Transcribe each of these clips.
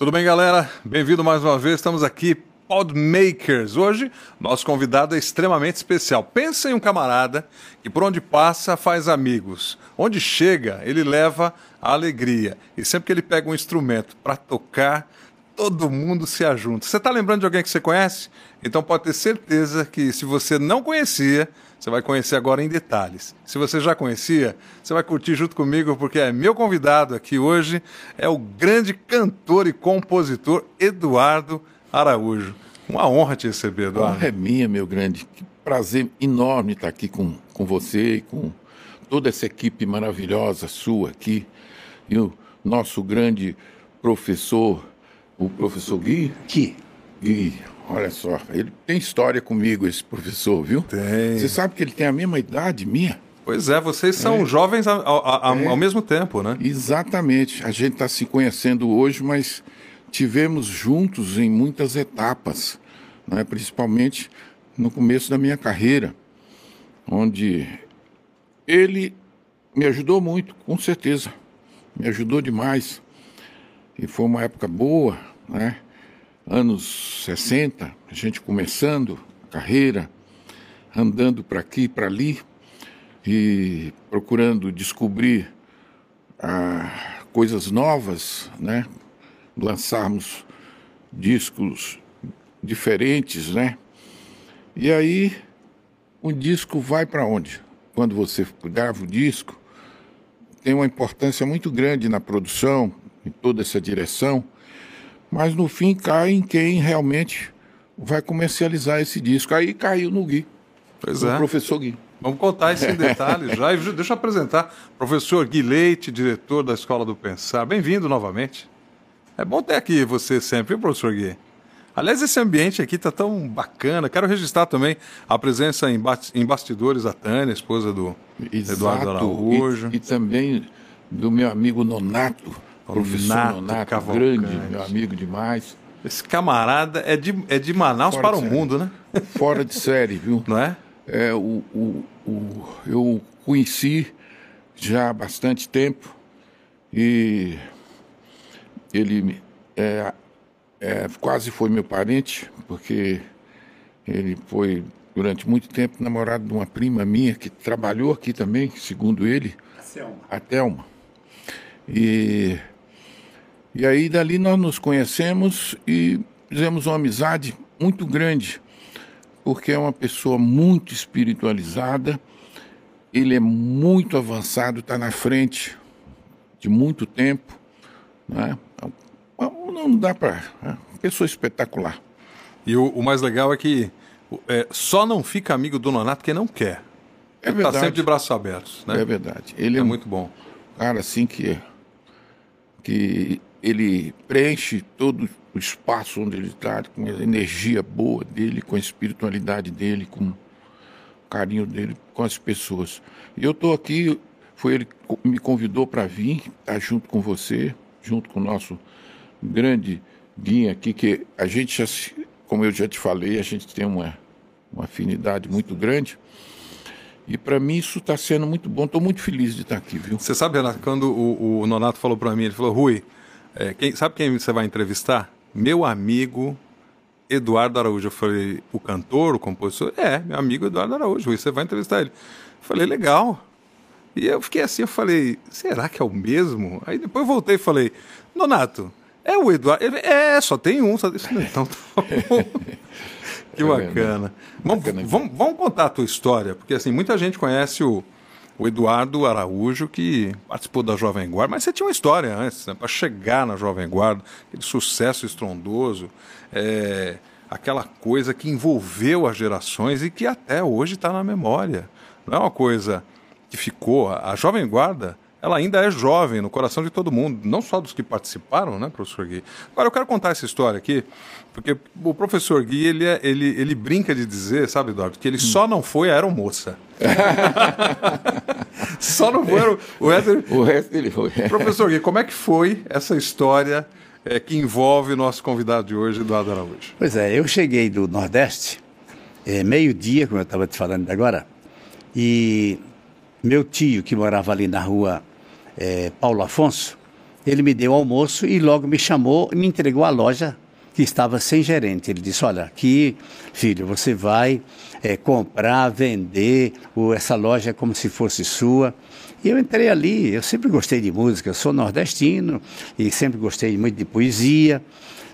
Tudo bem, galera? Bem-vindo mais uma vez. Estamos aqui, Podmakers. Hoje, nosso convidado é extremamente especial. Pensa em um camarada que por onde passa faz amigos. Onde chega, ele leva a alegria. E sempre que ele pega um instrumento para tocar, todo mundo se ajunta. Você está lembrando de alguém que você conhece? Então pode ter certeza que se você não conhecia, você vai conhecer agora em detalhes. Se você já conhecia, você vai curtir junto comigo, porque é meu convidado aqui hoje é o grande cantor e compositor Eduardo Araújo. Uma honra te receber, Eduardo. Honra é minha, meu grande. Que prazer enorme estar aqui com, com você e com toda essa equipe maravilhosa sua aqui. E o nosso grande professor, o professor Gui. Gui. Gui, Olha só, ele tem história comigo, esse professor, viu? Tem. Você sabe que ele tem a mesma idade minha? Pois é, vocês são é. jovens ao, ao, é. ao, mesmo tempo, né? Exatamente. A gente está se conhecendo hoje, mas tivemos juntos em muitas etapas, né? principalmente no começo da minha carreira, onde ele me ajudou muito, com certeza. Me ajudou demais. E foi uma época boa, né? Anos 60, a gente começando a carreira, andando para aqui e para ali e procurando descobrir ah, coisas novas, né? Lançarmos discos diferentes, né? E aí um disco vai para onde? Quando você grava o disco, tem uma importância muito grande na produção, em toda essa direção mas no fim cai em quem realmente vai comercializar esse disco. Aí caiu no Gui, pois no é. professor Gui. Vamos contar esse detalhe já. Deixa eu apresentar professor Gui Leite, diretor da Escola do Pensar. Bem-vindo novamente. É bom ter aqui você sempre, viu, professor Gui? Aliás, esse ambiente aqui está tão bacana. Quero registrar também a presença em, bastidores da Tânia, esposa do Exato. Eduardo Araújo. E, e também do meu amigo Nonato professor Nato, Nonato grande, meu amigo demais. Esse camarada é de, é de Manaus Fora para o mundo, né? Fora de série, viu? Não é? é o, o, o, eu conheci já há bastante tempo e ele é, é, quase foi meu parente, porque ele foi durante muito tempo namorado de uma prima minha que trabalhou aqui também, segundo ele. A Thelma. A Thelma. E e aí dali nós nos conhecemos e fizemos uma amizade muito grande, porque é uma pessoa muito espiritualizada, ele é muito avançado, está na frente de muito tempo, né? não dá para. É uma pessoa espetacular. E o, o mais legal é que é, só não fica amigo do Nonato quem não quer. É ele Está sempre de braços abertos. Né? É verdade. Ele é, é muito bom. Cara, assim que, que ele preenche todo o espaço onde ele está, com a energia boa dele, com a espiritualidade dele, com o carinho dele com as pessoas. E eu estou aqui, foi ele que me convidou para vir, tá junto com você, junto com o nosso grande Guinha aqui, que a gente já, como eu já te falei, a gente tem uma, uma afinidade muito grande. E para mim isso está sendo muito bom. Estou muito feliz de estar aqui, viu? Você sabe, Renato, quando o, o Nonato falou para mim, ele falou, Rui, é, quem, sabe quem você vai entrevistar? Meu amigo Eduardo Araújo. Eu falei, o cantor, o compositor? É, meu amigo Eduardo Araújo. E você vai entrevistar ele. Eu falei, legal. E eu fiquei assim, eu falei, será que é o mesmo? Aí depois eu voltei e falei, Nonato, é o Eduardo? Ele, é, só tem um. Só... Então tá bom. que é bacana. Vamos, vamos, vamos contar a tua história, porque assim, muita gente conhece o o Eduardo Araújo, que participou da Jovem Guarda, mas você tinha uma história antes, né, para chegar na Jovem Guarda, aquele sucesso estrondoso, é, aquela coisa que envolveu as gerações e que até hoje está na memória. Não é uma coisa que ficou. A Jovem Guarda ela ainda é jovem no coração de todo mundo, não só dos que participaram, né, professor Gui? Agora, eu quero contar essa história aqui, porque o professor Gui, ele, é, ele, ele brinca de dizer, sabe, Eduardo, que ele hum. só não foi aeromoça. só não foi o resto, o resto ele foi. professor Gui, como é que foi essa história é, que envolve o nosso convidado de hoje, Eduardo Araújo? Pois é, eu cheguei do Nordeste, é, meio-dia, como eu estava te falando agora, e meu tio, que morava ali na rua é, Paulo Afonso, ele me deu almoço e logo me chamou e me entregou a loja que estava sem gerente. Ele disse: Olha, aqui, filho, você vai é, comprar, vender, essa loja é como se fosse sua. E eu entrei ali, eu sempre gostei de música, sou nordestino e sempre gostei muito de poesia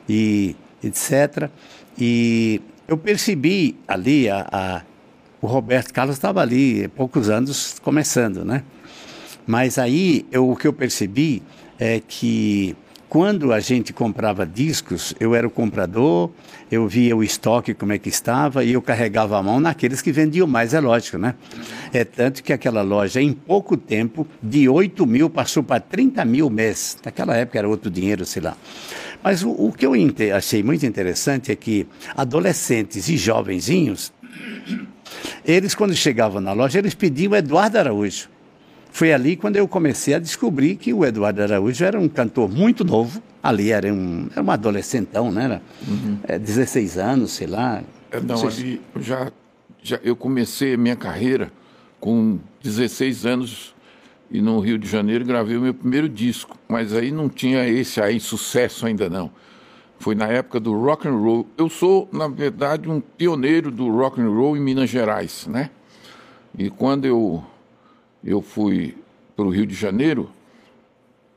e etc. E eu percebi ali, a, a o Roberto Carlos estava ali, poucos anos começando, né? Mas aí eu, o que eu percebi é que quando a gente comprava discos, eu era o comprador, eu via o estoque como é que estava e eu carregava a mão naqueles que vendiam mais, é lógico, né? É tanto que aquela loja, em pouco tempo, de 8 mil passou para 30 mil mês. Naquela época era outro dinheiro, sei lá. Mas o, o que eu achei muito interessante é que adolescentes e jovenzinhos, eles quando chegavam na loja, eles pediam Eduardo Araújo. Foi ali quando eu comecei a descobrir que o Eduardo Araújo era um cantor muito novo. Ali era um, era um adolescentão, né? Era, uhum. é, 16 anos, sei lá. É, não, não ali eu já, já eu comecei a minha carreira com 16 anos e no Rio de Janeiro gravei o meu primeiro disco, mas aí não tinha esse aí sucesso ainda não. Foi na época do rock and roll. Eu sou, na verdade, um pioneiro do rock and roll em Minas Gerais, né? E quando eu eu fui para o Rio de Janeiro,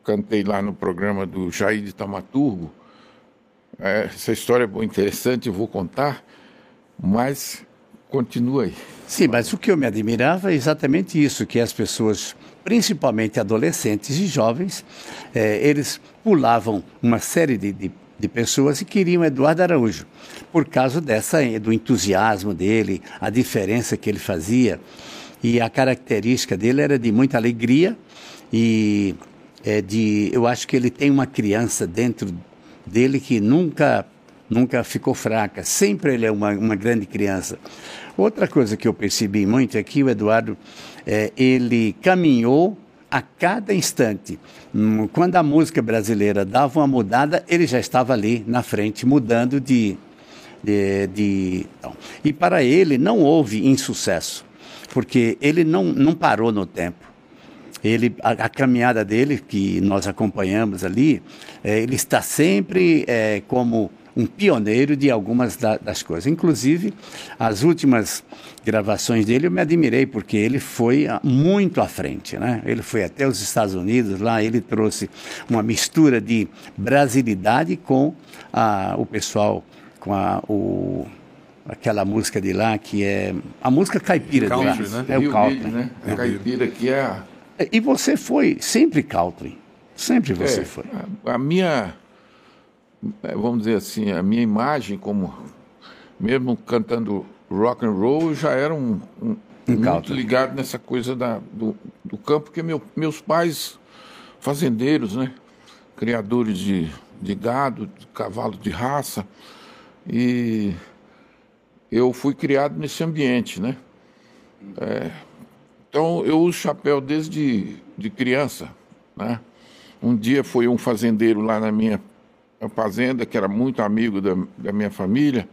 cantei lá no programa do Jair de Tamaturgo. É, essa história é interessante, eu vou contar, mas continua aí. Sim, mas o que eu me admirava é exatamente isso, que as pessoas, principalmente adolescentes e jovens, é, eles pulavam uma série de, de, de, pessoas e queriam Eduardo Araújo, por causa dessa do entusiasmo dele, a diferença que ele fazia e a característica dele era de muita alegria e é de eu acho que ele tem uma criança dentro dele que nunca nunca ficou fraca sempre ele é uma, uma grande criança outra coisa que eu percebi muito é que o Eduardo é, ele caminhou a cada instante. Hum, quando a música brasileira dava uma mudada, ele já estava ali na frente, mudando de. de, de... E para ele não houve insucesso porque ele não, não parou no tempo. Ele, a, a caminhada dele, que nós acompanhamos ali, é, ele está sempre é, como um pioneiro de algumas da, das coisas. Inclusive, as últimas gravações dele eu me admirei, porque ele foi muito à frente. Né? Ele foi até os Estados Unidos, lá ele trouxe uma mistura de brasilidade com a, o pessoal, com a, o aquela música de lá que é a música caipira country, de lá. Né? É o country, né? É. caipira que é a... E você foi sempre country. Sempre você é, foi. A, a, minha é, vamos dizer assim, a minha imagem como mesmo cantando rock and roll, já era um, um, um muito country. ligado nessa coisa da, do, do campo, porque meu, meus pais fazendeiros, né? Criadores de, de gado, de cavalo de raça. E eu fui criado nesse ambiente, né? É, então eu uso chapéu desde de criança, né? Um dia foi um fazendeiro lá na minha fazenda, que era muito amigo da, da minha família,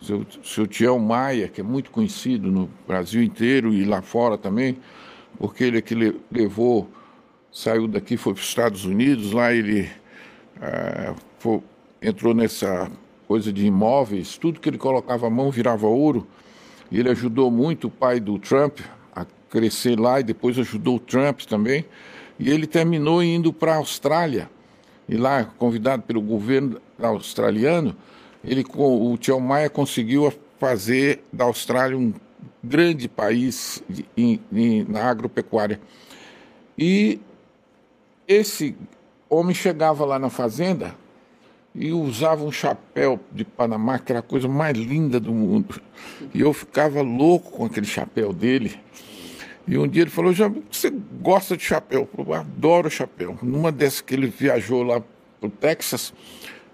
seu, seu Tião Maia, que é muito conhecido no Brasil inteiro e lá fora também, porque ele é que levou, saiu daqui, foi para os Estados Unidos, lá ele é, foi, entrou nessa coisa de imóveis, tudo que ele colocava a mão virava ouro. E ele ajudou muito o pai do Trump a crescer lá e depois ajudou o Trump também. E ele terminou indo para a Austrália. E lá, convidado pelo governo australiano, ele, o Tião Maia conseguiu fazer da Austrália um grande país de, na agropecuária. E esse homem chegava lá na fazenda e usava um chapéu de Panamá, que era a coisa mais linda do mundo. E eu ficava louco com aquele chapéu dele. E um dia ele falou: Já você gosta de chapéu? Eu adoro chapéu. Numa dessas que ele viajou lá para o Texas,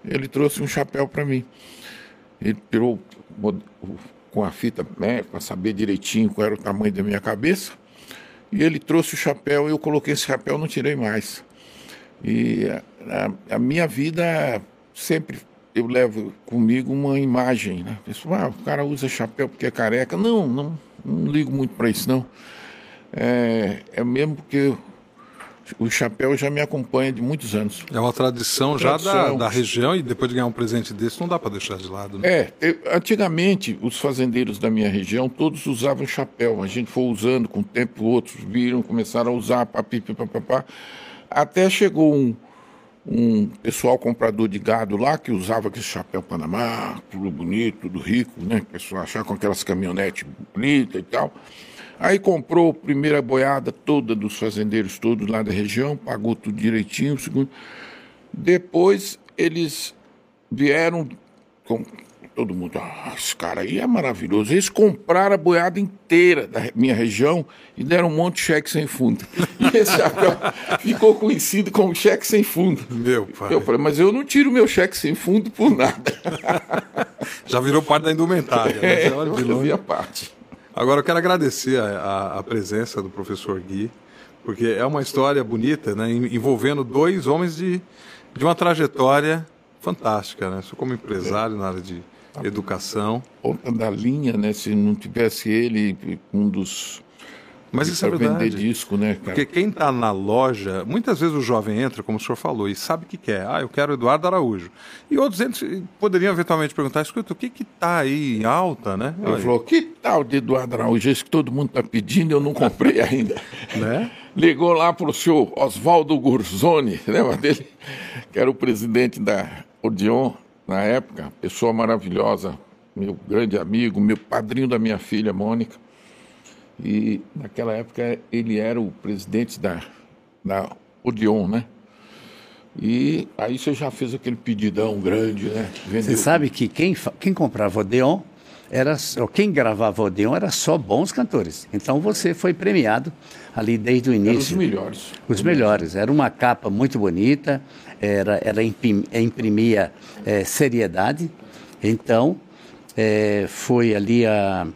ele trouxe um chapéu para mim. Ele tirou com a fita né, para saber direitinho qual era o tamanho da minha cabeça. E ele trouxe o chapéu, eu coloquei esse chapéu, não tirei mais. E a, a, a minha vida sempre eu levo comigo uma imagem, né? Pessoal, ah, o cara usa chapéu porque é careca. Não, não, não ligo muito para isso, não. É, é mesmo porque o chapéu já me acompanha de muitos anos. É uma tradição, tradição. já da, da, região e depois de ganhar um presente desse não dá para deixar de lado. Né? É, eu, antigamente os fazendeiros da minha região todos usavam chapéu. A gente foi usando com o tempo, outros viram, começaram a usar, papi, papapá. Até chegou um, um pessoal comprador de gado lá que usava aquele chapéu Panamá, tudo bonito, tudo rico, né? O pessoal achava com aquelas caminhonetes bonitas e tal. Aí comprou a primeira boiada toda dos fazendeiros todos lá da região, pagou tudo direitinho. Segundo. Depois eles vieram todo mundo, ah, esse cara aí é maravilhoso. Eles compraram a boiada inteira da minha região e deram um monte de cheque sem fundo. E esse chapéu ficou conhecido como cheque sem fundo. Meu pai. Eu falei, mas eu não tiro meu cheque sem fundo por nada. Já virou parte da indumentária. Né? É, eu parte. Agora eu quero agradecer a, a, a, presença do professor Gui, porque é uma história bonita, né, envolvendo dois homens de, de uma trajetória fantástica, né? Sou como empresário na área de educação. Ponta da linha, né? Se não tivesse ele, um dos mas isso é verdade. vender disco, né, cara? Porque quem está na loja, muitas vezes o jovem entra, como o senhor falou, e sabe o que quer. Ah, eu quero Eduardo Araújo. E outros entram, poderiam eventualmente perguntar, escuta, o que que tá aí em alta, né? Ele falou, que tal de Eduardo Araújo? Esse que todo mundo está pedindo, eu não comprei ainda. né? Ligou lá para o senhor Oswaldo Gurzoni, lembra dele? Que era o presidente da Odeon na época, pessoa maravilhosa, meu grande amigo, meu padrinho da minha filha, Mônica. E naquela época ele era o presidente da, da Odeon, né? E aí você já fez aquele pedidão grande, né? Vendeu. Você sabe que quem, quem comprava Odeon era quem gravava Odeon era só bons cantores. Então você foi premiado ali desde o início. Era os melhores. Os melhores. Era uma capa muito bonita, era, ela imprimia é, seriedade. Então é, foi ali a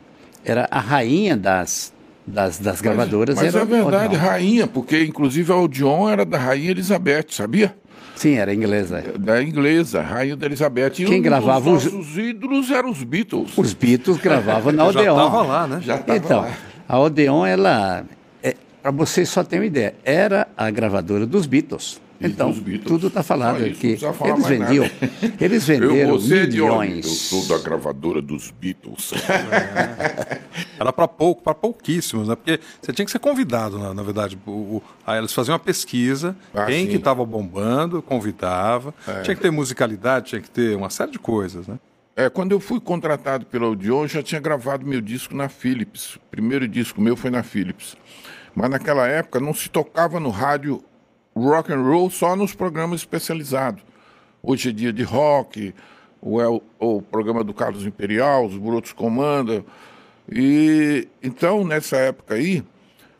era a rainha das das, das gravadoras. Mas, mas é verdade, rainha, porque inclusive a Odeon era da rainha Elizabeth, sabia? Sim, era inglesa. Da inglesa, rainha da Elizabeth. E Quem um gravava os nossos ídolos eram os Beatles. Os Beatles gravavam na Odeon. Já estava lá, né? Já tava então, lá. a Odeon, ela, é, para você só ter uma ideia, era a gravadora dos Beatles. Então, tudo está falado ah, que eles vendiam, eles venderam eu, milhões. Eu sou da gravadora dos Beatles. É. Era para pouco, para pouquíssimos, né? Porque você tinha que ser convidado, na, na verdade. O, o, aí eles faziam uma pesquisa, ah, quem sim. que estava bombando, convidava. É. Tinha que ter musicalidade, tinha que ter uma série de coisas, né? É, quando eu fui contratado pela Odeon, eu já tinha gravado meu disco na Philips. O primeiro disco meu foi na Philips. Mas naquela época não se tocava no rádio rock and roll só nos programas especializados. Hoje é dia de rock, o, o, o programa do Carlos Imperial, os Brotos Comanda. E então, nessa época aí,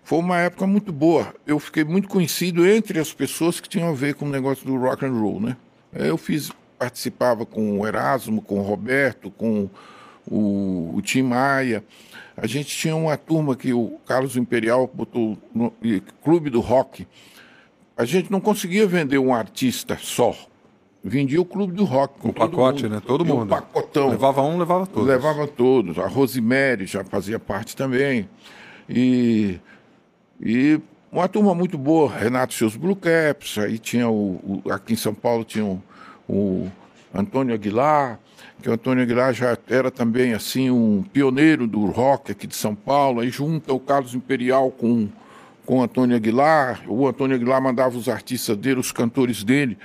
foi uma época muito boa. Eu fiquei muito conhecido entre as pessoas que tinham a ver com o negócio do rock and roll, né? Eu fiz, participava com o Erasmo, com o Roberto, com o, o Tim Maia. A gente tinha uma turma que o Carlos Imperial botou no Clube do Rock a gente não conseguia vender um artista só. Vendia o clube do rock. O pacote, mundo. né? Todo mundo. Um pacotão. Levava um, levava todos. Levava todos. A Rosemary já fazia parte também. E, e uma turma muito boa. Renato seus Blue Caps. Aí tinha o, o aqui em São Paulo tinha o, o Antônio Aguilar, que o Antônio Aguilar já era também assim um pioneiro do rock aqui de São Paulo. Aí junta o Carlos Imperial com com o Antônio Aguilar. O Antônio Aguilar mandava os artistas dele, os cantores dele,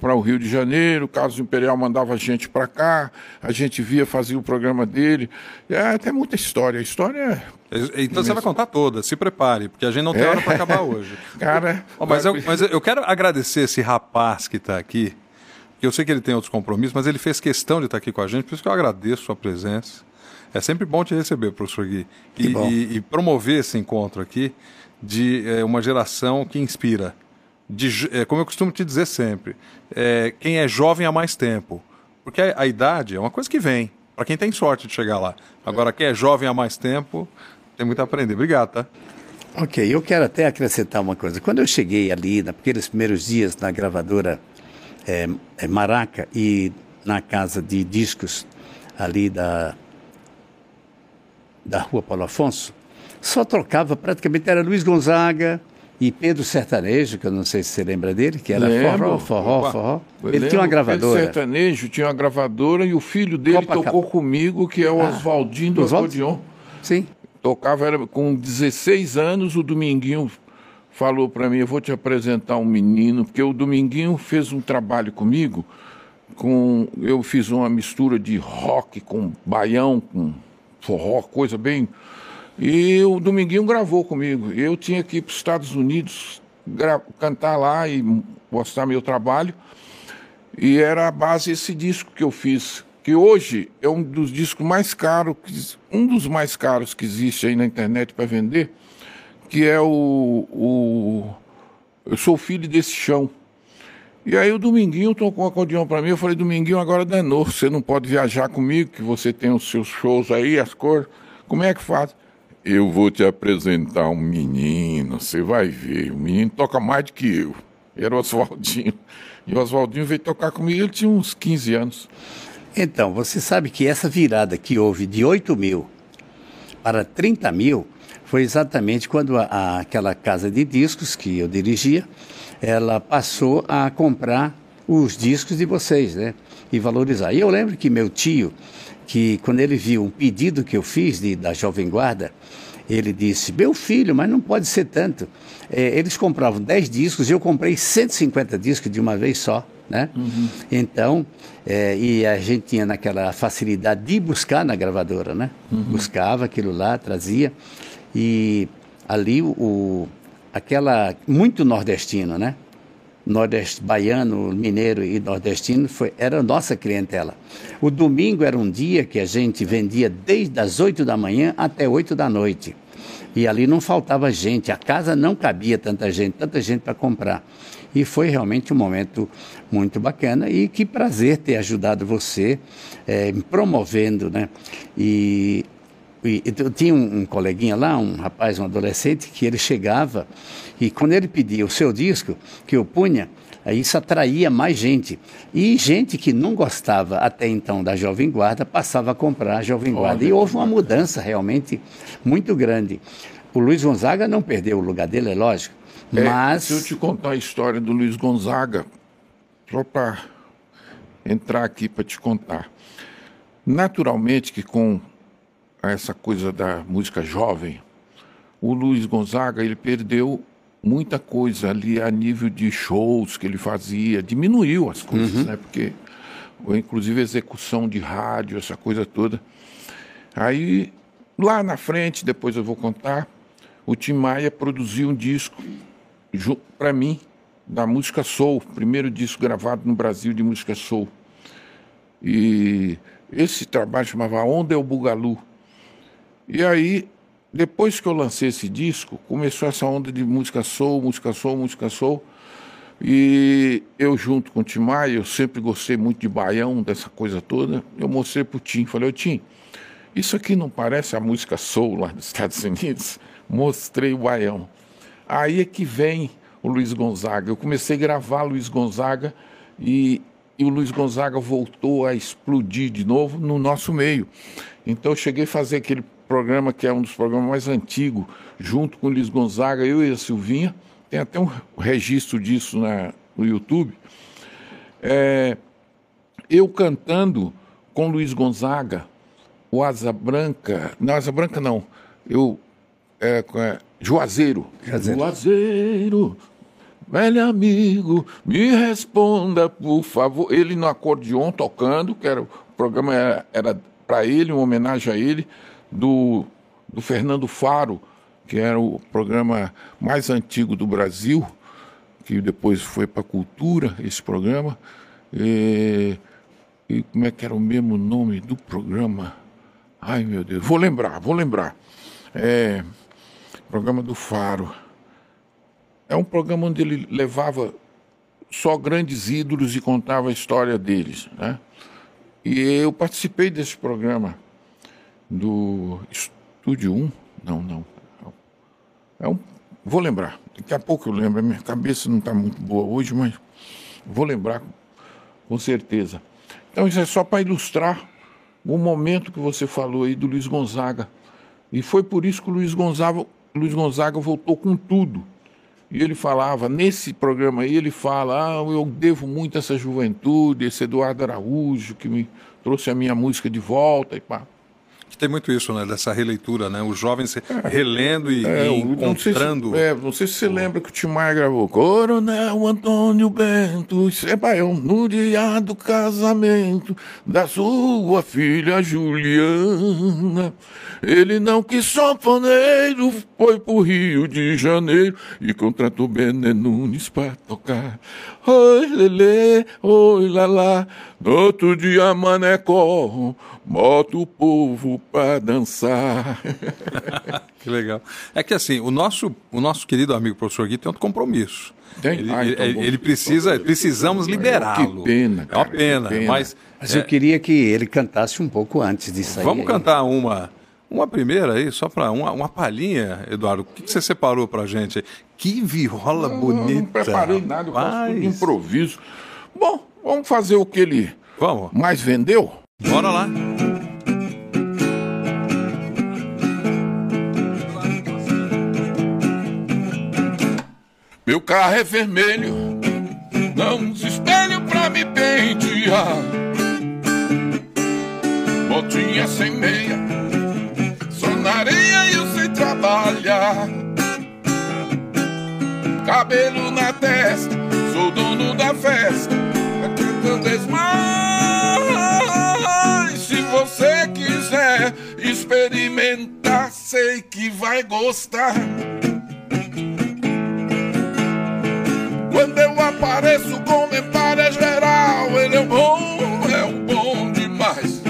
para o Rio de Janeiro, o Carlos Imperial mandava a gente para cá, a gente via, fazia o programa dele. É, tem muita história. A história é. Então você vai contar toda, se prepare, porque a gente não tem é. hora para acabar hoje. Cara. Oh, mas, eu, mas eu quero agradecer esse rapaz que está aqui, que eu sei que ele tem outros compromissos, mas ele fez questão de estar tá aqui com a gente, por isso que eu agradeço a sua presença. É sempre bom te receber, professor Gui. E, e, e promover esse encontro aqui de é, uma geração que inspira. De, é, como eu costumo te dizer sempre, é, quem é jovem há mais tempo. Porque a, a idade é uma coisa que vem, para quem tem sorte de chegar lá. Agora, quem é jovem há mais tempo, tem muito a aprender. Obrigado, tá? Ok, eu quero até acrescentar uma coisa. Quando eu cheguei ali, naqueles primeiros dias na gravadora Maraca e na casa de discos ali da, da rua Paulo Afonso, só trocava praticamente, era Luiz Gonzaga, e Pedro Sertanejo, que eu não sei se você lembra dele, que era Lembro. forró, forró, Opa. forró. Eu Ele tinha uma lembro, gravadora. Pedro Sertanejo tinha uma gravadora e o filho dele Copacabana. tocou comigo, que é o Oswaldinho do Oswaldo? acordeon. Sim. Tocava era, com 16 anos, o Dominguinho falou para mim, eu vou te apresentar um menino, porque o Dominguinho fez um trabalho comigo, com eu fiz uma mistura de rock com baião, com forró, coisa bem. E o Dominguinho gravou comigo. Eu tinha que ir para os Estados Unidos cantar lá e mostrar meu trabalho. E era a base esse disco que eu fiz, que hoje é um dos discos mais caros, um dos mais caros que existe aí na internet para vender, que é o, o Eu Sou Filho desse Chão. E aí o Dominguinho tocou um acordeão para mim, eu falei, Dominguinho, agora danou, você não pode viajar comigo, que você tem os seus shows aí, as cores, como é que faz? Eu vou te apresentar um menino, você vai ver, o menino toca mais do que eu. Era o Oswaldinho. E o Oswaldinho veio tocar comigo, ele tinha uns 15 anos. Então, você sabe que essa virada que houve de 8 mil para 30 mil foi exatamente quando a, a- aquela casa de discos que eu dirigia, ela passou a comprar os discos de vocês, né? E valorizar. E eu lembro que meu tio, que quando ele viu um pedido que eu fiz de, da Jovem Guarda, ele disse, meu filho, mas não pode ser tanto. É, eles compravam 10 discos e eu comprei 150 discos de uma vez só. Né? Então, é, e a gente tinha naquela facilidade de buscar na gravadora, né? Buscava aquilo lá, trazia. E ali o- aquela muito nordestino, né? Nordeste, baiano, mineiro e nordestino foi, era a nossa clientela. O domingo era um dia que a gente vendia desde as 8 da manhã até 8 da noite. E ali não faltava gente, a casa não cabia tanta gente, tanta gente para comprar. E foi realmente um momento muito bacana e que prazer ter ajudado você eh, promovendo, né? E e eu tinha um, um coleguinha lá, um rapaz, um adolescente, que ele chegava e quando ele pedia o seu disco, que eu punha, isso atraía mais gente. E gente que não gostava até então da Jovem Guarda passava a comprar a Jovem Guarda. Olha e houve uma mudança realmente muito grande. O Luiz Gonzaga não perdeu o lugar dele, é lógico. É, Mas. se eu te contar a história do Luiz Gonzaga, só para entrar aqui para te contar. Naturalmente que com essa coisa da música jovem, o Luiz Gonzaga ele perdeu muita coisa ali a nível de shows que ele fazia, diminuiu as coisas, né? Porque inclusive execução de rádio, essa coisa toda. Aí lá na frente, depois eu vou contar, o Tim Maia produziu um disco para mim da música soul, primeiro disco gravado no Brasil de música soul. E esse trabalho chamava Onda é o Bugalu. E aí, depois que eu lancei esse disco, começou essa onda de música soul, música soul, música soul. E eu, junto com o Tim Maia, eu sempre gostei muito de baião, dessa coisa toda. Eu mostrei pro Tim, falei, ô Tim, isso aqui não parece a música soul lá nos Estados Unidos? Mostrei o baião. Aí é que vem o Luiz Gonzaga. Eu comecei a gravar Luiz Gonzaga e, e o Luiz Gonzaga voltou a explodir de novo no nosso meio. Então eu cheguei a fazer aquele programa que é um dos programas mais antigos, junto com o Luiz Gonzaga, eu e a Silvinha. Tem até um registro disso na, no YouTube. É, eu cantando com Luiz Gonzaga, o Asa Branca. Não, Asa Branca não. Eu. É, é, Juazeiro. Juazeiro. Juazeiro, velho amigo, me responda, por favor. Ele no acordeon tocando, que era, o programa era, era para ele, uma homenagem a ele, do, do Fernando Faro, que era o programa mais antigo do Brasil, que depois foi para a cultura, esse programa. E, e como é que era o mesmo nome do programa? Ai, meu Deus, vou lembrar, vou lembrar. É, programa do Faro. É um programa onde ele levava só grandes ídolos e contava a história deles, né? E eu participei desse programa do Estúdio 1. Não, não. É um, vou lembrar. Daqui a pouco eu lembro. Minha cabeça não está muito boa hoje, mas vou lembrar com certeza. Então isso é só para ilustrar o momento que você falou aí do Luiz Gonzaga. E foi por isso que o Luiz Gonzaga, Luiz Gonzaga voltou com tudo. E ele falava, nesse programa aí, ele fala, ah, eu devo muito essa juventude, esse Eduardo Araújo, que me trouxe a minha música de volta e pá. Tem muito isso, né? Dessa releitura, né? Os jovens relendo e, é, e encontrando. Não sei, se, é, não sei se você lembra que o Tim Maia gravou Coronel Antônio Bento, Sebaião, no dia do casamento da sua filha Juliana. Ele não quis sanfoneiro, foi pro Rio de Janeiro e contratou Bené Nunes pra tocar. Oi, lelê, oi, lalá, no outro dia manecó, bota o povo pra dançar. que legal. É que assim, o nosso, o nosso querido amigo professor Gui tem outro compromisso. Tem? Ele, ah, então ele, ele precisa, precisamos liberá-lo. Que pena, cara, É uma pena, pena. mas... Mas é... eu queria que ele cantasse um pouco antes disso Vamos aí. cantar uma... Uma primeira aí, só para uma, uma palhinha, Eduardo. O que, que você separou para gente? Que viola não, bonita. Não, não preparei nada, eu faço tudo improviso. Bom, vamos fazer o que ele vamos. mais vendeu? Bora lá. Meu carro é vermelho, não uso espelho pra me pentear. Botinha sem meia, só na areia eu sei trabalhar. Cabelo na testa, sou dono da festa, cantando mais. Quiser experimentar, sei que vai gostar. Quando eu apareço com memória geral, ele é bom, é bom demais.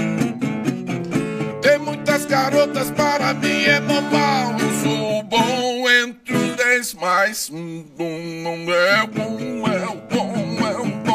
Tem muitas garotas, para mim é normal. Eu sou bom entre os dez mais. É bom, é bom, é bom.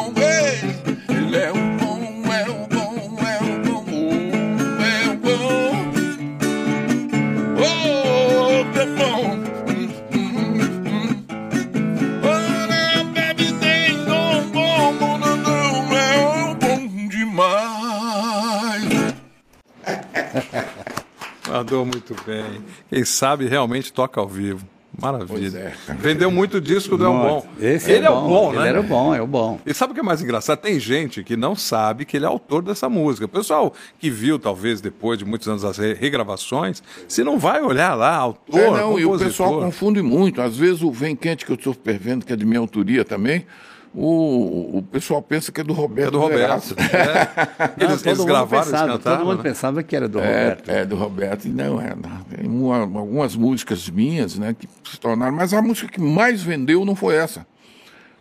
Mandou muito bem. Quem sabe realmente toca ao vivo. Maravilha. É, Vendeu muito disco do Elbon. Esse ele é, bom, é o bom, né? Ele era o bom, é o bom. E sabe o que é mais engraçado? Tem gente que não sabe que ele é autor dessa música. O pessoal que viu, talvez, depois de muitos anos as regravações, se não vai olhar lá, autor. É, não, e o pessoal confunde muito. Às vezes o Vem Quente, que eu estou supervendo, que é de minha autoria também, o, o pessoal pensa que é do Roberto. É do Roberto. É. Eles, eles gravaram, pensava, eles cantaram, Todo mundo né? pensava que era do é, Roberto. É, do Roberto. E não é. Tem uma, algumas músicas minhas né, que se tornaram. Mas a música que mais vendeu não foi essa.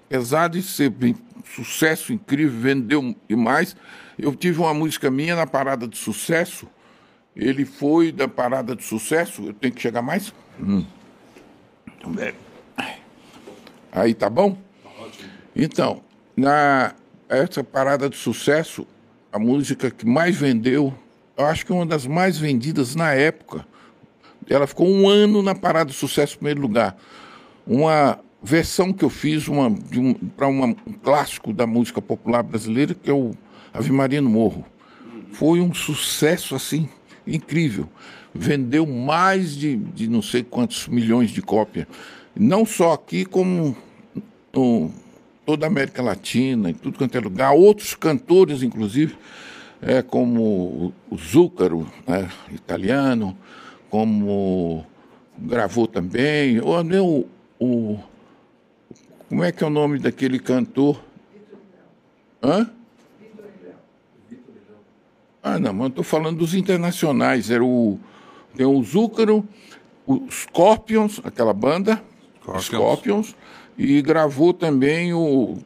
Apesar de ser bem, sucesso incrível, vendeu demais. Eu tive uma música minha na parada de sucesso. Ele foi da parada de sucesso. Eu tenho que chegar mais? Hum. Aí tá bom? Então, na essa parada de sucesso, a música que mais vendeu, eu acho que uma das mais vendidas na época, ela ficou um ano na parada de sucesso em primeiro lugar. Uma versão que eu fiz uma, um, para um clássico da música popular brasileira, que é o Ave Maria no Morro. Foi um sucesso assim incrível. Vendeu mais de, de não sei quantos milhões de cópias. Não só aqui, como no, toda a América Latina, em tudo quanto é lugar, outros cantores, inclusive, é, como o Zúcaro, né, italiano, como gravou também, ou o, o, como é que é o nome daquele cantor? Hã? Ah, não, mas eu estou falando dos internacionais. Era o, tem o Zúcaro, os Scorpions, aquela banda, Scorpions, Scorpions e gravou também o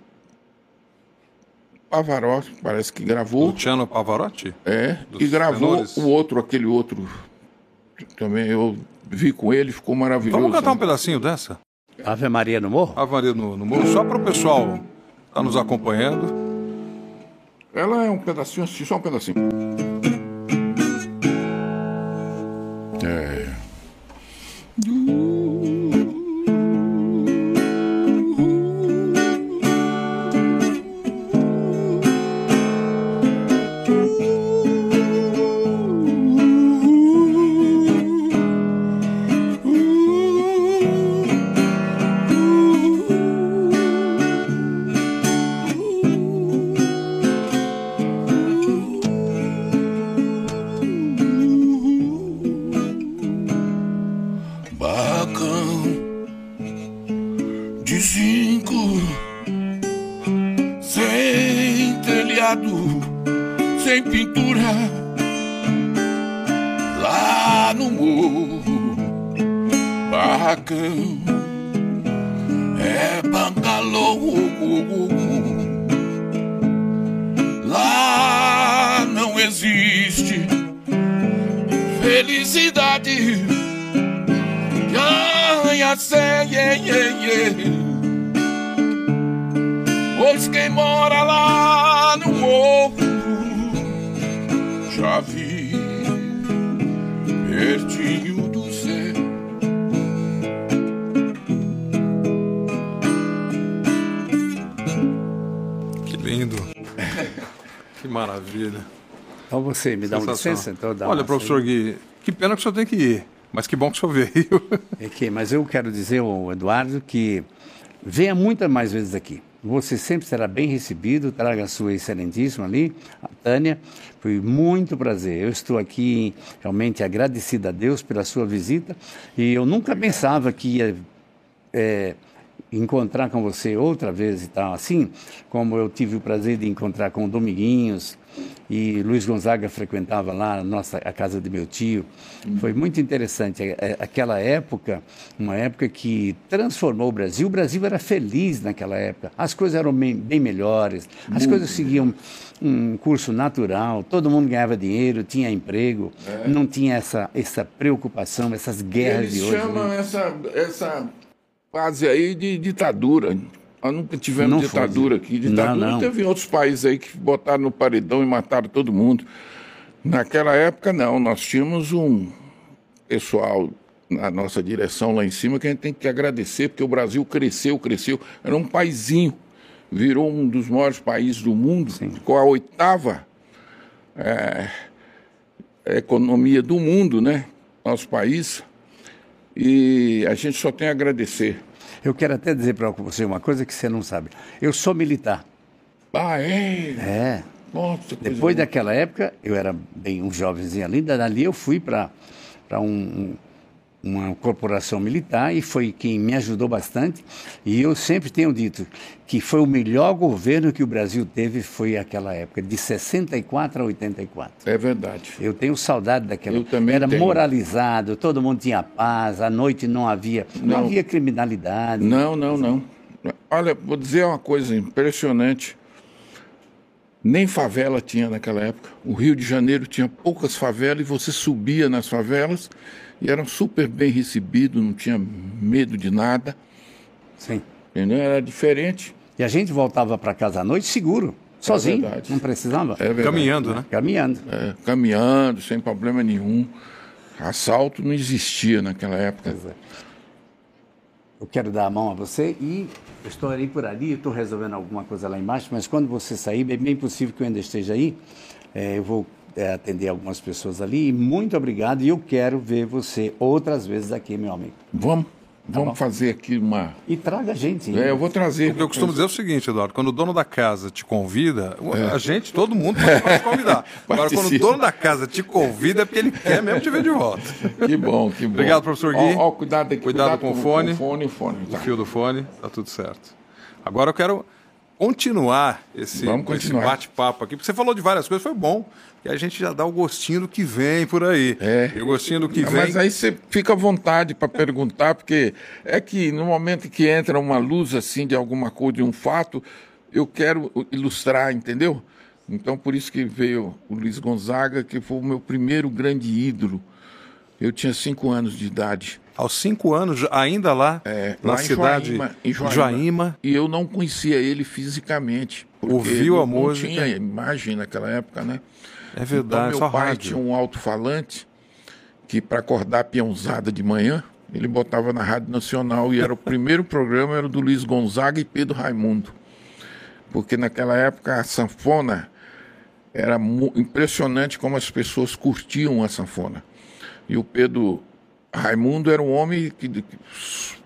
Pavarotti, parece que gravou. Luciano Pavarotti? É, e gravou tenores. o outro, aquele outro. Também eu vi com ele, ficou maravilhoso. Vamos cantar um pedacinho dessa? Ave Maria no Morro? Ave Maria no, no Morro, só para o pessoal estar tá nos acompanhando. Ela é um pedacinho assim, só um pedacinho. Lá não existe felicidade ganha sem. Pois quem mora lá no morro já vi maravilha. Então você me dá uma licença? Então dá Olha, professor Gui, que pena que o senhor tem que ir, mas que bom que o senhor veio. É que, mas eu quero dizer ao Eduardo que venha muitas mais vezes aqui. Você sempre será bem recebido, traga a sua excelentíssima ali, a Tânia. Foi muito prazer. Eu estou aqui realmente agradecido a Deus pela sua visita e eu nunca pensava que ia é, encontrar com você outra vez e tal, assim como eu tive o prazer de encontrar com o Dominguinhos e Luiz Gonzaga frequentava lá a nossa a casa de meu tio. Foi muito interessante é, é, aquela época, uma época que transformou o Brasil. O Brasil era feliz naquela época. As coisas eram bem, bem melhores. As muito. coisas seguiam um curso natural. Todo mundo ganhava dinheiro, tinha emprego, é. não tinha essa essa preocupação, essas guerras Eles de hoje. Eles chamam né? essa essa fase aí de ditadura. Nós nunca tivemos não ditadura foi. aqui. Ditadura não, não. teve em outros países aí que botaram no paredão e mataram todo mundo. Naquela época, não. Nós tínhamos um pessoal na nossa direção lá em cima que a gente tem que agradecer, porque o Brasil cresceu, cresceu. Era um paizinho. Virou um dos maiores países do mundo, Sim. com a oitava é, economia do mundo, né? Nosso país. E a gente só tem a agradecer. Eu quero até dizer para você uma coisa que você não sabe. Eu sou militar. Ah, é? É. Nossa, Depois daquela época, eu era bem um jovenzinho ali, dali eu fui para um, uma corporação militar e foi quem me ajudou bastante. E eu sempre tenho dito que foi o melhor governo que o Brasil teve foi aquela época, de 64 a 84. É verdade. Eu tenho saudade daquela. Eu também Era tenho. moralizado, todo mundo tinha paz, à noite não havia, não, não havia criminalidade. Não, não, não. Olha, vou dizer uma coisa impressionante. Nem favela tinha naquela época. O Rio de Janeiro tinha poucas favelas e você subia nas favelas e eram super bem recebidos, não tinha medo de nada. Sim. Entendeu? Era diferente. E a gente voltava para casa à noite seguro, sozinho, é não precisava. É caminhando, né? Caminhando. É, caminhando, sem problema nenhum. Assalto não existia naquela época. É. Eu quero dar a mão a você e estou ali por ali, estou resolvendo alguma coisa lá embaixo, mas quando você sair, é bem possível que eu ainda esteja aí. É, eu vou é, atender algumas pessoas ali. E muito obrigado. E eu quero ver você outras vezes aqui, meu amigo. Vamos. Tá Vamos bom. fazer aqui uma. E traga gente. É, eu vou trazer. O que eu costumo dizer é o seguinte, Eduardo: quando o dono da casa te convida, é. a gente, todo mundo pode te convidar. Agora, quando o dono da casa te convida, é porque ele quer mesmo te ver de volta. Que bom, que bom. Obrigado, professor Gui. Ó, ó cuidado aqui. Cuidado, cuidado com, com, o fone. Com o fone, fone. Tá. O fio do fone, tá tudo certo. Agora eu quero continuar esse, esse bate-papo aqui, porque você falou de várias coisas, foi bom. E a gente já dá o gostinho do que vem por aí. É. E o gostinho do que Não, vem. Mas aí você fica à vontade para perguntar, porque é que no momento que entra uma luz assim de alguma coisa, de um fato, eu quero ilustrar, entendeu? Então por isso que veio o Luiz Gonzaga, que foi o meu primeiro grande ídolo. Eu tinha cinco anos de idade. Aos cinco anos, ainda lá, é, na lá cidade em Joaíma, em Joaíma, Joaíma, E eu não conhecia ele fisicamente. Ouviu a música? Não tinha imagem naquela época, né? É verdade, então, meu pai rádio. tinha um alto-falante que para acordar a peãozada de manhã, ele botava na Rádio Nacional e era o primeiro programa era do Luiz Gonzaga e Pedro Raimundo. Porque naquela época a sanfona era impressionante como as pessoas curtiam a sanfona. E o Pedro Raimundo era um homem que, que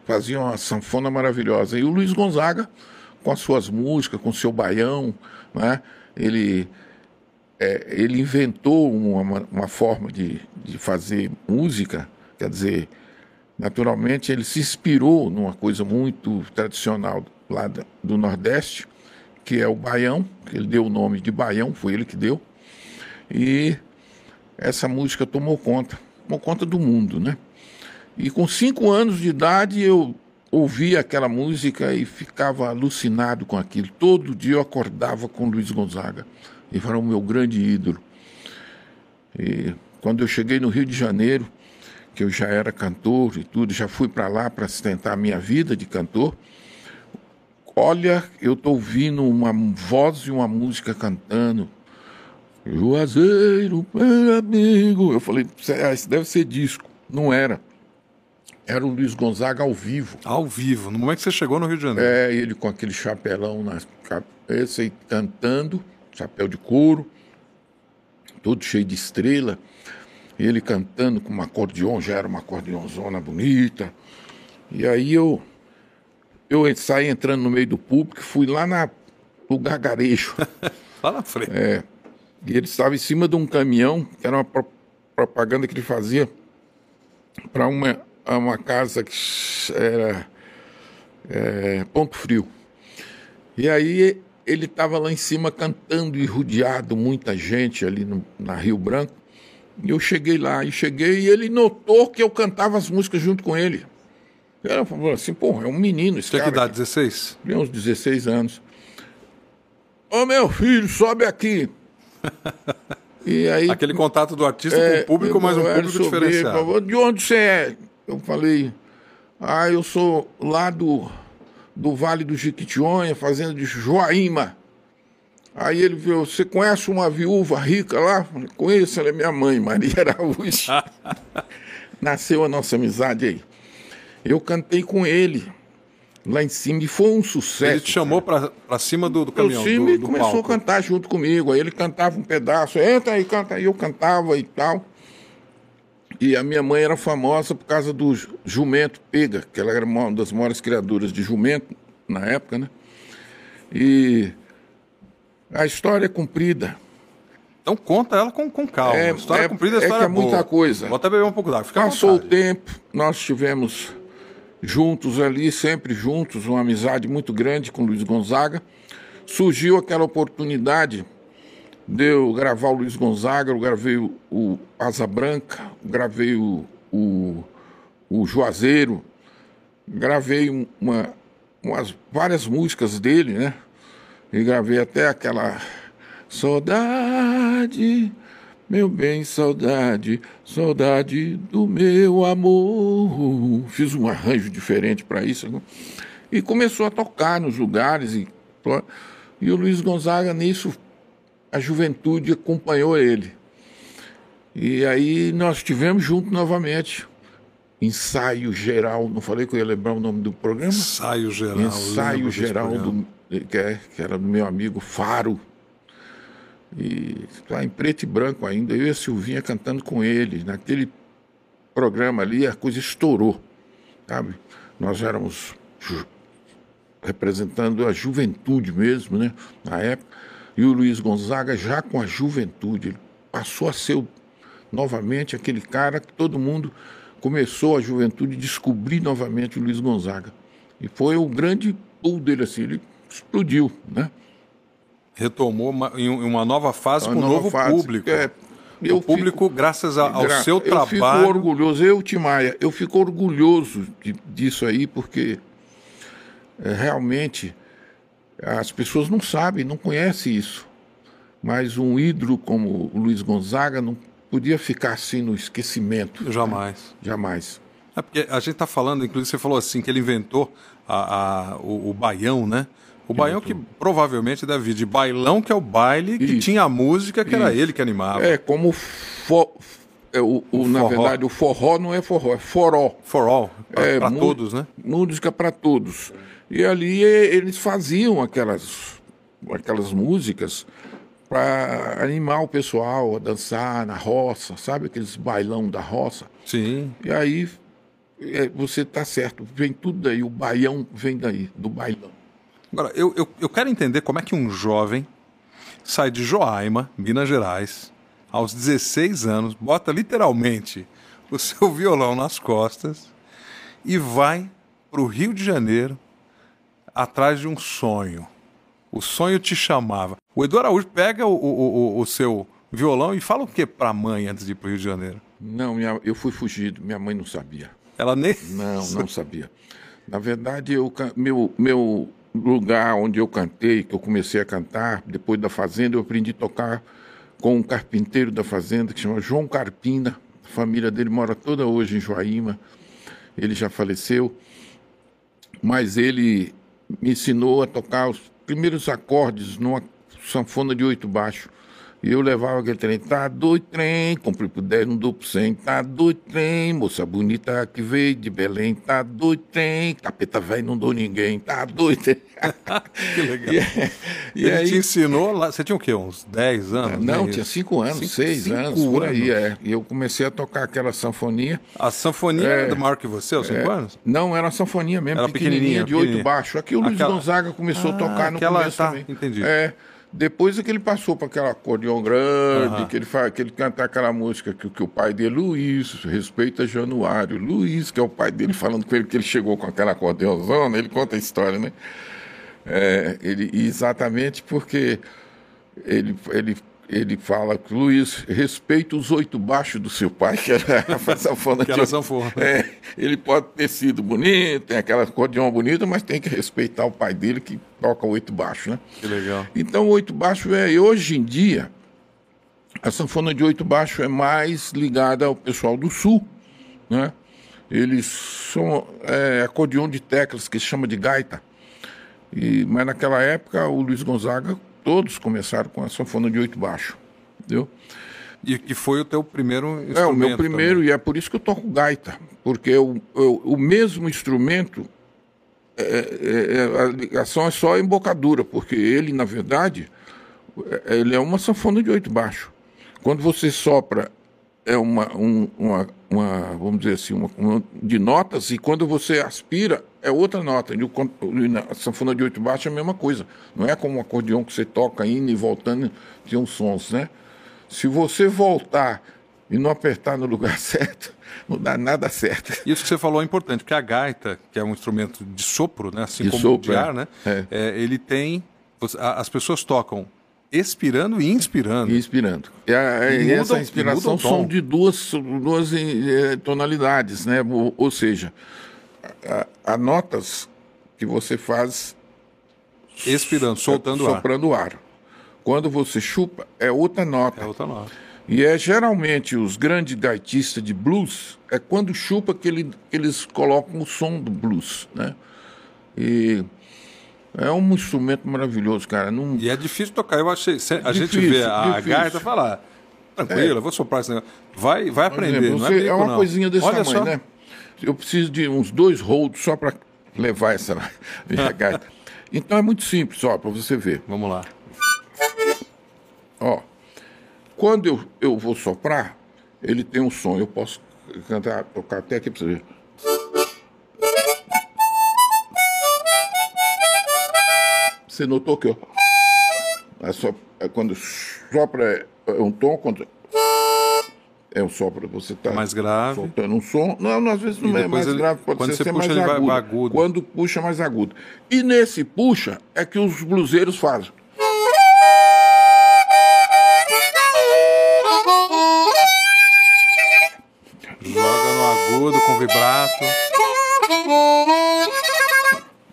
fazia uma sanfona maravilhosa. E o Luiz Gonzaga, com as suas músicas, com o seu baião, né? ele é, ele inventou uma, uma forma de, de fazer música, quer dizer, naturalmente ele se inspirou numa coisa muito tradicional lá do Nordeste, que é o Baião, que ele deu o nome de Baião, foi ele que deu. E essa música tomou conta, tomou conta do mundo, né? E com cinco anos de idade eu ouvia aquela música e ficava alucinado com aquilo. Todo dia eu acordava com Luiz Gonzaga. Ele era o meu grande ídolo. E quando eu cheguei no Rio de Janeiro, que eu já era cantor e tudo, já fui para lá para sustentar a minha vida de cantor. Olha, eu tô ouvindo uma voz e uma música cantando. Juazeiro, meu amigo. Eu falei, isso deve ser disco. Não era. Era o Luiz Gonzaga ao vivo. Ao vivo, no momento que você chegou no Rio de Janeiro. É, ele com aquele chapelão na cabeça e cantando, chapéu de couro, todo cheio de estrela. Ele cantando com um acordeon, já era uma acordeonzona bonita. E aí eu eu saí entrando no meio do público, fui lá na, no gargarejo. lá na frente. É. E ele estava em cima de um caminhão, que era uma propaganda que ele fazia para uma, uma casa que era é, Ponto Frio. E aí ele estava lá em cima cantando e rodeado, muita gente ali no, na Rio Branco. E eu cheguei lá, e cheguei, e ele notou que eu cantava as músicas junto com ele. Ela falou assim, pô, é um menino esse Tinha cara. que idade, 16? Tinha uns 16 anos. Ô meu filho, sobe aqui. E aí, Aquele contato do artista é, com o público, mas um público diferenciado. Falou, de onde você é? Eu falei, ah, eu sou lá do, do Vale do Jequitinhonha, fazenda de Joaíma. Aí ele viu, você conhece uma viúva rica lá? Falei, Conheço, ela é minha mãe, Maria Araújo. Nasceu a nossa amizade aí. Eu cantei com ele lá em cima e foi um sucesso. Ele te chamou para cima do, do caminhão, do, do e começou palco. a cantar junto comigo. Aí ele cantava um pedaço, entra aí, canta aí, eu cantava e tal. E a minha mãe era famosa por causa do jumento pega, que ela era uma das maiores criadoras de jumento na época, né? E a história é comprida. Então conta ela com, com calma. É, história é, comprida, a história é que é boa. muita coisa. Vou até beber um pouco d'água. Passou o tempo, nós tivemos juntos ali, sempre juntos, uma amizade muito grande com Luiz Gonzaga. Surgiu aquela oportunidade de eu gravar o Luiz Gonzaga, eu gravei o, o Asa Branca, gravei o, o, o Juazeiro, gravei uma, umas, várias músicas dele, né? E gravei até aquela Saudade meu bem, saudade, saudade do meu amor. Fiz um arranjo diferente para isso. Né? E começou a tocar nos lugares. E, e o Luiz Gonzaga, nisso, a juventude acompanhou ele. E aí nós tivemos junto novamente. Ensaio geral, não falei que eu ia lembrar o nome do programa? Ensaio geral. Ensaio geral, do, que, é, que era do meu amigo Faro e tá em preto e branco ainda, eu e a Silvinha cantando com ele. Naquele programa ali, a coisa estourou, sabe? Nós éramos representando a juventude mesmo, né? Na época. E o Luiz Gonzaga já com a juventude. Ele passou a ser novamente aquele cara que todo mundo começou a juventude descobrir novamente o Luiz Gonzaga. E foi o grande pulo dele assim, ele explodiu, né? Retomou uma, em uma nova fase uma com um novo fase. público. É, o público, fico, graças a, ao gra seu eu trabalho. Eu fico orgulhoso, eu, Timaya, eu fico orgulhoso de, disso aí, porque é, realmente as pessoas não sabem, não conhecem isso. Mas um ídolo como o Luiz Gonzaga não podia ficar assim no esquecimento. Jamais. Né? Jamais. É porque a gente está falando, inclusive você falou assim, que ele inventou a, a o, o baião, né? O baião que provavelmente deve vir de bailão, que é o baile, que Isso. tinha a música, que Isso. era ele que animava. É, como fo... é, o, o, o na verdade, o forró não é forró, é forró. Forró, para é, todos, né? Música para todos. E ali eles faziam aquelas, aquelas músicas para animar o pessoal a dançar na roça, sabe? Aqueles bailão da roça. Sim. E aí é, você tá certo, vem tudo daí, o baião vem daí, do bailão. Agora, eu, eu, eu quero entender como é que um jovem sai de Joaima, Minas Gerais, aos 16 anos, bota literalmente o seu violão nas costas e vai para o Rio de Janeiro atrás de um sonho. O sonho te chamava. O Edu Araújo pega o, o, o, o seu violão e fala o que pra mãe antes de ir pro Rio de Janeiro? Não, minha, eu fui fugido, minha mãe não sabia. Ela nem. Não, não sabia. Na verdade, eu, meu, meu lugar onde eu cantei, que eu comecei a cantar, depois da fazenda, eu aprendi a tocar com um carpinteiro da fazenda que chama João Carpina. A família dele mora toda hoje em Joaíma. Ele já faleceu, mas ele me ensinou a tocar os primeiros acordes numa sanfona de oito baixo. E eu levava aquele trem, tá doido trem, comprei por 10, não dou por 100, tá doido trem, moça bonita que veio de Belém, tá doido trem, capeta velho, não dou ninguém, tá doido que legal. E, e Ele aí, te ensinou lá, você tinha o quê, uns 10 anos? Não, né? tinha 5 anos, 6 anos, por aí, é. E eu comecei a tocar aquela sanfonia. A sanfonia é, era maior que você, aos 5 é, anos? Não, era uma sanfonia mesmo, era pequenininha, pequenininha de oito baixo. Aqui o Luiz aquela... Gonzaga começou ah, a tocar no aquela, começo tá, também. entendi. É, depois é que ele passou para aquela acordeão grande, uhum. que, ele faz, que ele canta aquela música que, que o pai dele, Luiz, respeita Januário. Luiz, que é o pai dele, falando com ele que ele chegou com aquela acordeãozona, ele conta a história, né? É, ele, exatamente porque ele, ele ele fala Luiz respeita os oito baixos do seu pai, que era a sanfona. que era sanfona. É, ele pode ter sido bonito, tem aquela acordeão bonita, mas tem que respeitar o pai dele que toca oito baixos, né? Que legal. Então oito baixo é, hoje em dia, a sanfona de oito baixo é mais ligada ao pessoal do sul, né? Eles são é, acordeão de teclas que se chama de gaita. E, mas naquela época o Luiz Gonzaga todos começaram com a sanfona de oito baixo, entendeu? E que foi o teu primeiro instrumento? É, o meu primeiro, também. e é por isso que eu toco gaita, porque eu, eu, o mesmo instrumento, é, é, é, a ligação é só a embocadura, porque ele, na verdade, é, ele é uma sanfona de oito baixo. Quando você sopra, é uma, um, uma, uma, vamos dizer assim, uma, uma, de notas, e quando você aspira, é outra nota. E o, a sanfona de oito baixos é a mesma coisa. Não é como um acordeão que você toca indo e voltando, tem uns sons, né? Se você voltar e não apertar no lugar certo, não dá nada certo. Isso que você falou é importante, porque a gaita, que é um instrumento de sopro, né? assim de como sopro, de ar, né? É. É, ele tem. As pessoas tocam expirando e inspirando. Inspirando. E, a, e, e essa inspiração são de duas, duas eh, tonalidades, né? Ou, ou seja, há notas que você faz expirando, soltando soprando ar. ar. Quando você chupa, é outra nota. É outra nota. E é geralmente os grandes gaitistas de blues, é quando chupa que, ele, que eles colocam o som do blues, né? E é um instrumento maravilhoso, cara. Não... E é difícil tocar. Eu achei. A difícil, gente vê a difícil. gaita falar, tranquilo, é. vou soprar esse negócio. Vai, vai aprender. Exemplo, não é, é uma não. coisinha desse Olha tamanho, só. né? Eu preciso de uns dois holds só para levar essa gaita. Então é muito simples, ó, para você ver. Vamos lá. Ó, quando eu, eu vou soprar, ele tem um som. Eu posso cantar, tocar até aqui para você ver. Você notou que ó, é só, é quando sopra é um tom, quando é um sopro, você está mais grave. soltando um som. Não, às vezes não é mais ele, grave, pode quando ser, você puxa, mais ele agudo. Vai, agudo. Quando puxa, mais agudo. E nesse puxa é que os bluseiros fazem. Joga no agudo com vibrato.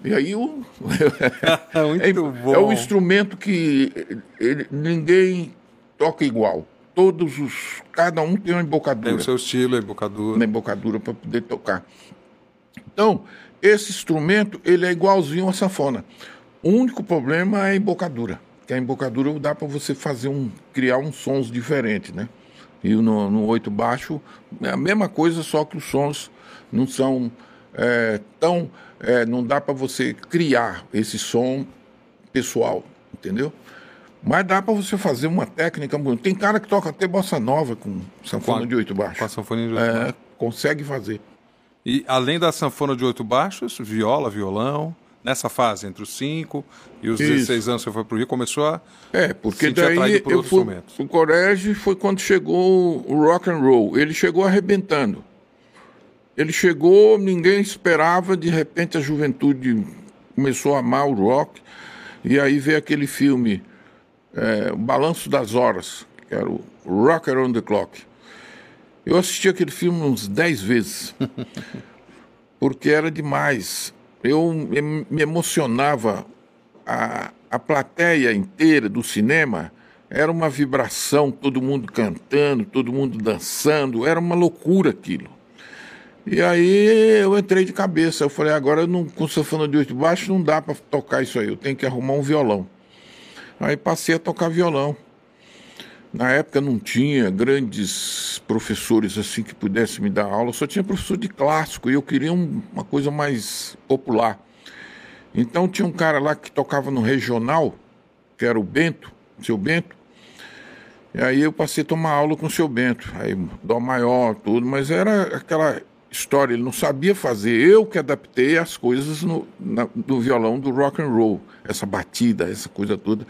E aí o. é, é um instrumento que ele, ninguém toca igual. Todos os. Cada um tem uma embocadura. Tem o seu estilo, a embocadura. Uma embocadura para poder tocar. Então, esse instrumento ele é igualzinho a sanfona. O único problema é a embocadura. Que a embocadura dá para você fazer um. criar uns sons diferentes, né? E no, no oito baixo é a mesma coisa, só que os sons não são é, tão é, não dá para você criar esse som pessoal, entendeu? Mas dá para você fazer uma técnica bonita. Tem cara que toca até bossa nova com sanfona com, de oito baixos. Com a sanfona de oito é, baixos. Consegue fazer. E além da sanfona de oito baixos, viola, violão. Nessa fase, entre os 5 e os Isso. 16 anos que você foi para o Rio, começou a É, porque daí eu fui o colégio foi quando chegou o rock and roll. Ele chegou arrebentando. Ele chegou, ninguém esperava, de repente a juventude começou a amar o rock. E aí veio aquele filme, é, O Balanço das Horas, que era o Rocker on the Clock. Eu assisti aquele filme uns dez vezes, porque era demais. Eu me emocionava, a, a plateia inteira do cinema era uma vibração, todo mundo cantando, todo mundo dançando, era uma loucura aquilo. E aí eu entrei de cabeça, eu falei, agora não, com sanfona de oito baixo não dá para tocar isso aí, eu tenho que arrumar um violão. Aí passei a tocar violão. Na época não tinha grandes professores assim que pudessem me dar aula, só tinha professor de clássico e eu queria um, uma coisa mais popular. Então tinha um cara lá que tocava no regional, que era o Bento, seu Bento, e aí eu passei a tomar aula com o seu Bento, aí dó maior, tudo, mas era aquela história, ele não sabia fazer. Eu que adaptei as coisas no, na, do violão do rock and roll, essa batida, essa coisa toda.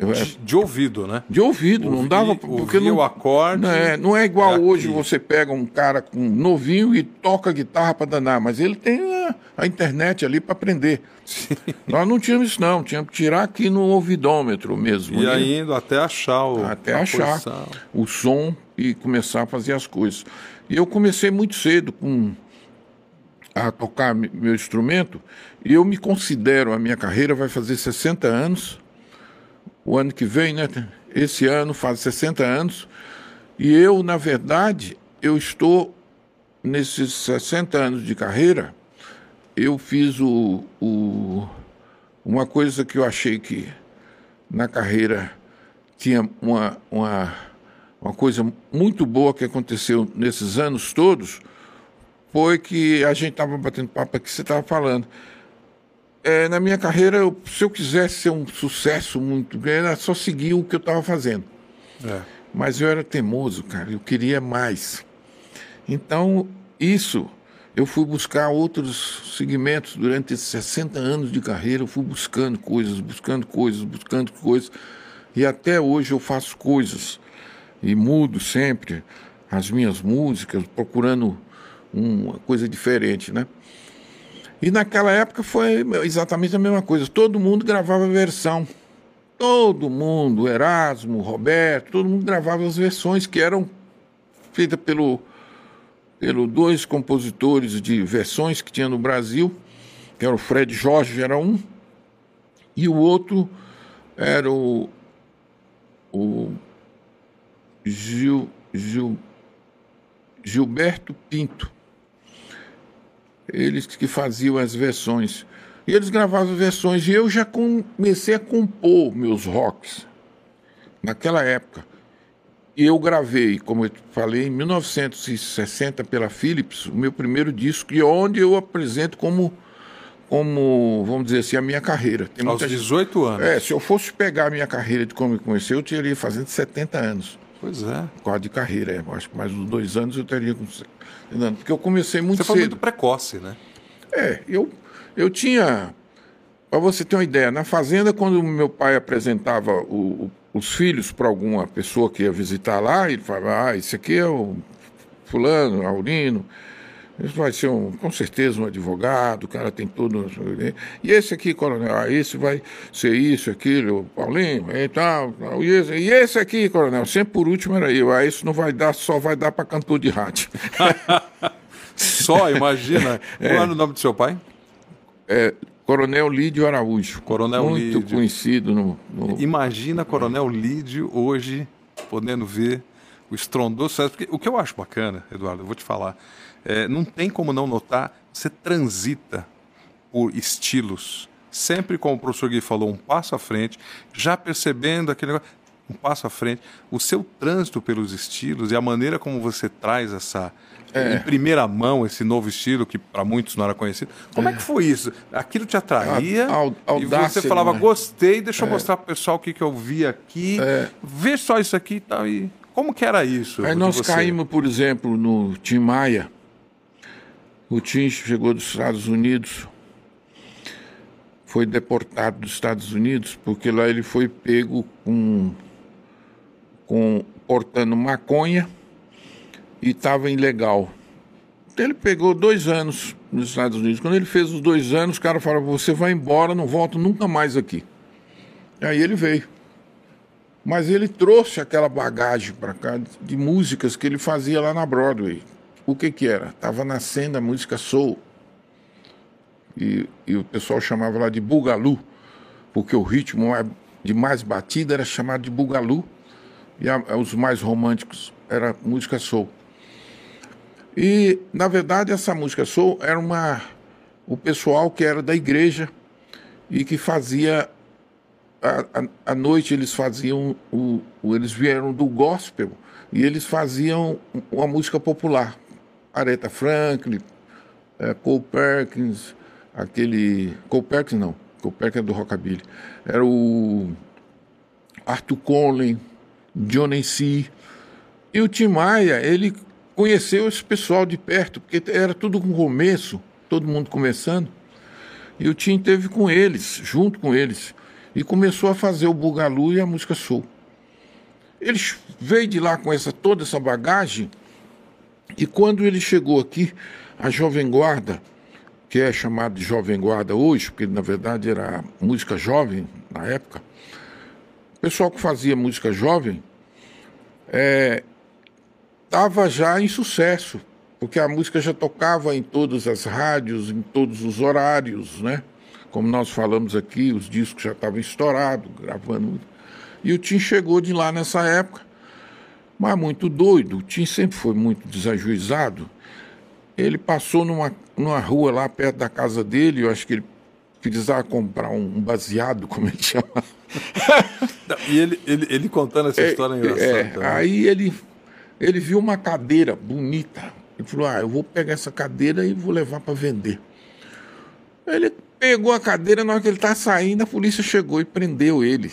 Eu, de, de, ouvido, né? De ouvido, Ouvi, não dava porque não, o acorde. Não é, não é igual é hoje você pega um cara com novinho e toca guitarra para danar, mas ele tem a, a internet ali para aprender. Sim. Nós não tínhamos isso não, tínhamos que tirar aqui no ouvidômetro mesmo. E né? aí indo até achar o até achar posição. o som e começar a fazer as coisas. E eu comecei muito cedo com a tocar meu instrumento e eu me considero a minha carreira vai fazer 60 anos o ano que vem, né? Esse ano faz 60 anos. E eu, na verdade, eu estou nesses 60 anos de carreira, eu fiz o, o, uma coisa que eu achei que na carreira tinha uma, uma, uma coisa muito boa que aconteceu nesses anos todos, foi que a gente estava batendo papo aqui, você estava falando é, na minha carreira, eu, se eu quisesse ser um sucesso muito grande, era só seguir o que eu estava fazendo. É. Mas eu era teimoso, cara, eu queria mais. Então, isso, eu fui buscar outros segmentos durante esses 60 anos de carreira, eu fui buscando coisas, buscando coisas, buscando coisas. E até hoje eu faço coisas e mudo sempre as minhas músicas, procurando uma coisa diferente, né? E naquela época foi exatamente a mesma coisa. Todo mundo gravava versão. Todo mundo, Erasmo, Roberto, todo mundo gravava as versões que eram feitas pelo, pelo dois compositores de versões que tinha no Brasil, que era o Fred Jorge, era um, e o outro era o, o Gil, Gil, Gilberto Pinto eles que faziam as versões. E eles gravavam versões e eu já comecei a compor meus rocks naquela época. E eu gravei, como eu falei, em 1960 pela Philips, o meu primeiro disco, e onde eu apresento como, como vamos dizer assim, a minha carreira. Tem Aos 18 anos. É, se eu fosse pegar a minha carreira de como eu comecei, eu teria fazendo 70 anos. Pois é. Quase de carreira, é. Acho que mais uns dois anos eu teria porque eu comecei muito você cedo. Você foi muito precoce, né? É, eu, eu tinha. Para você ter uma ideia, na fazenda, quando meu pai apresentava o, o, os filhos para alguma pessoa que ia visitar lá, ele falava: Ah, esse aqui é o Fulano, Aurino. Isso vai ser um, com certeza um advogado, o cara tem tudo. E esse aqui, coronel, ah, esse vai ser isso, aquilo, Paulinho, e tal. tal e, esse, e esse aqui, coronel, sempre por último era eu. Ah, isso não vai dar, só vai dar para cantor de rádio. só, imagina. É. Qual era o nome do seu pai? É, Coronel Lídio Araújo. Coronel muito Lídio. conhecido no, no, Imagina Coronel Lídio hoje podendo ver o estrondoso sucesso. Porque o que eu acho bacana, Eduardo, eu vou te falar é, não tem como não notar, você transita por estilos. Sempre, como o professor Gui falou, um passo à frente, já percebendo aquele negócio, um passo à frente. O seu trânsito pelos estilos e a maneira como você traz essa, é. em primeira mão esse novo estilo que para muitos não era conhecido. Como é. é. que foi isso? Aquilo te atraía a, a, e você falava né? gostei, deixa eu é. mostrar para o pessoal o que, que eu vi aqui, é. vê só isso aqui e tal. E como que era isso? Aí nós caímos, por exemplo, no Tim Maia, o Tim chegou dos Estados Unidos, foi deportado dos Estados Unidos, porque lá ele foi pego com, com portando maconha e estava ilegal. Ele pegou dois anos nos Estados Unidos. Quando ele fez os dois anos, o cara falou: Você vai embora, não volta nunca mais aqui. Aí ele veio. Mas ele trouxe aquela bagagem para cá de músicas que ele fazia lá na Broadway. O que que era? Tava nascendo a música soul. E, e o pessoal chamava lá de bugalu, porque o ritmo de mais batida era chamado de bugalu e a, os mais românticos era música soul. E na verdade essa música soul era uma o pessoal que era da igreja e que fazia à noite eles faziam o, o, eles vieram do gospel e eles faziam uma música popular Aretha Franklin é, Cole Perkins aquele Cole Perkins não Cole Perkins é do rockabilly. Era o Arthur Conley Johnny C. E o Tim Maia ele conheceu esse pessoal de perto porque era tudo com começo todo mundo começando. E o Tim teve com eles junto com eles e começou a fazer o bugalu e a música soul. Ele veio de lá com essa toda essa bagagem e quando ele chegou aqui, a Jovem Guarda, que é chamada de Jovem Guarda hoje, porque na verdade era música jovem na época, o pessoal que fazia música jovem estava é, já em sucesso, porque a música já tocava em todas as rádios, em todos os horários, né? Como nós falamos aqui, os discos já estavam estourados, gravando. E o Tim chegou de lá nessa época, mas muito doido. O Tim sempre foi muito desajuizado. Ele passou numa, numa rua lá perto da casa dele, eu acho que ele precisava comprar um baseado, como ele chama. e ele, ele, ele, contando essa é, história é, engraçada. É, aí ele, ele viu uma cadeira bonita. Ele falou: Ah, eu vou pegar essa cadeira e vou levar para vender. Ele Pegou a cadeira, na hora que ele está saindo, a polícia chegou e prendeu ele.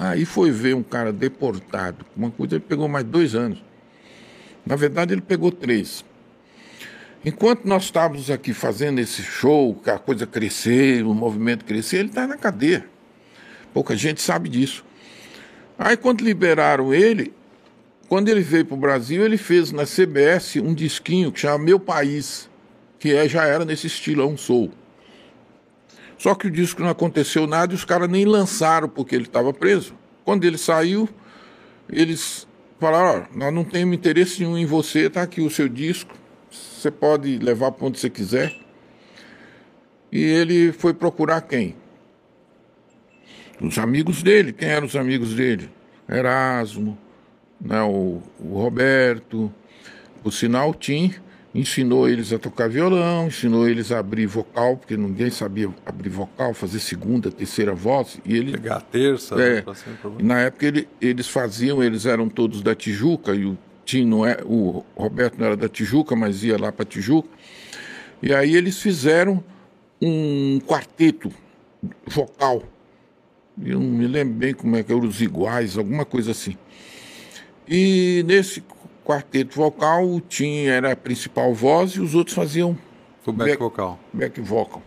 Aí foi ver um cara deportado. Uma coisa, ele pegou mais dois anos. Na verdade, ele pegou três. Enquanto nós estávamos aqui fazendo esse show, a coisa crescer, o movimento crescer, ele está na cadeia. Pouca gente sabe disso. Aí, quando liberaram ele, quando ele veio para o Brasil, ele fez na CBS um disquinho que chama Meu País, que é, já era nesse estilo, é um soul. Só que o disco não aconteceu nada e os caras nem lançaram porque ele estava preso. Quando ele saiu, eles falaram: oh, nós não temos interesse nenhum em você, tá aqui o seu disco, você pode levar para onde você quiser. E ele foi procurar quem? Os amigos dele. Quem eram os amigos dele? Erasmo, né, o, o Roberto, o sinal Tim ensinou eles a tocar violão, ensinou eles a abrir vocal, porque ninguém sabia abrir vocal, fazer segunda, terceira voz. E ele, Pegar a terça. É, e na época ele, eles faziam, eles eram todos da Tijuca, e o Tim não é, o Roberto não era da Tijuca, mas ia lá para Tijuca. E aí eles fizeram um quarteto vocal. Eu não me lembro bem como é que eram os iguais, alguma coisa assim. E nesse quarteto vocal, o Tim era a principal voz e os outros faziam o back, back vocal. Back vocal.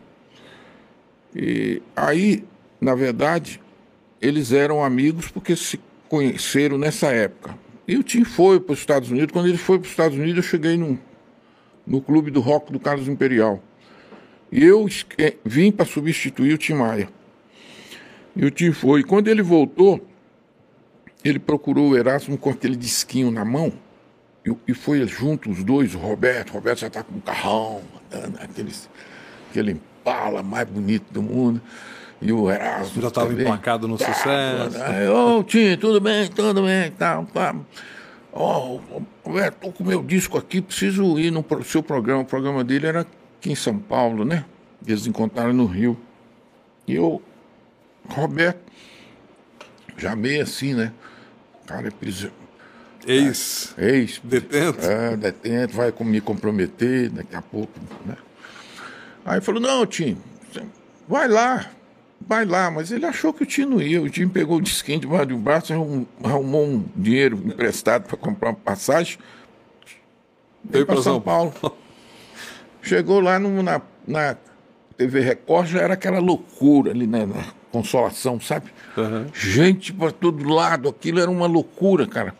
E aí, na verdade, eles eram amigos porque se conheceram nessa época. E o Tim foi para os Estados Unidos. Quando ele foi para os Estados Unidos, eu cheguei no, no clube do rock do Carlos Imperial. E eu vim para substituir o Tim Maia. E o Tim foi. E quando ele voltou, ele procurou o Erasmo com aquele disquinho na mão e, e foi junto os dois, o Roberto. O Roberto já está com um carrão, aqueles, aquele impala mais bonito do mundo. E o Erasmo. Já estava empacado no tá, sucesso. Ô, oh, Tim, tudo bem, tudo bem, tá, tá. Ó, oh, Roberto, tô com o meu disco aqui, preciso ir no seu programa. O programa dele era aqui em São Paulo, né? Eles encontraram no Rio. E eu, Roberto, já meio assim, né? Cara, é Ex. É, ex. Detento. É, detento, vai me comprometer daqui a pouco. Né? Aí falou, não, Tim, vai lá, vai lá. Mas ele achou que o Tim não ia. O Tim pegou o disquinho debaixo do braço, arrumou um dinheiro emprestado para comprar uma passagem. Veio para São Paulo. Chegou lá no, na, na TV Record, já era aquela loucura ali, né? Na consolação, sabe? Uhum. Gente para todo lado, aquilo era uma loucura, cara.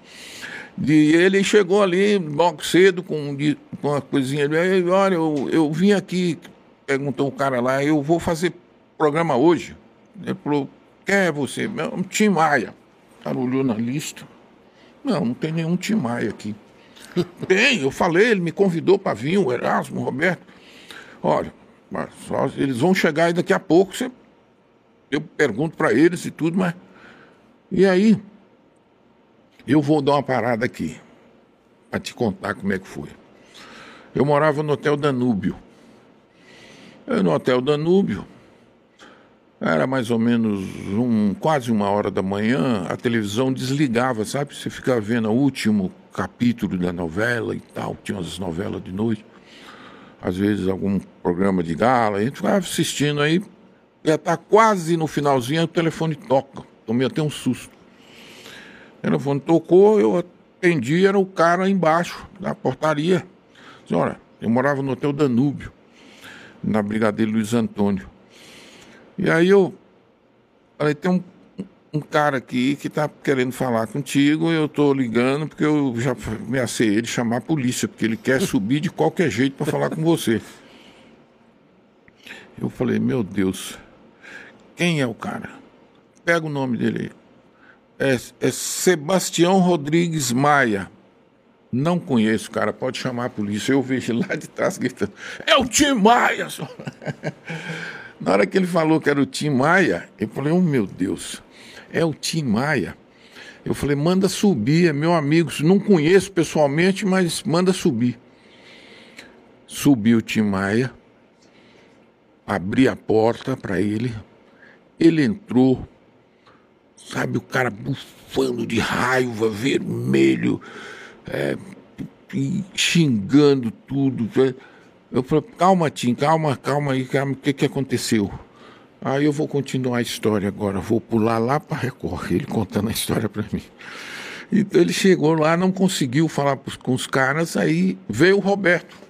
E ele chegou ali logo cedo com, com uma coisinha. Ele, olha, eu, eu vim aqui, perguntou o cara lá, eu vou fazer programa hoje. Ele falou, Quem é você? Meu, Tim Maia. O cara olhou na lista. Não, não tem nenhum Tim Maia aqui. tem, eu falei, ele me convidou para vir, o Erasmo, o Roberto. Olha, só, eles vão chegar aí daqui a pouco, você, eu pergunto para eles e tudo, mas. E aí, eu vou dar uma parada aqui, para te contar como é que foi. Eu morava no Hotel Danúbio. Eu, no Hotel Danúbio, era mais ou menos um, quase uma hora da manhã, a televisão desligava, sabe? Você ficava vendo o último capítulo da novela e tal, tinha as novelas de noite, às vezes algum programa de gala, a gente ficava assistindo aí, já tá quase no finalzinho, o telefone toca. Tomei até um susto. Telefone tocou, eu atendi, era o cara embaixo, da portaria. Senhora, eu morava no Hotel Danúbio, na Brigadeiro Luiz Antônio. E aí eu falei, tem um, um cara aqui que está querendo falar contigo, eu estou ligando porque eu já ameacei ele chamar a polícia, porque ele quer subir de qualquer jeito para falar com você. Eu falei, meu Deus, quem é o cara? Pega o nome dele aí. É, é Sebastião Rodrigues Maia. Não conheço, cara, pode chamar a polícia. Eu vejo lá de trás gritando: É o Tim Maia! Na hora que ele falou que era o Tim Maia, eu falei: Oh meu Deus, é o Tim Maia. Eu falei: Manda subir, é meu amigo. Não conheço pessoalmente, mas manda subir. Subiu o Tim Maia, abri a porta para ele, ele entrou, sabe, o cara bufando de raiva, vermelho é, xingando tudo. Né? Eu falei, calma, Tim, calma, calma aí, calma, o que, que aconteceu? Aí eu vou continuar a história agora, vou pular lá para Record, ele contando a história para mim. Então ele chegou lá, não conseguiu falar com os caras, aí veio o Roberto.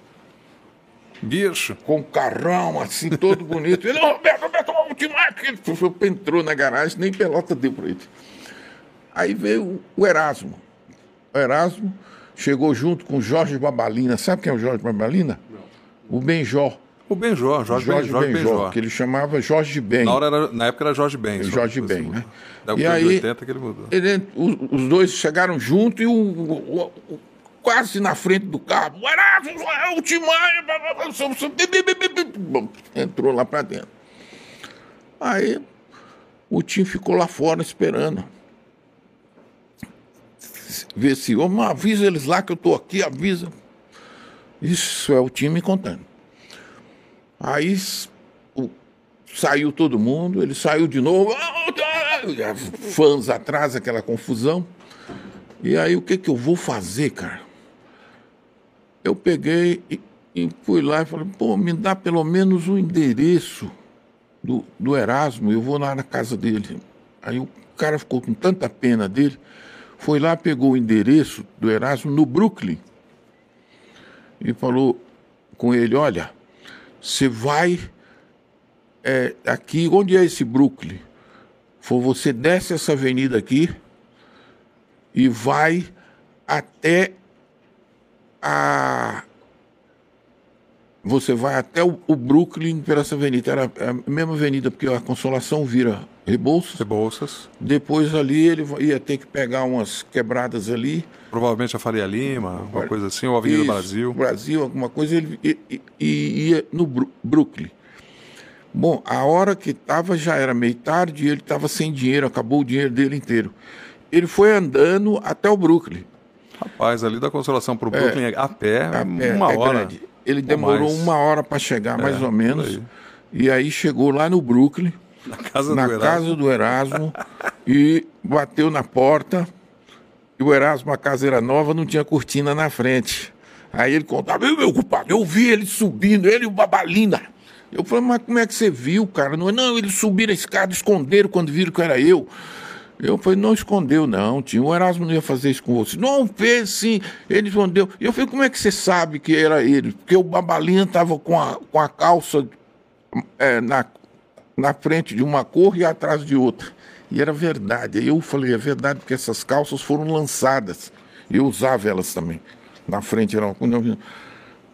Bicho. Com um carrão, assim, todo bonito. Ele, Roberto, Roberto, vamos te Ele entrou na garagem, nem pelota deu para ele. Aí veio o Erasmo. O Erasmo chegou junto com Jorge Babalina. Sabe quem é o Jorge Babalina? Não. O Benjó. O Benjó, Jorge, Jorge, Jorge Benjó, Benjó, que ele chamava Jorge Ben. Na, era, na época era Jorge Ben. Jorge Ben, né? Da e aí, 80 que ele mudou. Ele, os, os, dois chegaram junto e o, o, o, quase na frente do carro. É o Timaya, entrou lá para dentro. Aí o Tim ficou lá fora esperando ver se homem, avisa eles lá que eu estou aqui, avisa. Isso é o time contando. Aí o, saiu todo mundo, ele saiu de novo, fãs atrás, aquela confusão. E aí o que, que eu vou fazer, cara? Eu peguei e, e fui lá e falei, pô, me dá pelo menos o endereço do, do Erasmo, eu vou lá na casa dele. Aí o cara ficou com tanta pena dele foi lá, pegou o endereço do Erasmo no Brooklyn e falou com ele: Olha, você vai é, aqui, onde é esse Brooklyn? Foi você desce essa avenida aqui e vai até a. Você vai até o, o Brooklyn por essa avenida. Era a mesma avenida, porque a Consolação vira Rebouças. Rebouças. Depois ali ele ia ter que pegar umas quebradas ali. Provavelmente a Faria Lima, alguma coisa assim, ou a Avenida Isso, Brasil. Brasil, alguma coisa, ele ia no Brooklyn. Bom, a hora que estava já era meio tarde e ele estava sem dinheiro, acabou o dinheiro dele inteiro. Ele foi andando até o Brooklyn. Rapaz, ali da Consolação para o Brooklyn, é, a pé, a pé uma é hora. Grande. Ele demorou mais. uma hora para chegar, mais é, ou menos. Aí. E aí chegou lá no Brooklyn. Na casa na do Erasmo. Casa do Erasmo e bateu na porta. E o Erasmo, a casa era nova, não tinha cortina na frente. Aí ele contava, eu, meu culpado, eu vi ele subindo, ele e o Babalina. Eu falei, mas como é que você viu, cara? Não, não eles subiram a escada, esconderam quando viram que era eu. Eu falei, não escondeu, não, tio. O Erasmo não ia fazer isso com você. Não fez sim, ele escondeu. Eu falei, como é que você sabe que era ele? Porque o Babalina estava com a, com a calça é, na, na frente de uma cor e atrás de outra. E era verdade. Aí eu falei, é verdade, porque essas calças foram lançadas. Eu usava elas também. Na frente era uma.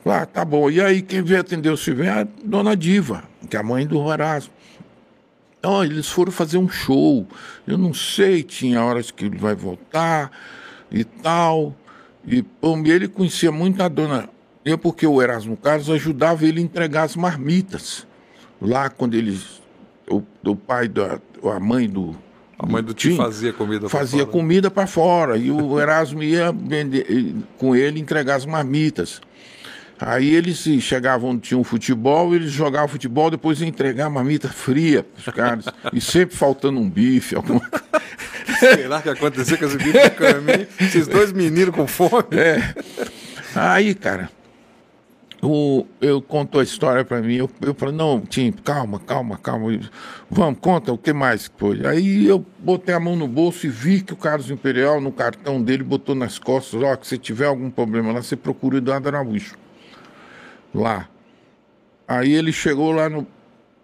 Ah, tá bom. E aí quem veio atender o Silvio? A dona Diva, que é a mãe do Horácio. Oh, eles foram fazer um show. Eu não sei, tinha horas que ele vai voltar e tal. E bom, ele conhecia muito a dona. Eu, porque o Erasmo Carlos ajudava ele a entregar as marmitas. Lá quando eles. O, o pai da. A mãe do. A mãe do tio fazia comida para Fazia fora. comida para fora. E o Erasmo ia vender, com ele entregar as marmitas. Aí eles chegavam, tinham um futebol, eles jogavam futebol, depois iam entregar marmita fria para os caras. e sempre faltando um bife, alguma. Sei lá o que aconteceu com esse bife caminho, esses dois meninos com fome. É. Aí, cara, o, eu contou a história para mim, eu, eu falei, não, Tim, calma, calma, calma. Vamos, conta o que mais foi. Aí eu botei a mão no bolso e vi que o Carlos Imperial, no cartão dele, botou nas costas, ó, que se tiver algum problema lá, você procura o Eduardo Araújo lá. Aí ele chegou lá no.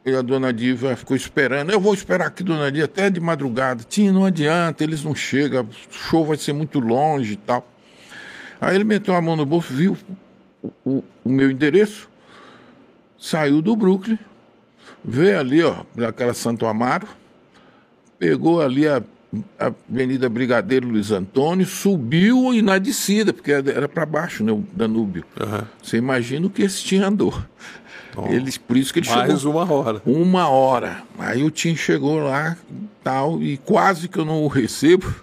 E a dona Diva ficou esperando. Eu vou esperar aqui, dona Diva, até de madrugada. Tinha, não adianta, eles não chegam, o show vai ser muito longe e tal. Aí ele meteu a mão no bolso, viu o, o, o meu endereço, saiu do Brooklyn, veio ali, ó, daquela Santo Amaro, pegou ali a Avenida Brigadeiro Luiz Antônio, subiu e na descida, porque era para baixo, né, o Danúbio. Uhum. Você imagina o que esse Tim andou. Eles, por isso que ele mais chegou. Mais uma hora. Uma hora. Aí o Tim chegou lá tal, e quase que eu não o recebo.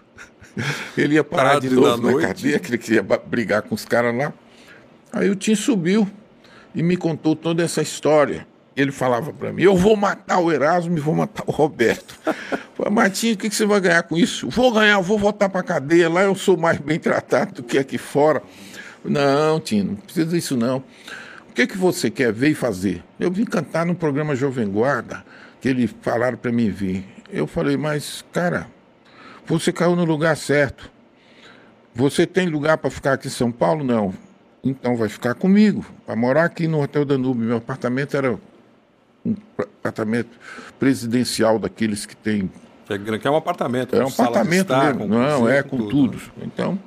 ele ia parar Tarde de novo na cadeia, que ele queria brigar com os caras lá. Aí o Tim subiu e me contou toda essa história ele falava para mim: Eu vou matar o Erasmo e vou matar o Roberto. Falei, Martinho, o que, que você vai ganhar com isso? Vou ganhar, vou voltar para cadeia. Lá eu sou mais bem tratado do que aqui fora. Não, Tino, não precisa disso não. O que, que você quer ver e fazer? Eu vim cantar no programa Jovem Guarda, que eles falaram para mim vir. Eu falei, mas, cara, você caiu no lugar certo. Você tem lugar para ficar aqui em São Paulo? Não. Então vai ficar comigo, para morar aqui no Hotel Danúbio. Meu apartamento era um apartamento presidencial daqueles que tem. É, que é um apartamento. É um apartamento estar, mesmo. Não, é com, com tudo. tudo. Né? Então,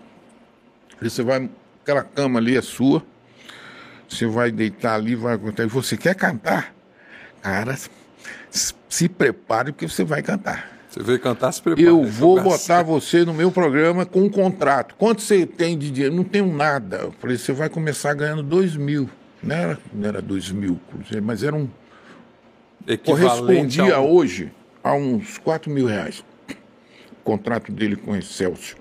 você vai. Aquela cama ali é sua. Você vai deitar ali, vai acontecer. Você quer cantar? Cara, se prepare porque você vai cantar. Você veio cantar, se prepare. Eu vou botar você no meu programa com um contrato. Quanto você tem de dinheiro? Não tenho nada. Eu falei, você vai começar ganhando dois mil. Não era, não era dois mil, mas era um correspondia ao... hoje a uns 4 mil reais. O contrato dele com o Excelsior.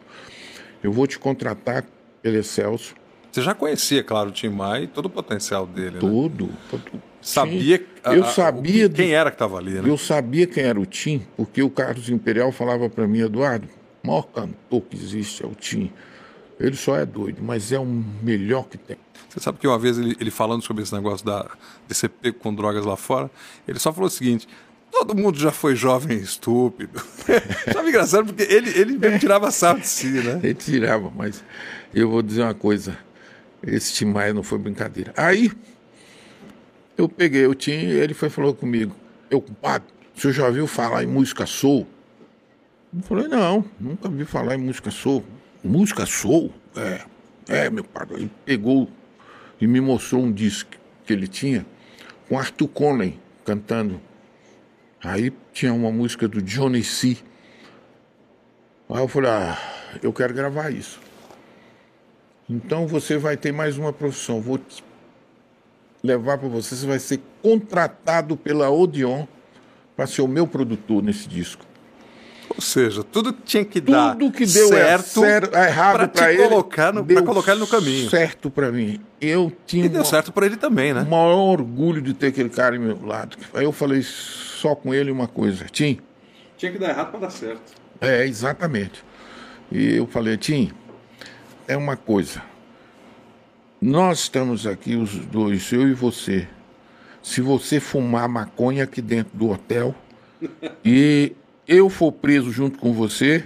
Eu vou te contratar pelo Excelsior. Você já conhecia, claro, o Tim Maia e todo o potencial dele, Tudo. Né? Sabia, eu a, sabia quem era que estava ali, né? Eu sabia quem era o Tim, porque o Carlos Imperial falava para mim, Eduardo, o maior cantor que existe é o Tim. Ele só é doido, mas é o melhor que tem. Você sabe que uma vez ele, ele falando sobre esse negócio da, de ser pego com drogas lá fora, ele só falou o seguinte: todo mundo já foi jovem estúpido. Sabe engraçado, porque ele, ele mesmo tirava sarro de si, né? Ele tirava, mas eu vou dizer uma coisa: esse Tim Maia não foi brincadeira. Aí eu peguei o Tim e ele foi falou comigo: Eu, compadre, o senhor já ouviu falar em música soul? Eu falei: Não, nunca vi falar em música soul. Música soul? É, é, meu pai. Ele pegou e me mostrou um disco que ele tinha com Arthur Conley cantando. Aí tinha uma música do Johnny C. Aí eu falei, ah, eu quero gravar isso. Então você vai ter mais uma profissão. Vou levar para você, você vai ser contratado pela Odeon para ser o meu produtor nesse disco. Ou seja, tudo tinha que dar tudo que deu certo, certo errado para ele, colocar no, pra colocar ele no caminho. Certo para mim. Eu tinha e deu uma, certo para ele também, né? O maior orgulho de ter aquele cara ao meu lado. Aí eu falei só com ele uma coisa, Tim. Tinha que dar errado para dar certo. É, exatamente. E eu falei, Tim, é uma coisa. Nós estamos aqui, os dois, eu e você. Se você fumar maconha aqui dentro do hotel e eu for preso junto com você,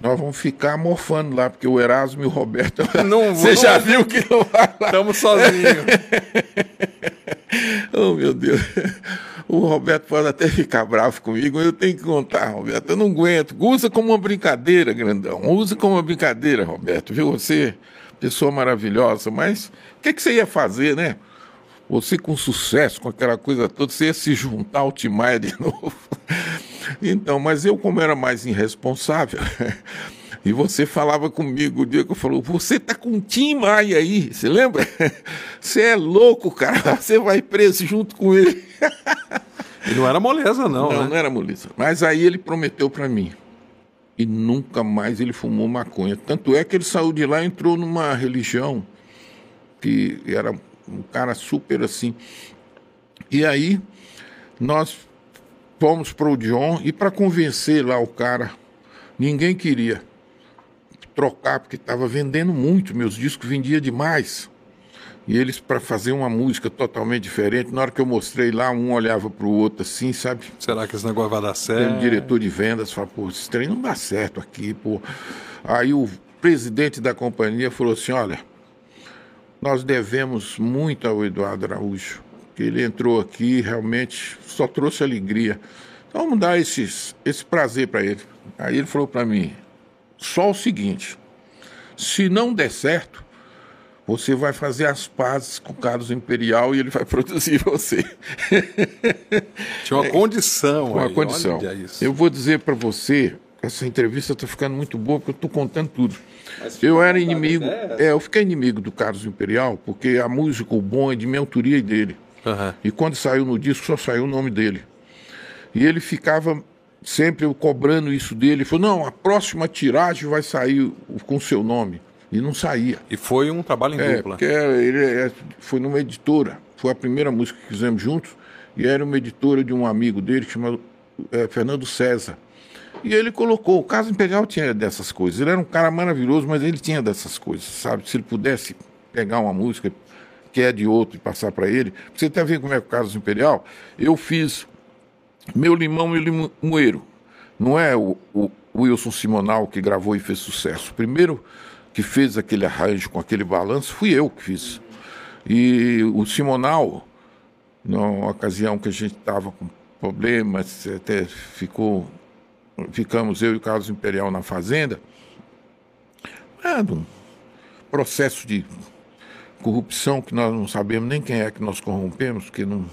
nós vamos ficar morfando lá, porque o Erasmo e o Roberto. Não Você não, já viu que não vai lá? Estamos sozinhos. oh, meu Deus. O Roberto pode até ficar bravo comigo, eu tenho que contar, Roberto. Eu não aguento. Usa como uma brincadeira, grandão. Usa como uma brincadeira, Roberto. Viu você? Pessoa maravilhosa, mas o que, que você ia fazer, né? Você com sucesso, com aquela coisa toda, você ia se juntar ao Timaya de novo. Então, mas eu, como era mais irresponsável, e você falava comigo o dia que eu falou, você tá com um Tim Maia aí, você lembra? Você é louco, cara, você vai preso junto com ele. E não era moleza, não. Não, né? não era moleza. Mas aí ele prometeu para mim. E nunca mais ele fumou maconha. Tanto é que ele saiu de lá e entrou numa religião que era um cara super assim. E aí nós fomos para o John e para convencer lá o cara, ninguém queria trocar porque estava vendendo muito, meus discos vendia demais. E eles, para fazer uma música totalmente diferente, na hora que eu mostrei lá, um olhava para o outro assim, sabe? Será que esse negócio vai dar Tem certo? um diretor de vendas falou, pô, esse trem não dá certo aqui, pô. Aí o presidente da companhia falou assim, olha, nós devemos muito ao Eduardo Araújo, que ele entrou aqui e realmente só trouxe alegria. Então vamos dar esses, esse prazer para ele. Aí ele falou para mim, só o seguinte, se não der certo, você vai fazer as pazes com o Carlos Imperial e ele vai produzir você. Tinha uma condição. Com a aí, condição. olha isso. Eu vou dizer para você, essa entrevista está ficando muito boa porque eu estou contando tudo. Eu era inimigo, é, eu fiquei inimigo do Carlos Imperial porque a música o bom é de minha autoria e dele. Aham. E quando saiu no disco só saiu o nome dele. E ele ficava sempre eu cobrando isso dele. Ele falou: "Não, a próxima tiragem vai sair com o seu nome". E não saía. E foi um trabalho em É, dupla. porque ele é- foi numa editora. Foi a primeira música que fizemos juntos. E era uma editora de um amigo dele, chamado é, Fernando César. E ele colocou. O Caso Imperial tinha dessas coisas. Ele era um cara maravilhoso, mas ele tinha dessas coisas, sabe? Se ele pudesse pegar uma música que é de outro e passar para ele. Você até ver como é o Caso Imperial. Eu fiz Meu Limão e Limoeiro. Não é o, o Wilson Simonal que gravou e fez sucesso. O primeiro que fez aquele arranjo com aquele balanço fui eu que fiz. E o Simonal, na ocasião que a gente estava com problemas, até ficou, ficamos eu e o Carlos Imperial na fazenda, é um processo de corrupção que nós não sabemos nem quem é que nós corrompemos, que não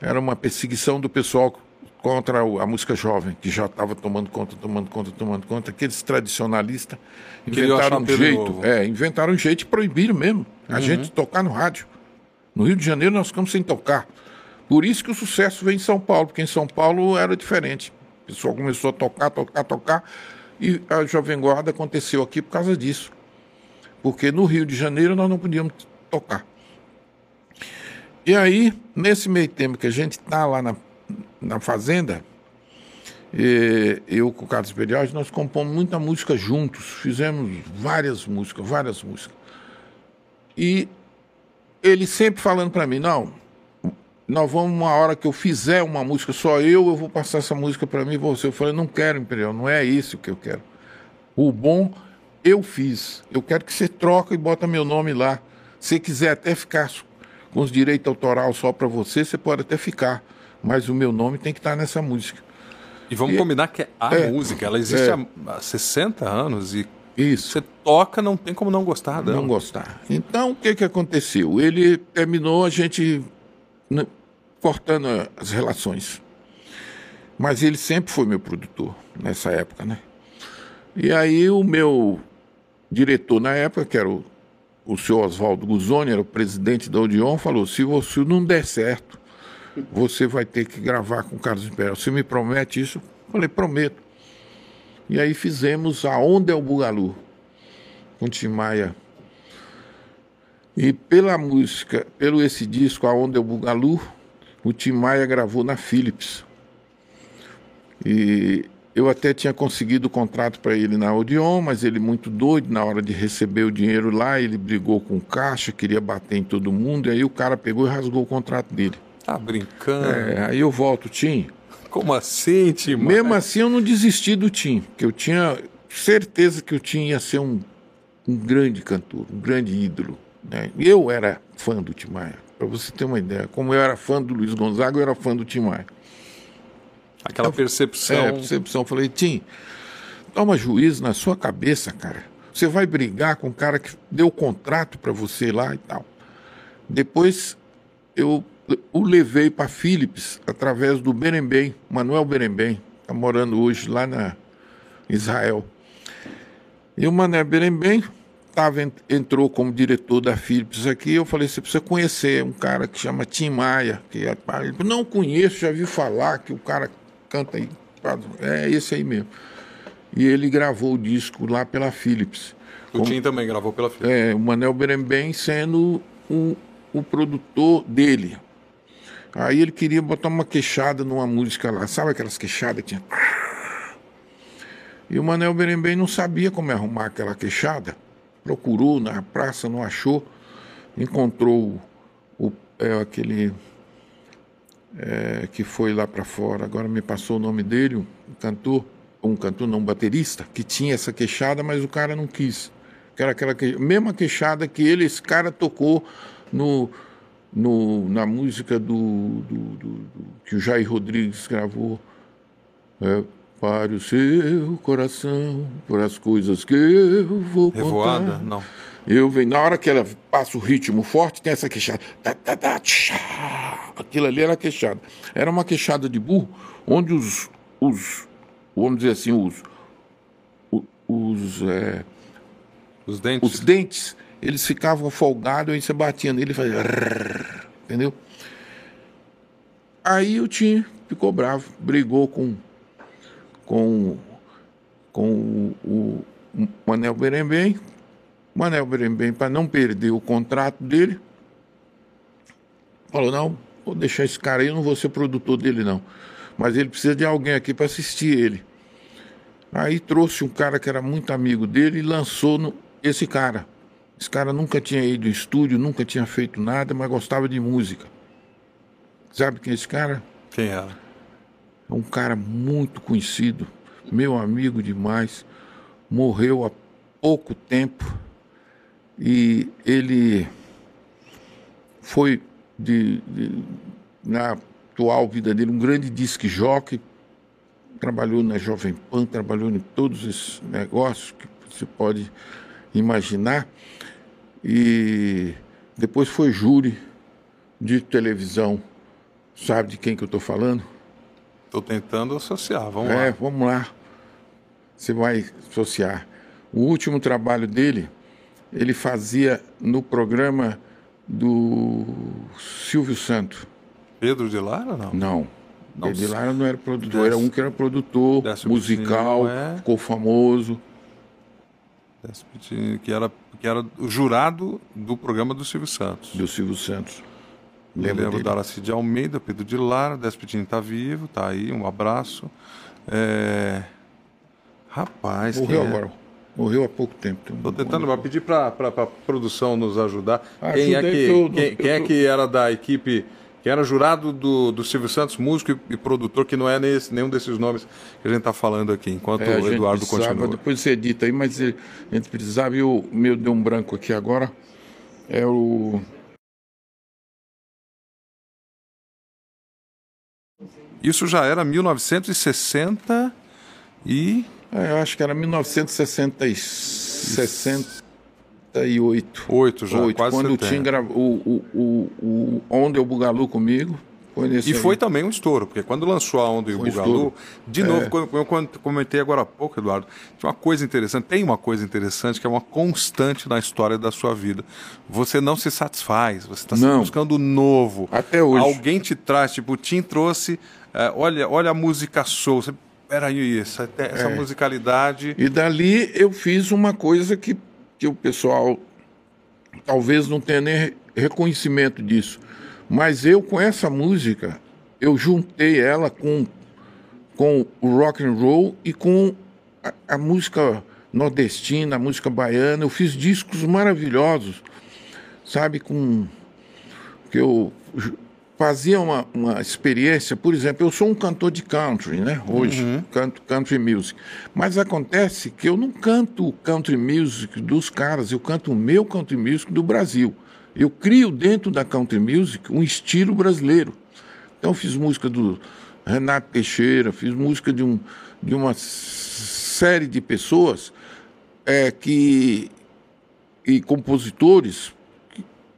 era uma perseguição do pessoal contra a música jovem, que já estava tomando conta, tomando conta, tomando conta. Aqueles tradicionalistas inventaram um jeito, é, inventaram um jeito de proibir mesmo a gente tocar no rádio. No Rio de Janeiro nós ficamos sem tocar. Por isso que o sucesso veio em São Paulo, porque em São Paulo era diferente. O pessoal começou a tocar, tocar, tocar, e a Jovem Guarda aconteceu aqui por causa disso. Porque no Rio de Janeiro nós não podíamos tocar. E aí, nesse meio tempo que a gente está lá na, na fazenda, eh, eu com o Carlos Imperial, nós compomos muita música juntos, fizemos várias músicas, várias músicas. E ele sempre falando para mim, não, nós vamos uma hora que eu fizer uma música só eu, eu vou passar essa música para mim e você. Eu falei, não quero, Imperial, não é isso que eu quero. O bom eu fiz. Eu quero que você troca e bota meu nome lá. Se quiser até ficar com os direitos autorais só para você, você pode até ficar. Mas o meu nome tem que estar nessa música. E vamos E- combinar que a é, música, ela existe é. há- há 60 anos e Isso. você toca, não tem como não gostar dela. não gostar. Então, o que, que aconteceu? Ele terminou a gente né, cortando as relações. Mas ele sempre foi meu produtor nessa época, né? E aí o meu diretor na época, que era o, o senhor Oswaldo Guzoni, era o presidente da Odeon, falou, se você não der certo, você vai ter que gravar com o Carlos Imperial. Você me promete isso? Eu falei, prometo. E aí fizemos A Onda é o Bugalu, com Tim Maia. E pela música, pelo esse disco, A Onda é o Bugalu, o Tim Maia gravou na Philips. E eu até tinha conseguido o contrato para ele na Odeon, mas ele muito doido, na hora de receber o dinheiro lá, ele brigou com o caixa, queria bater em todo mundo, e aí o cara pegou e rasgou o contrato dele. Tá brincando? É, aí eu volto, Tim. Como assim, Tim? Mesmo assim eu não desisti do Tim, porque eu tinha certeza que o Tim ia ser um, um grande cantor, um grande ídolo. Né? Eu era fã do Tim Maia, para você ter uma ideia. Como eu era fã do Luiz Gonzaga, eu era fã do Tim Maia. Aquela percepção. É, percepção. Eu Falei, Tim, toma juízo na sua cabeça, cara. Você vai brigar com o cara que deu o contrato para você lá e tal. Depois eu o levei para Philips através do Berembem, Manuel Berembem, está morando hoje lá na Israel. E o Mané Berembem tava, entrou como diretor da Philips aqui. Eu falei: você precisa conhecer um cara que chama Tim Maia. Que é, ele, não conheço, já vi falar que o cara canta aí. É esse aí mesmo. E ele gravou o disco lá pela Philips. O Tim também gravou pela Philips. É, o Manel Berembem sendo o, o produtor dele. Aí ele queria botar uma queixada numa música lá, sabe aquelas queixadas que tinha. E o Manel Berembem não sabia como arrumar aquela queixada. Procurou na praça, não achou. Encontrou o, é, aquele é, que foi lá para fora, agora me passou o nome dele, um cantor, um cantor, não, um baterista, que tinha essa queixada, mas o cara não quis. Que era aquela que, mesma queixada que ele, esse cara tocou no, no, na música do, do, do, do que o Jair Rodrigues gravou. É, para o seu coração, por as coisas que eu vou Revoada? contar. Não. Eu venho, na hora que ela passa o ritmo forte, tem essa queixada. Tá, tá, tá. Aquilo ali era queixada. Era uma queixada de burro, onde os, os vamos dizer assim, os, os, é, Os dentes. os dentes, eles ficavam folgados, aí você batia nele e fazia. Entendeu? Aí o Tim ficou bravo, brigou com, com, com o, o Manel Berembem. Manel Berembem, para não perder o contrato dele, falou: não, vou deixar esse cara aí, eu não vou ser produtor dele, não. Mas ele precisa de alguém aqui para assistir ele. Aí trouxe um cara que era muito amigo dele e lançou no, esse cara. Esse cara nunca tinha ido ao estúdio, nunca tinha feito nada, mas gostava de música. Sabe quem é esse cara? Quem era? É um cara muito conhecido, meu amigo demais. Morreu há pouco tempo e ele foi de, de- na atual vida dele um grande disque jockey. Trabalhou na Jovem Pan, trabalhou em todos esses negócios que você pode imaginar. E depois foi júri de televisão. Sabe de quem que eu estou falando? Estou tentando associar. Vamos É, lá. vamos lá. Você vai associar. O último trabalho dele, ele fazia no programa do Silvio Santos. Pedro de Lara, não? Não. Não, Ele lá não era produtor, Décio- era um que era produtor, Décio musical, é? ficou famoso. Despiti, Que era, que era o jurado do programa do Silvio Santos. do Silvio Santos. Lembro dele? da Aracide Almeida, Pedro de Lara, Despitini está vivo, tá aí, um abraço. É... Rapaz, Morreu é? agora. Morreu há pouco tempo. Tem Tô tentando vou pedir para a produção nos ajudar. Ah, quem é que, que quem, quem é que era da equipe, quem era jurado do, do Silvio Santos, músico e, e produtor, que não é nesse, nenhum desses nomes que a gente está falando aqui, enquanto É, o Eduardo continua. Depois você edita aí, mas a gente precisava e o meu deu um branco aqui agora. É o. Isso já era 1960 e É, eu acho que era 1968. Oito já, quase quando o 70. Tim gravou o, o, o, o Onde é o Bugalu comigo. Foi nesse E aí. foi também um estouro, porque quando lançou a Onda e o Foi Bugalu, estouro. de novo, quando, eu comentei agora há pouco, Eduardo, tinha uma coisa interessante, tem uma coisa interessante que é uma constante na história da sua vida. Você não se satisfaz, você está buscando o novo. Até hoje. Alguém te traz, tipo, o Tim trouxe, eh, olha, olha a música soul. Você, peraí, essa, essa É. musicalidade. E dali eu fiz uma coisa que, que o pessoal talvez não tenha nem re- reconhecimento disso. Mas eu, com essa música, eu juntei ela com, com o rock and roll e com a, a música nordestina, a música baiana. Eu fiz discos maravilhosos, sabe, com que eu fazia uma, uma experiência, por exemplo, eu sou um cantor de country, né? Hoje, canto country music. Mas acontece que eu não canto o country music dos caras, eu canto o meu country music do Brasil. Eu crio dentro da country music um estilo brasileiro. Então eu fiz música do Renato Teixeira, fiz música de, um, de uma série de pessoas é, que e compositores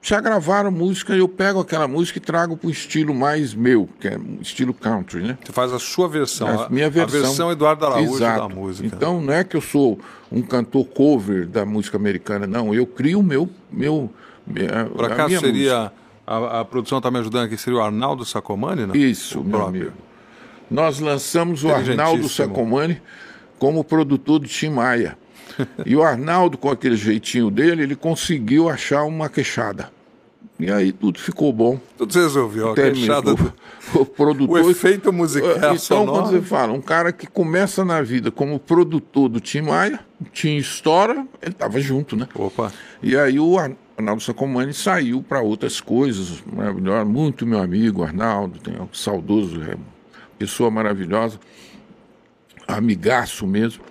já gravaram música, eu pego aquela música e trago para o estilo mais meu, que é estilo country, né? Você faz a sua versão, A minha versão. a versão Eduardo Araújo Exato. da música. Então não é que eu sou um cantor cover da música americana, não. Eu crio o meu. meu a, a acaso minha seria. A, a produção está me ajudando aqui, seria o Arnaldo Sacomani, né? Isso, o meu próprio. amigo. Nós lançamos o Arnaldo. Sacomani como produtor do Tim Maia. E o Arnaldo, com aquele jeitinho dele, ele conseguiu achar uma queixada. E aí tudo ficou bom. Tudo resolveu. A queixada. O produtor. O efeito musical Então, sonoro. quando você fala, um cara que começa na vida como produtor do Tim Maia, o Tim estoura, ele estava junto, né? Opa. E aí o Ar- Arnaldo Sacomani saiu para outras coisas maravilhosas. Muito meu amigo, Arnaldo, tem um saudoso, é, pessoa maravilhosa, amigaço mesmo.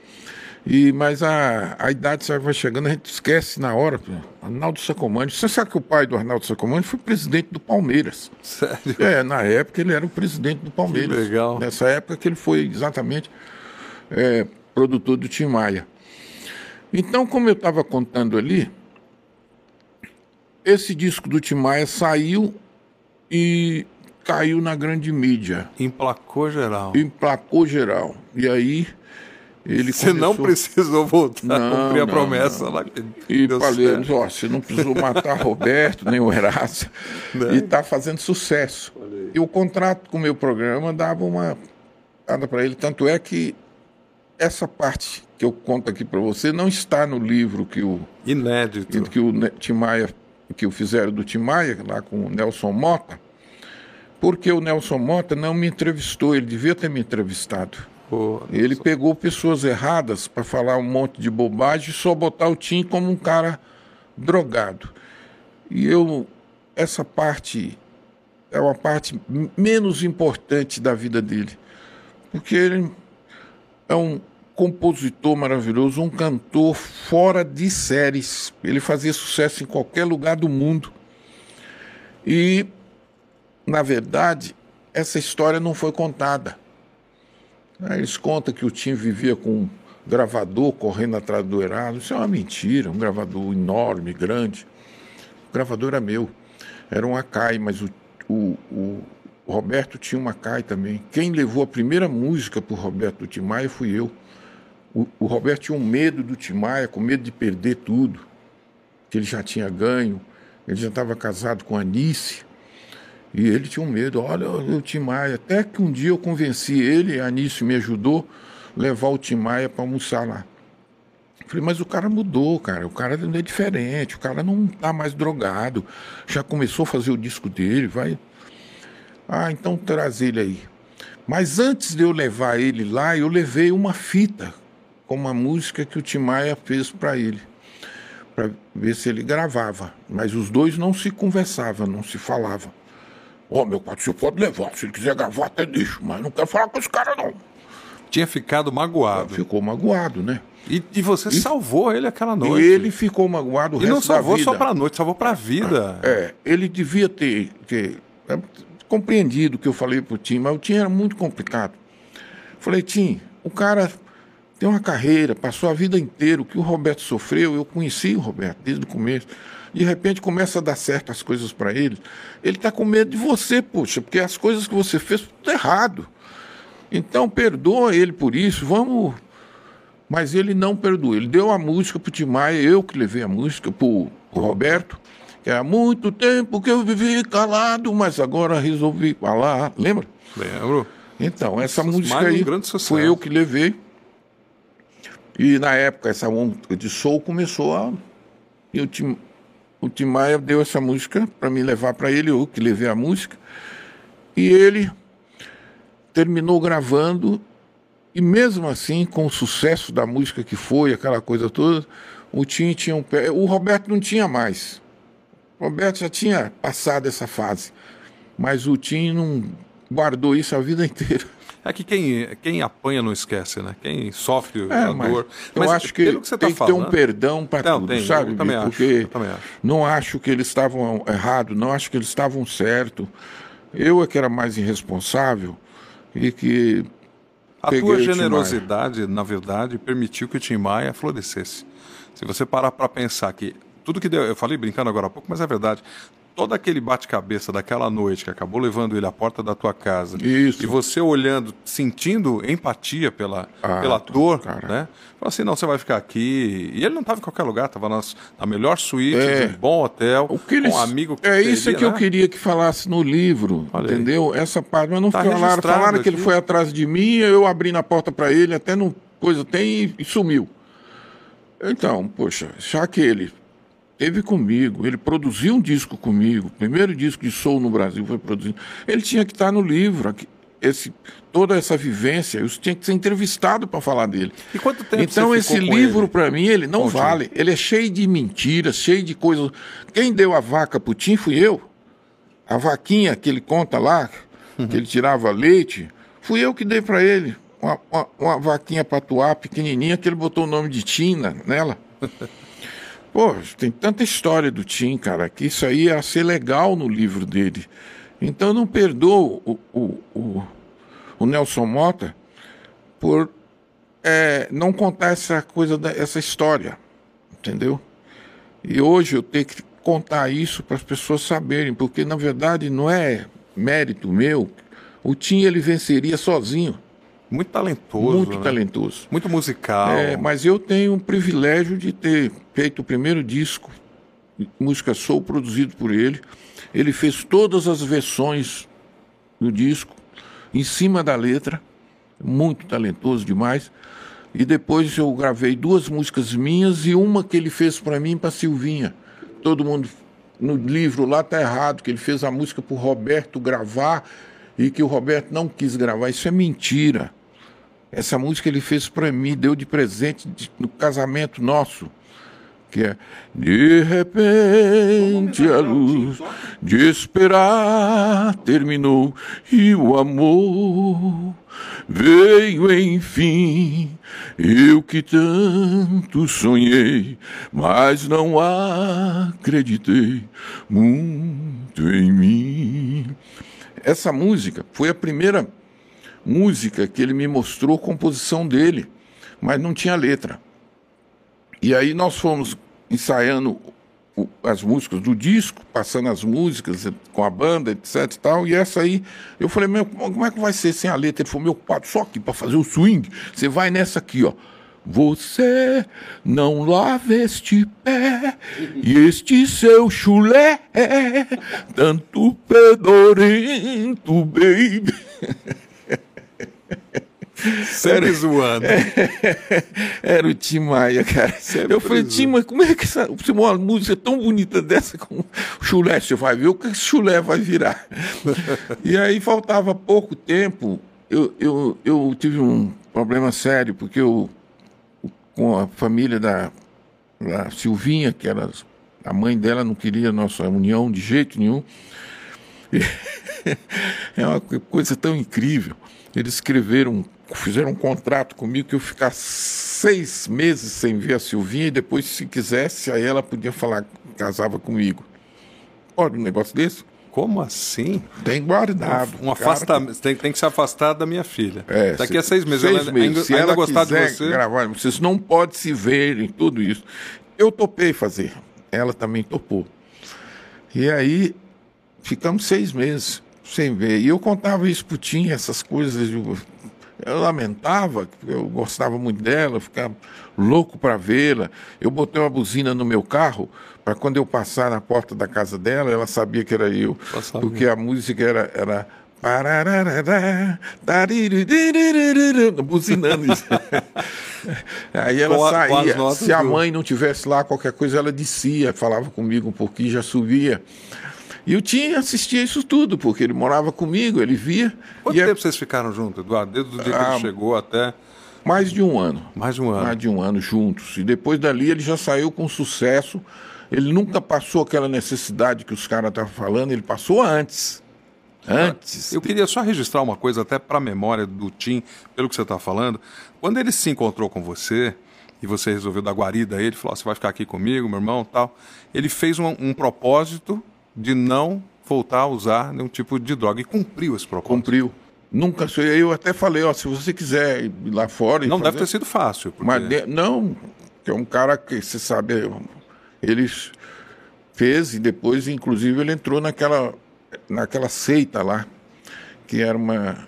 E, mas a, a idade sabe, vai chegando, a gente esquece na hora. pô. Arnaldo Sacomani. Você sabe que o pai do Arnaldo Sacomani foi presidente do Palmeiras. Sério. É, na época ele era o presidente do Palmeiras. Que legal. Nessa época que ele foi exatamente é, produtor do Tim Maia. Então, como eu estava contando ali, esse disco do Tim Maia saiu e caiu na grande mídia, Emplacou geral. emplacou geral. E aí ele Você não começou- precisou voltar a Não, cumprir a não, promessa não. lá. que E falei, certo. ó, você não precisou matar Roberto, nem o Horácio. Né? E está fazendo sucesso. E o contrato com o meu programa dava uma nada para ele. Tanto é que essa parte que eu conto aqui para você não está no livro que o, Inédito. que o Ne- Tim Maia, que o fizeram do Tim Maia, lá com o Nelson Mota, porque o Nelson Mota não me entrevistou, ele devia ter me entrevistado. Ele pegou pessoas erradas para falar um monte de bobagem e só botar o Tim como um cara drogado. E eu, essa parte é uma parte menos importante da vida dele, porque ele é um compositor maravilhoso, um cantor fora de séries. Ele fazia sucesso em qualquer lugar do mundo. E, na verdade, essa história não foi contada. Eles contam que o Tim vivia com um gravador correndo atrás do Heraldo. Isso é uma mentira, um gravador enorme, grande. O gravador era meu. Era um Akai, mas o, o, o Roberto tinha um Akai também. Quem levou a primeira música para o Roberto do Tim Maia fui eu. O, o Roberto tinha um medo do Tim Maia, com medo de perder tudo, que ele já tinha ganho. Ele já estava casado com a Anice. E ele tinha um medo, olha o Tim Maia. Até que um dia eu convenci ele, a Anício me ajudou, levar o Tim Maia para almoçar lá. Falei, mas o cara mudou, cara. O cara é diferente, o cara não tá mais drogado. Já começou a fazer o disco dele, vai. Ah, então traz ele aí. Mas antes de eu levar ele lá, eu levei uma fita com uma música que o Tim Maia fez para ele, para ver se ele gravava. Mas os dois não se conversavam, não se falavam. Ó, meu pai, você pode levar. Se ele quiser gravar, até deixo. Mas não quero falar com esse cara, não. tinha ficado magoado. Ficou magoado, né? E, e você salvou ele aquela noite. E ele ficou magoado o E não resto da salvou só pra noite, salvou pra vida. É, ele devia ter, ter é, compreendido o que eu falei pro Tim, mas o Tim era muito complicado. Falei, Tim, o cara tem uma carreira, passou a vida inteira, o que o Roberto sofreu, eu conheci o Roberto desde o começo. De repente começa a dar certo as coisas para ele. Ele está com medo de você, poxa, porque as coisas que você fez tudo errado. Então perdoa ele por isso, vamos. Mas ele não perdoou. Ele deu a música pro Tim Maia, eu que levei a música pro, pro Roberto. Que há muito tempo que eu vivi calado, mas agora resolvi falar. Lembra? Lembro. Então, essa música um aí sucesso. foi eu que levei. E na época essa onda de soul começou a. E o Tim, o Tim Maia deu essa música para me levar para ele, eu que levei a música. E ele terminou gravando, e mesmo assim, com o sucesso da música que foi, aquela coisa toda, o Tim tinha um pé. O Roberto não tinha mais. O Roberto já tinha passado essa fase. Mas o Tim não guardou isso a vida inteira. É que quem, quem apanha não esquece, né? Quem sofre É, a mas dor. eu acho que, pelo que você tem tá que ter um falando, perdão para Não, tudo, tem, sabe? eu também acho, Porque também acho. não acho que eles estavam errados, não acho que eles estavam certo. Eu é que era mais irresponsável e que A tua generosidade, na verdade, permitiu que o Tim Maia florescesse. Se você parar para pensar que tudo que deu, eu falei brincando agora há pouco, mas é verdade. Todo aquele bate-cabeça daquela noite que acabou levando ele à porta da tua casa. Isso. E você olhando, sentindo empatia pela, Ah, pela dor, cara. né? Falou assim, não, você vai ficar aqui. E ele não estava em qualquer lugar, estava na, na melhor suíte, É. um bom hotel, O que eles, com um amigo que é isso teria, que eu né? queria que falasse no livro, Olha aí. entendeu? Essa parte, mas não Tá falaram, falaram que ele aqui. foi atrás de mim, eu abri na porta para ele, até no coisa tem e, e sumiu. Então, poxa, já que ele teve comigo, ele produziu um disco comigo, o primeiro disco de soul no Brasil foi produzido, ele tinha que estar no livro, esse, toda essa vivência, eu tinha que ser entrevistado para falar dele. E quanto tempo Então esse livro para mim ele não vale. Ele é cheio de mentiras, cheio de coisas. Quem deu a vaca pro Tim fui eu. A vaquinha que ele conta lá, que ele tirava leite, fui eu que dei para ele. Uma, uma, uma vaquinha patuá pequenininha que ele botou o nome de Tina nela. Pô, tem tanta história do Tim, cara, que isso aí ia ser legal no livro dele. Então não perdoo o, o, o, o Nelson Mota por é, não contar essa coisa, da, essa história, entendeu? E hoje eu tenho que contar isso para as pessoas saberem, porque na verdade não é mérito meu. O Tim ele venceria sozinho, Muito talentoso. muito né? talentoso. Muito musical. É, mas eu tenho o privilégio de ter feito o primeiro disco, música soul, produzido por ele. Ele fez todas as versões do disco, em cima da letra, muito talentoso demais. E depois eu gravei duas músicas minhas e uma que ele fez para mim para Silvinha. Todo mundo no livro lá tá errado que ele fez a música para Roberto gravar e que o Roberto não quis gravar. Isso é mentira. Essa música ele fez para mim, deu de presente de- no casamento nosso. Que é De repente a luz de esperar terminou e o amor veio enfim. Eu que tanto sonhei, mas não acreditei muito em mim. Essa música foi a primeira música que ele me mostrou composição dele, mas não tinha letra. E aí nós fomos ensaiando as músicas do disco, passando as músicas com a banda, etc e tal. E essa aí, eu falei, meu, como é que vai ser sem a letra? Ele falou, meu quadro, só aqui para fazer o swing, você vai nessa aqui, ó. Você não lava este pé e este seu chulé, tanto pedorento, baby. Sempre zoando. Era o Tim Maia, cara. Sempre eu falei. Tim, mas como é que essa, uma música tão bonita dessa com chulé? Você vai ver o que esse chulé vai virar. e aí faltava pouco tempo. Eu, eu, eu tive um problema sério, porque eu, com a família da, da Silvinha, que era a mãe dela, não queria nossa união de jeito nenhum. é uma co- coisa tão incrível. Eles escreveram, fizeram um contrato comigo que eu ficar seis meses sem ver a Silvinha e depois, se quisesse, aí ela podia falar casava comigo. Pode um negócio desse? Como assim? Tem guardado. Um Cara, afastamento. Tem, tem que se afastar da minha filha. É, Daqui a seis meses. seis ela meses. ainda, Se ainda ela gostar de quiser você. gravar, vocês não podem se verem, tudo isso. Eu topei fazer. Ela também topou. E aí ficamos seis meses sem ver. E eu contava isso pro Tim, essas coisas. Eu, eu lamentava, eu gostava muito dela, eu ficava louco para vê-la. Eu botei uma buzina no meu carro para quando eu passar na porta da casa dela, ela sabia que era eu. Porque a música era, era buzinando isso. Aí ela saía. Se a mãe não tivesse lá qualquer coisa, ela descia, falava comigo um pouquinho, já subia. E o Tim assistia isso tudo, porque ele morava comigo, ele via. Quanto e é tempo vocês ficaram juntos, Eduardo? Desde o dia que Ah, ele chegou até mais de um ano. mais de um ano. Mais de um ano juntos. E depois dali ele já saiu com sucesso. Ele nunca passou aquela necessidade que os caras estavam falando, ele passou antes. Antes. Eu queria só registrar uma coisa, até para a memória do Tim, pelo que você está falando. Quando ele se encontrou com você e você resolveu dar guarida a ele, falou: "Ó, você vai ficar aqui comigo, meu irmão, tal. Ele fez um, um propósito de não voltar a usar nenhum tipo de droga e cumpriu esse propósito. Cumpriu. Nunca sei. Eu até falei, ó, se você quiser ir lá fora. Não deve fazer- ter sido fácil. Porque... Mas de- não, é um cara que você sabe. Ele fez e depois, inclusive, ele entrou naquela, naquela seita lá, que era uma.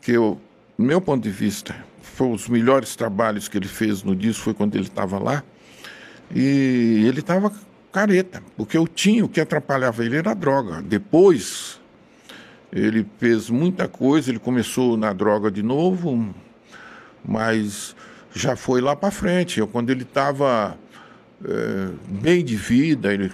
que eu, do meu ponto de vista, foi os melhores trabalhos que ele fez no disco, foi quando ele estava lá. E ele estava careta, porque eu tinha o que atrapalhava ele era a droga. Depois, ele fez muita coisa, ele começou na droga de novo, mas já foi lá para frente. Eu, quando ele estava é, bem de vida, ele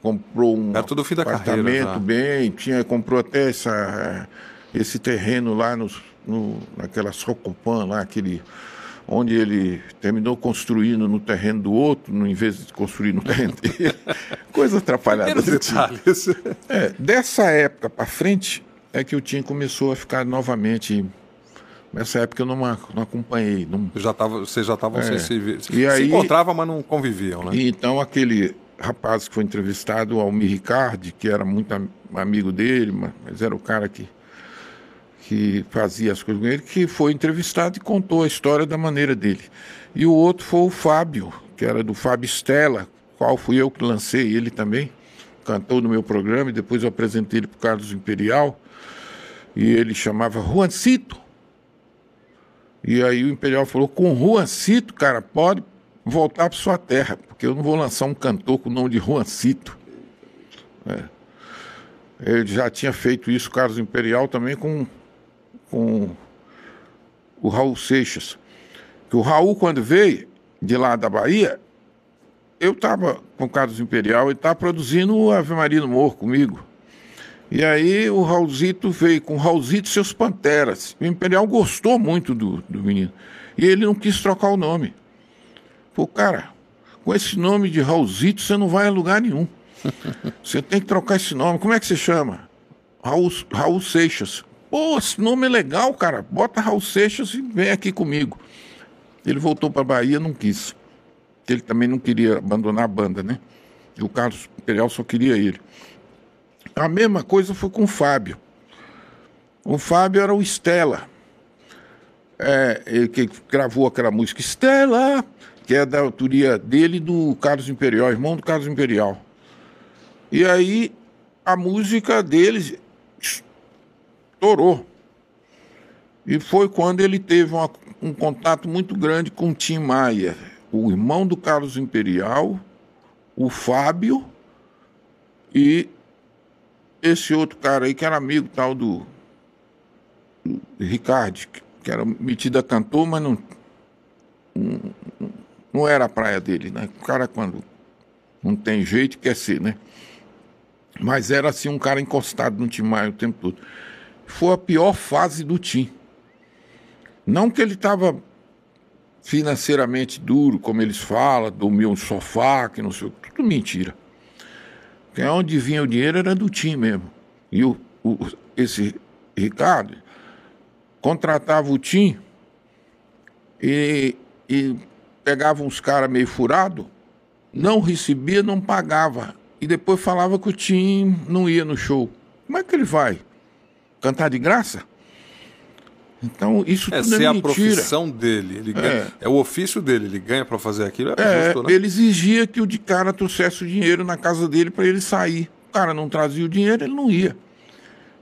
comprou um é apartamento carreira, tá? bem, tinha, comprou até essa, esse terreno lá no, no, naquela Socopan, lá, aquele, onde ele terminou construindo no terreno do outro, no, em vez de construir no terreno dele. Coisa atrapalhada. Tipo. detalhes. É, dessa época para frente é que o Tim começou a ficar novamente. Nessa época eu não, não acompanhei. Não, Já tava, vocês já estavam É. se, se, E se aí- encontravam, mas não conviviam, né? E então aquele rapaz que foi entrevistado, o Almir Ricardi, que era muito am- amigo dele, ma- mas era o cara que, que fazia as coisas com ele, que foi entrevistado e contou a história da maneira dele. E o outro foi o Fábio, que era do Fábio Stella, qual fui eu que lancei ele também, cantou no meu programa e depois eu apresentei ele para o Carlos Imperial. E ele chamava Juancito. E aí o Imperial falou: com Juancito, cara, pode voltar para sua terra, porque eu não vou lançar um cantor com o nome de Juancito. É. Ele já tinha feito isso, Carlos Imperial, também com, com o Raul Seixas. Que o Raul, quando veio de lá da Bahia, eu estava com o Carlos Imperial, ele estava produzindo o Ave Maria no Morro comigo. E aí o Raulzito veio com o Raulzito e seus Panteras. O Imperial gostou muito do, do menino. E ele não quis trocar o nome. Pô, cara, com esse nome de Raulzito você não vai a lugar nenhum. Você tem que trocar esse nome. Como é que você chama? Raul, Raul Seixas. Pô, esse nome é legal, cara. Bota Raul Seixas e vem aqui comigo. Ele voltou para Bahia, não quis. Ele também não queria abandonar a banda, né? E o Carlos Imperial só queria ele. A mesma coisa foi com o Fábio. O Fábio era o Estela. É, ele que gravou aquela música Estela, que é da autoria dele do Carlos Imperial, irmão do Carlos Imperial. E aí a música deles estourou. E foi quando ele teve uma- um contato muito grande com o Tim Maia, o irmão do Carlos Imperial, o Fábio e esse outro cara aí que era amigo tal do, do Ricardo, que- que era metido a cantor, mas não, não, não era a praia dele, né? O cara quando não tem jeito quer ser, né? Mas era assim um cara encostado no Tim Maia o tempo todo. Foi a pior fase do Tim. Não que ele estava financeiramente duro, como eles falam, dormiu no sofá, que não sei o tudo mentira. Porque onde vinha o dinheiro era do Tim mesmo. E o, o- esse Ricardo contratava o Tim e, e pegava uns caras meio furado, não recebia, não pagava. E depois falava que o Tim não ia no show. Como é que ele vai? Cantar de graça? Então, isso É tudo ser é a mentira. profissão dele. Ele ganha- é. o ofício dele, ele ganha para fazer aquilo. É, É, justo, né? ele exigia que o de cara trouxesse o dinheiro na casa dele para ele sair. O cara não trazia o dinheiro, ele não ia.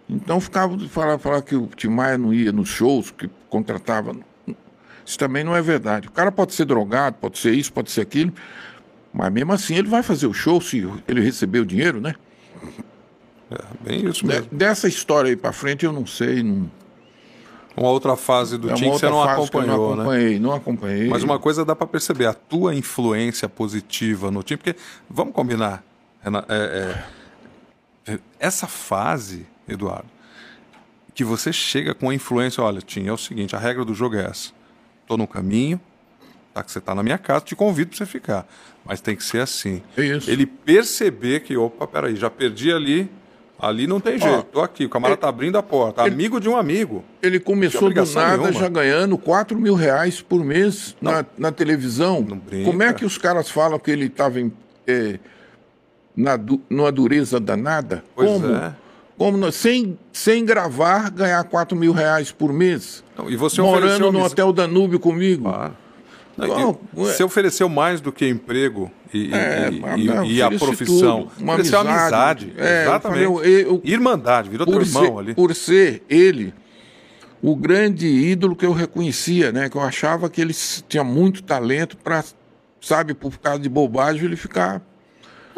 Então ficava falar, falar que o Tim Maia não ia nos shows, que contratava. Isso também não é verdade. O cara pode ser drogado, pode ser isso, pode ser aquilo, mas mesmo assim ele vai fazer o show se ele receber o dinheiro, né? É, bem isso De- mesmo. Dessa história aí para frente eu não sei, não. Uma outra fase do É time que você não acompanhou, não né? acompanhei, não acompanhei. Mas uma coisa dá para perceber, a tua influência positiva no time, porque vamos combinar, Renan, é, é, essa fase, Eduardo, que você chega com a influência, olha, Tim, é o seguinte, a regra do jogo é essa. Tô no caminho, tá que você tá na minha casa, te convido para você ficar, mas tem que ser assim. É isso. Ele perceber que, opa, peraí, já perdi ali, ali não tem jeito, tô aqui, o camarada tá abrindo a porta, amigo de um amigo. Ele começou do nada nenhuma. já ganhando 4 mil reais por mês na, na televisão. Como é que os caras falam que ele estava na, du- numa dureza danada? Pois Como? é. Como sem, sem gravar, ganhar 4 mil reais por mês? Não, e você Morando no Hotel Danúbio comigo. Claro. Não, Você ofereceu mais do que emprego e, É, e- e- não, e a profissão. tudo. Uma amizade. amizade. É, eu exatamente. falei, eu- eu- Irmandade, virou teu irmão ser, ali. por ser ele o grande ídolo que eu reconhecia, né? Que eu achava que ele tinha muito talento para, sabe, por causa de bobagem, ele ficar.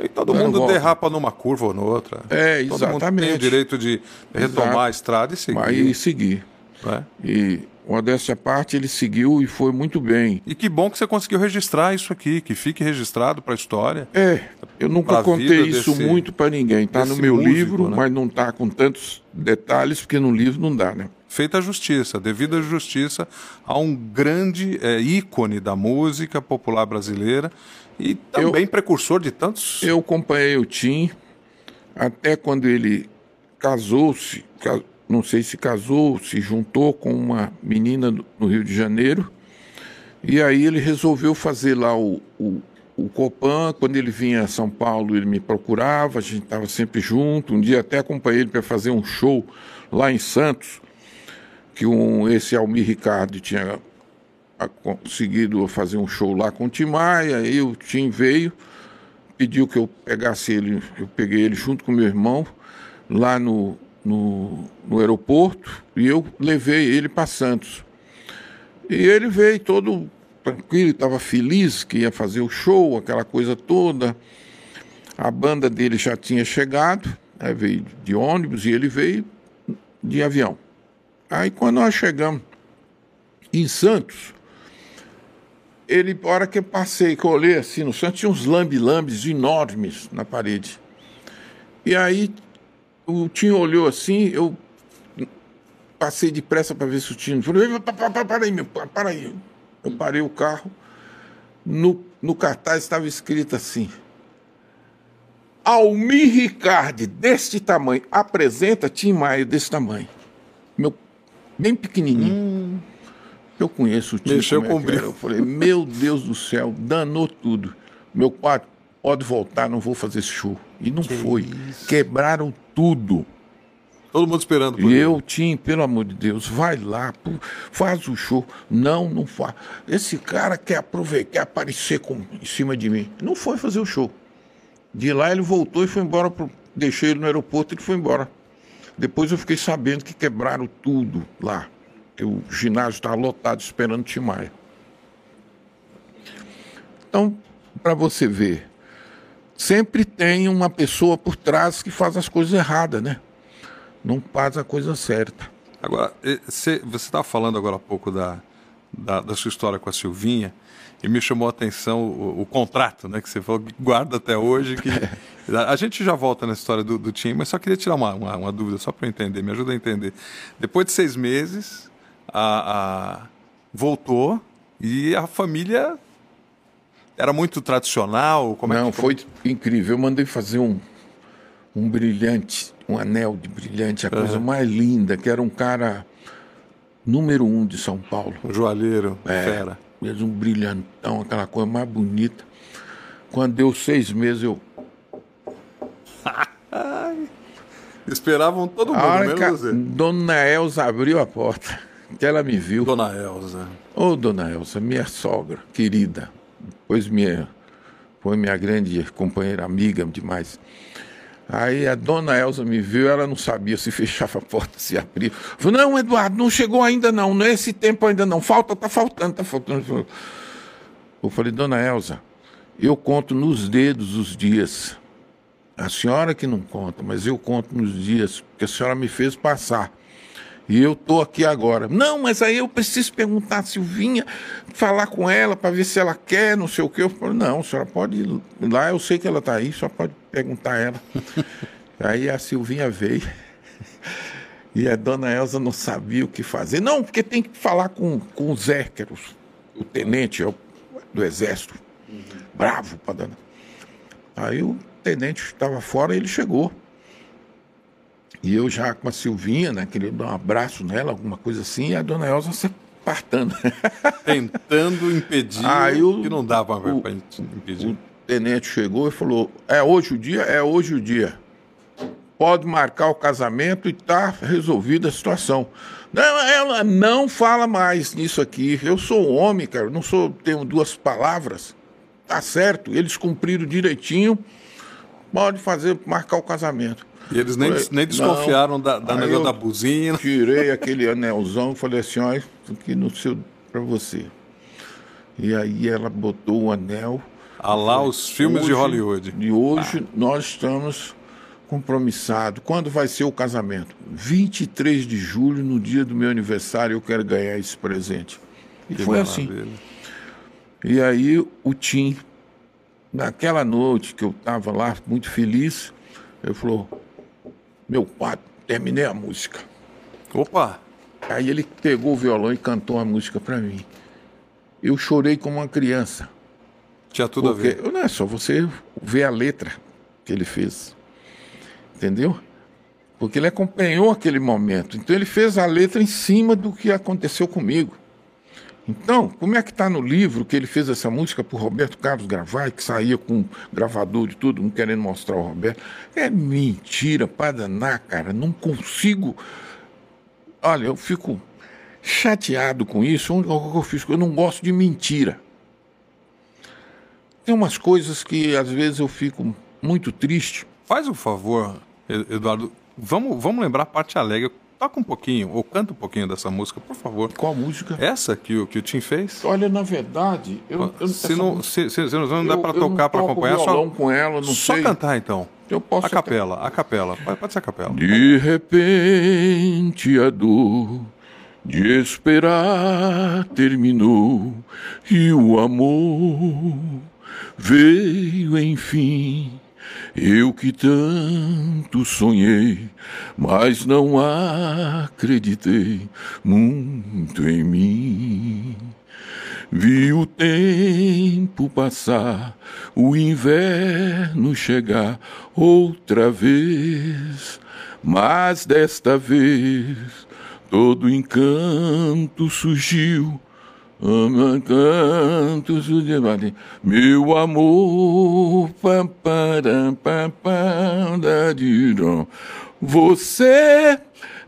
E todo mundo derrapa numa curva ou noutra. É, Todo mundo tem o exatamente. direito de retomar Exato. a estrada e seguir. Aí seguir. né? E modéstia à parte, ele seguiu e foi muito bem. E que bom que você conseguiu registrar isso aqui, que fique registrado para a história. É, eu nunca contei isso desse- muito para ninguém. Tá no meu músico, livro, né? mas não tá com tantos detalhes, porque no livro não dá, né? Feita a justiça, devida justiça a um grande é, ícone da música popular brasileira e também precursor de tantos. Eu acompanhei o Tim até quando ele casou-se, ca- não sei se casou, se juntou com uma menina no Rio de Janeiro. E aí ele resolveu fazer lá o, o, o Copan. Quando ele vinha a São Paulo, ele me procurava, a gente estava sempre junto. Um dia até acompanhei ele para fazer um show lá em Santos, que um, esse Almir Ricardo tinha conseguido fazer um show lá com o Tim Maia, aí o Tim veio, pediu que eu pegasse ele, eu peguei ele junto com meu irmão lá no, no, no aeroporto e eu levei ele para Santos. E ele veio todo tranquilo, estava feliz que ia fazer o show, aquela coisa toda. A banda dele já tinha chegado, aí veio de ônibus e ele veio de avião. Aí quando nós chegamos em Santos, ele, a hora que eu passei, que eu olhei assim no Santos, tinha uns lambe-lambes enormes na parede. E aí o Tim olhou assim, eu passei depressa para ver se o Tim. Falei, "Pa- pa- pa- para aí, meu, pa- para aí. Eu parei o carro. No, no cartaz estava escrito assim: Almir Ricardi, deste tamanho, apresenta Tim Maia desse tamanho. Meu, bem pequenininho. Eu conheço o Tim. Mexeu é com que brilho. Eu falei, meu Deus do céu, danou tudo. Meu pai, pode voltar, não vou fazer esse show. E não foi. Quebraram tudo. Todo mundo esperando por E ele. eu, Tim, pelo amor de Deus, vai lá, faz o show. Não, não faz. Esse cara quer aproveitar, quer aparecer com, em cima de mim. Não foi fazer o show. De lá ele voltou e foi embora. Pro, deixei ele no aeroporto e ele foi embora. Depois eu fiquei sabendo que quebraram tudo lá. Que o ginásio estava lotado esperando o Tim Maia. Então, para você ver, sempre tem uma pessoa por trás que faz as coisas erradas, né? Não faz a coisa certa. Agora, cê- você estava falando agora há pouco da, da, da sua história com a Silvinha e me chamou a atenção o, o contrato, né? Que você falou que guarda até hoje. Que, a gente já volta na história do, do time, mas só queria tirar uma, uma, uma dúvida, só para eu entender, me ajuda a entender. Depois de seis meses, a, a- voltou e a família era muito tradicional? Como é Não, que, foi incrível. Eu mandei fazer um, um brilhante, um anel de brilhante, a coisa mais linda, que era um cara número um de São Paulo. Um joalheiro, É, fera. Fez um brilhantão, aquela coisa mais bonita. Quando deu seis meses, eu. Esperavam todo mundo, A hora menos a você. dona Elza abriu a porta, que ela me viu. Dona Elza. Ô, dona Elza, minha sogra, querida, pois minha, foi minha grande companheira, amiga demais. Aí a dona Elza me viu, ela não sabia se fechava a porta, se abria. Falou, não, Eduardo, não chegou ainda não, nesse tempo ainda não, falta, tá faltando, tá faltando. Eu falei, dona Elza, eu conto nos dedos os dias. A senhora que não conta, mas eu conto nos dias, porque a senhora me fez passar. E eu tô aqui agora. Não, mas aí eu preciso perguntar a Silvinha, falar com ela para ver se ela quer, não sei o quê. Eu falei, não, a senhora pode ir lá, eu sei que ela está aí, só pode perguntar a ela. aí a Silvinha veio. E a dona Elza não sabia o que fazer. Não, porque tem que falar com, com o Zé, que era o, tenente é do exército. Bravo para dona. Aí o tenente estava fora e ele chegou. E eu já com a Silvinha, né, queria dar um abraço nela, alguma coisa assim, e a dona Elza se apartando. Tentando impedir Aí o- que não dava para impedir. o tenente chegou e falou: É hoje o dia? É hoje o dia. pode marcar o casamento e tá resolvida a situação. Não, ela não fala mais nisso aqui. Eu sou um homem, cara, não sou, tenho duas palavras. Tá certo, eles cumpriram direitinho, pode fazer, marcar o casamento. E eles nem, nem desconfiaram da, da negócio da buzina. Tirei aquele anelzão e falei assim, olha, aqui no seu, para você. E aí ela botou o anel. Ah lá os filmes hoje, de Hollywood. E hoje ah. nós estamos compromissados. Quando vai ser o casamento? 23 de julho, no dia do meu aniversário, eu quero ganhar esse presente. E que foi assim. maravilha. assim. E aí o Tim, naquela noite que eu estava lá, muito feliz, ele falou, meu pai, terminei a música. Opa! Aí ele pegou o violão e cantou a música para mim. Eu chorei como uma criança. Tinha tudo porque, a ver. Não é só você ver a letra que ele fez. Entendeu? Porque ele acompanhou aquele momento. Então ele fez a letra em cima do que aconteceu comigo. Então, como é que está no livro que ele fez essa música por Roberto Carlos Gravai, que saía com gravador de tudo, não querendo mostrar o Roberto? É mentira para danar, cara. Não consigo. Olha, eu fico chateado com isso. Eu? Eu não gosto de mentira. Tem umas coisas que às vezes eu fico muito triste. Faz um favor, Eduardo. Vamos, vamos lembrar a parte alegre Toca um pouquinho, ou canta um pouquinho dessa música, por favor. Qual música? Essa que o, que o Tim fez? Olha, na verdade, eu, eu se, não, se, se, se, não dá para tocar, para acompanhar, só, com ela, não só sei. cantar então. Eu posso a capela, a capela, pode ser a capela. De repente a dor de esperar terminou e o amor veio enfim eu que tanto sonhei, mas não acreditei muito em mim. Vi o tempo passar, o inverno chegar outra vez, mas desta vez todo encanto surgiu cantos de meu amor, você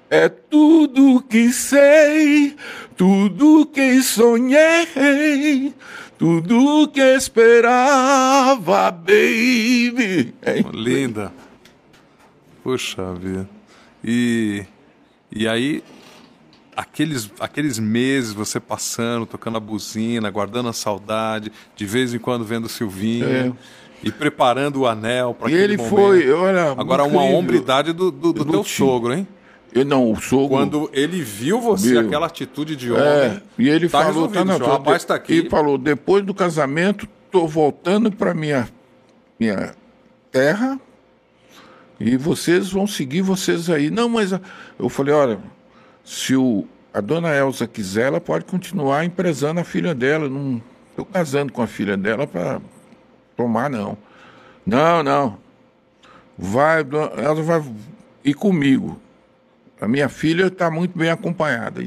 é tudo que sei, tudo que sonhei, tudo que esperava, baby. Linda. Puxa vida. E, e aí aqueles, aqueles meses você passando, tocando a buzina, guardando a saudade, de vez em quando vendo o Silvinho. É. E preparando o anel para aquele ele momento. foi, olha, Agora, uma hombridade do, do, do teu sogro, hein? Eu, não, o sogro. Quando ele viu você, Meu, aquela atitude de homem. É, e ele tá falou, tá, não, o rapaz está aqui. Ele falou: depois do casamento, tô voltando para minha, minha terra e vocês vão seguir vocês aí. Não, mas eu falei: olha, se o, a dona Elsa quiser, ela pode continuar empresando a filha dela. Não estou casando com a filha dela para tomar, não. Não, não. Vai, ela vai ir comigo. A minha filha está muito bem acompanhada.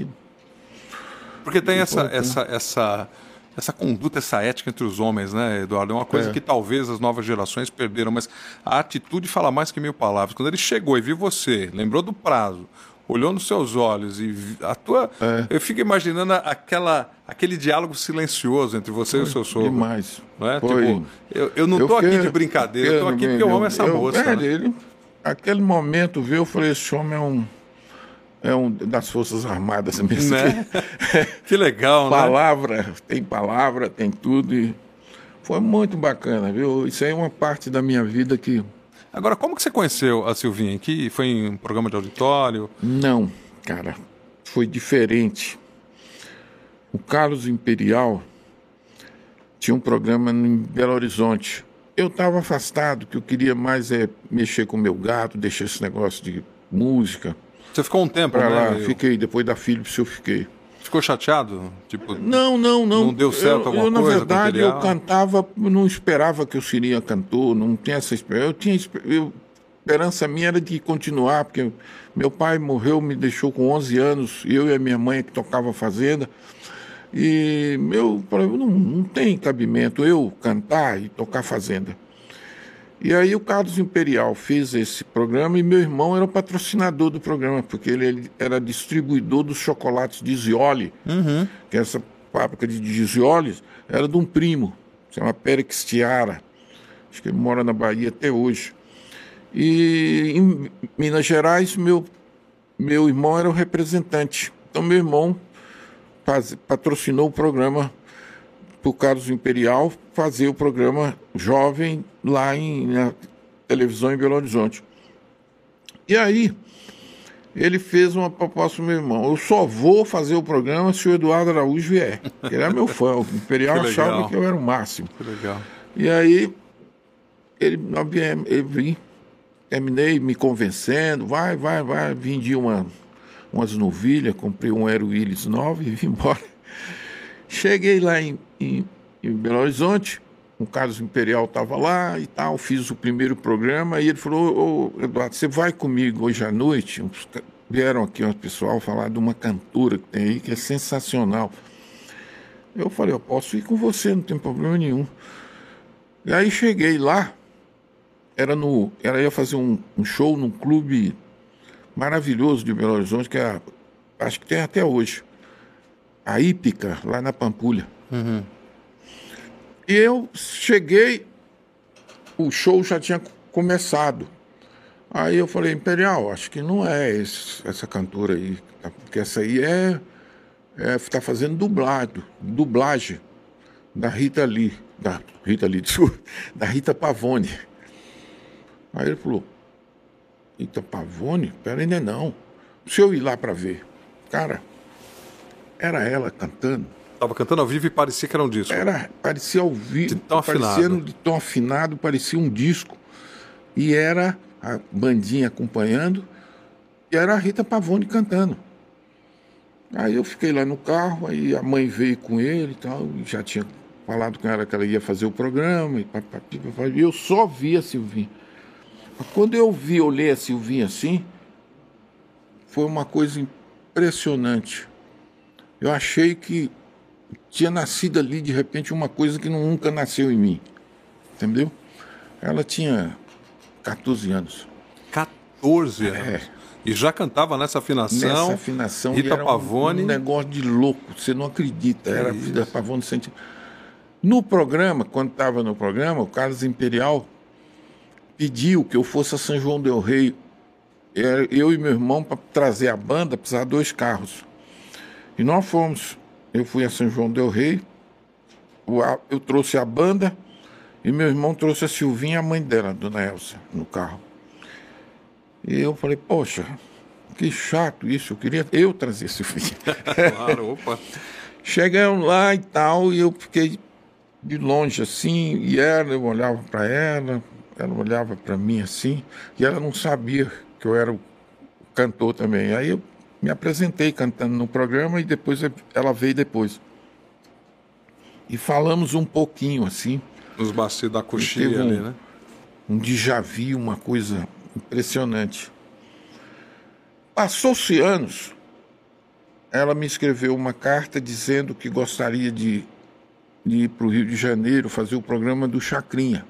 Porque tem essa, essa, essa, essa conduta, essa ética entre os homens, né, Eduardo? É uma coisa é. que talvez as novas gerações perderam, mas a atitude fala mais que mil palavras. Quando ele chegou e viu você, lembrou do prazo, olhou nos seus olhos e a tua. É. Eu fico imaginando aquela, aquele diálogo silencioso entre você Foi e o seu sogro. Demais. Não é? Foi. Tipo, eu, eu não estou aqui de brincadeira, eu estou aqui porque eu amo essa eu, moça. É, né? ele, aquele momento, viu, eu falei, esse homem é um. É um das Forças Armadas mesmo. Né? Que, que legal, palavra, né? Tem palavra, tem tudo. E foi muito bacana, viu? Isso aí é uma parte da minha vida que Agora, como que você conheceu a Silvinha? Que foi em um programa de auditório? Não, cara, foi diferente. O Carlos Imperial tinha um programa em Belo Horizonte. Eu estava afastado, que eu queria mais é mexer com o meu gato, deixar esse negócio de música. Você ficou um tempo pra né? lá? Eu... Fiquei, depois da Philips eu fiquei. Ficou chateado? Tipo, não, não, não. Não deu certo eu, alguma eu, coisa? Na verdade, eu cantava, não esperava que eu seria cantor, não tinha essa esperança. Eu tinha eu, esperança minha era de continuar, porque meu pai morreu, me deixou com 11 anos, eu e a minha mãe que tocava fazenda. E meu, não, não tem cabimento eu cantar e tocar fazenda. E aí o Carlos Imperial fez esse programa e meu irmão era o patrocinador do programa, porque ele, era distribuidor dos chocolates de Zioli, uhum. que essa fábrica de Zioli era de um primo, se chama Périx Tiara. Acho que ele mora na Bahia até hoje. E em Minas Gerais, meu, meu irmão era o representante. Então meu irmão faz, patrocinou o programa para o Carlos Imperial fazer o programa jovem lá em, na televisão em Belo Horizonte. E aí, ele fez uma proposta para meu irmão. Eu só vou fazer o programa se o Eduardo Araújo vier. Ele era meu fã. O Imperial que achava que eu era o máximo. Que legal. E aí, ele, ele vim, terminei me convencendo. Vai, vai, vai. Vendi uma, umas novilhas, comprei um Aero Willis 9 e vim embora. Cheguei lá em, em, em Belo Horizonte, o Carlos Imperial estava lá e tal, fiz o primeiro programa e ele falou, ô, Eduardo, você vai comigo hoje à noite? Vieram aqui um pessoal falar de uma cantora que tem aí que é sensacional. Eu falei, eu posso ir com você, não tem problema nenhum. E aí cheguei lá, era no, era ia fazer um, um show num clube maravilhoso de Belo Horizonte, que é, acho que tem até hoje a Ípica, lá na Pampulha. Uhum. E eu cheguei, o show já tinha começado. Aí eu falei, Imperial, acho que não é esse, essa cantora aí, tá? porque essa aí é, é tá fazendo dublado, dublagem da Rita Lee, da Rita Lee, da Rita Pavone. Aí ele falou, Rita Pavone? Pera ainda não. Se eu ir lá para ver, cara, era ela cantando. Estava cantando ao vivo e parecia que era um disco. Era, parecia ao vivo. Afinado. de tão afinado, parecia um disco. E era a bandinha acompanhando, e era a Rita Pavone cantando. Aí eu fiquei lá no carro, aí a mãe veio com ele e tal, já tinha falado com ela que ela ia fazer o programa, e, papapi, papapi, eu só vi a Silvinha. Quando eu vi, olhei a Silvinha assim, foi uma coisa impressionante. Eu achei que tinha nascido ali de repente uma coisa que nunca nasceu em mim. Entendeu? Ela tinha 14 anos. 14 anos? É. E já cantava nessa afinação. Nessa afinação. Rita era Pavone. Um, negócio de louco, você não acredita. Era é Rita Pavone sente. No programa, quando estava no programa, o Carlos Imperial pediu que eu fosse a São João Del Rei. Eu e meu irmão, para trazer a banda, precisava dois carros. E nós fomos. Eu fui a São João Del Rei, eu trouxe a banda e meu irmão trouxe a Silvinha, a mãe dela, Dona Elsa, no carro. E eu falei, poxa, que chato isso, eu queria eu trazer Silvinha. claro, opa. Chegamos lá e tal, e eu fiquei de longe assim, e ela, eu olhava para ela, ela olhava para mim assim, e ela não sabia que eu era o cantor também. Aí eu me apresentei cantando no programa e depois ela veio depois. E falamos um pouquinho assim. Nos bastidores da coxinha um, ali, né? Um déjà vu, uma coisa impressionante. Passou-se anos, ela me escreveu uma carta dizendo que gostaria de, de ir para o Rio de Janeiro fazer o programa do Chacrinha.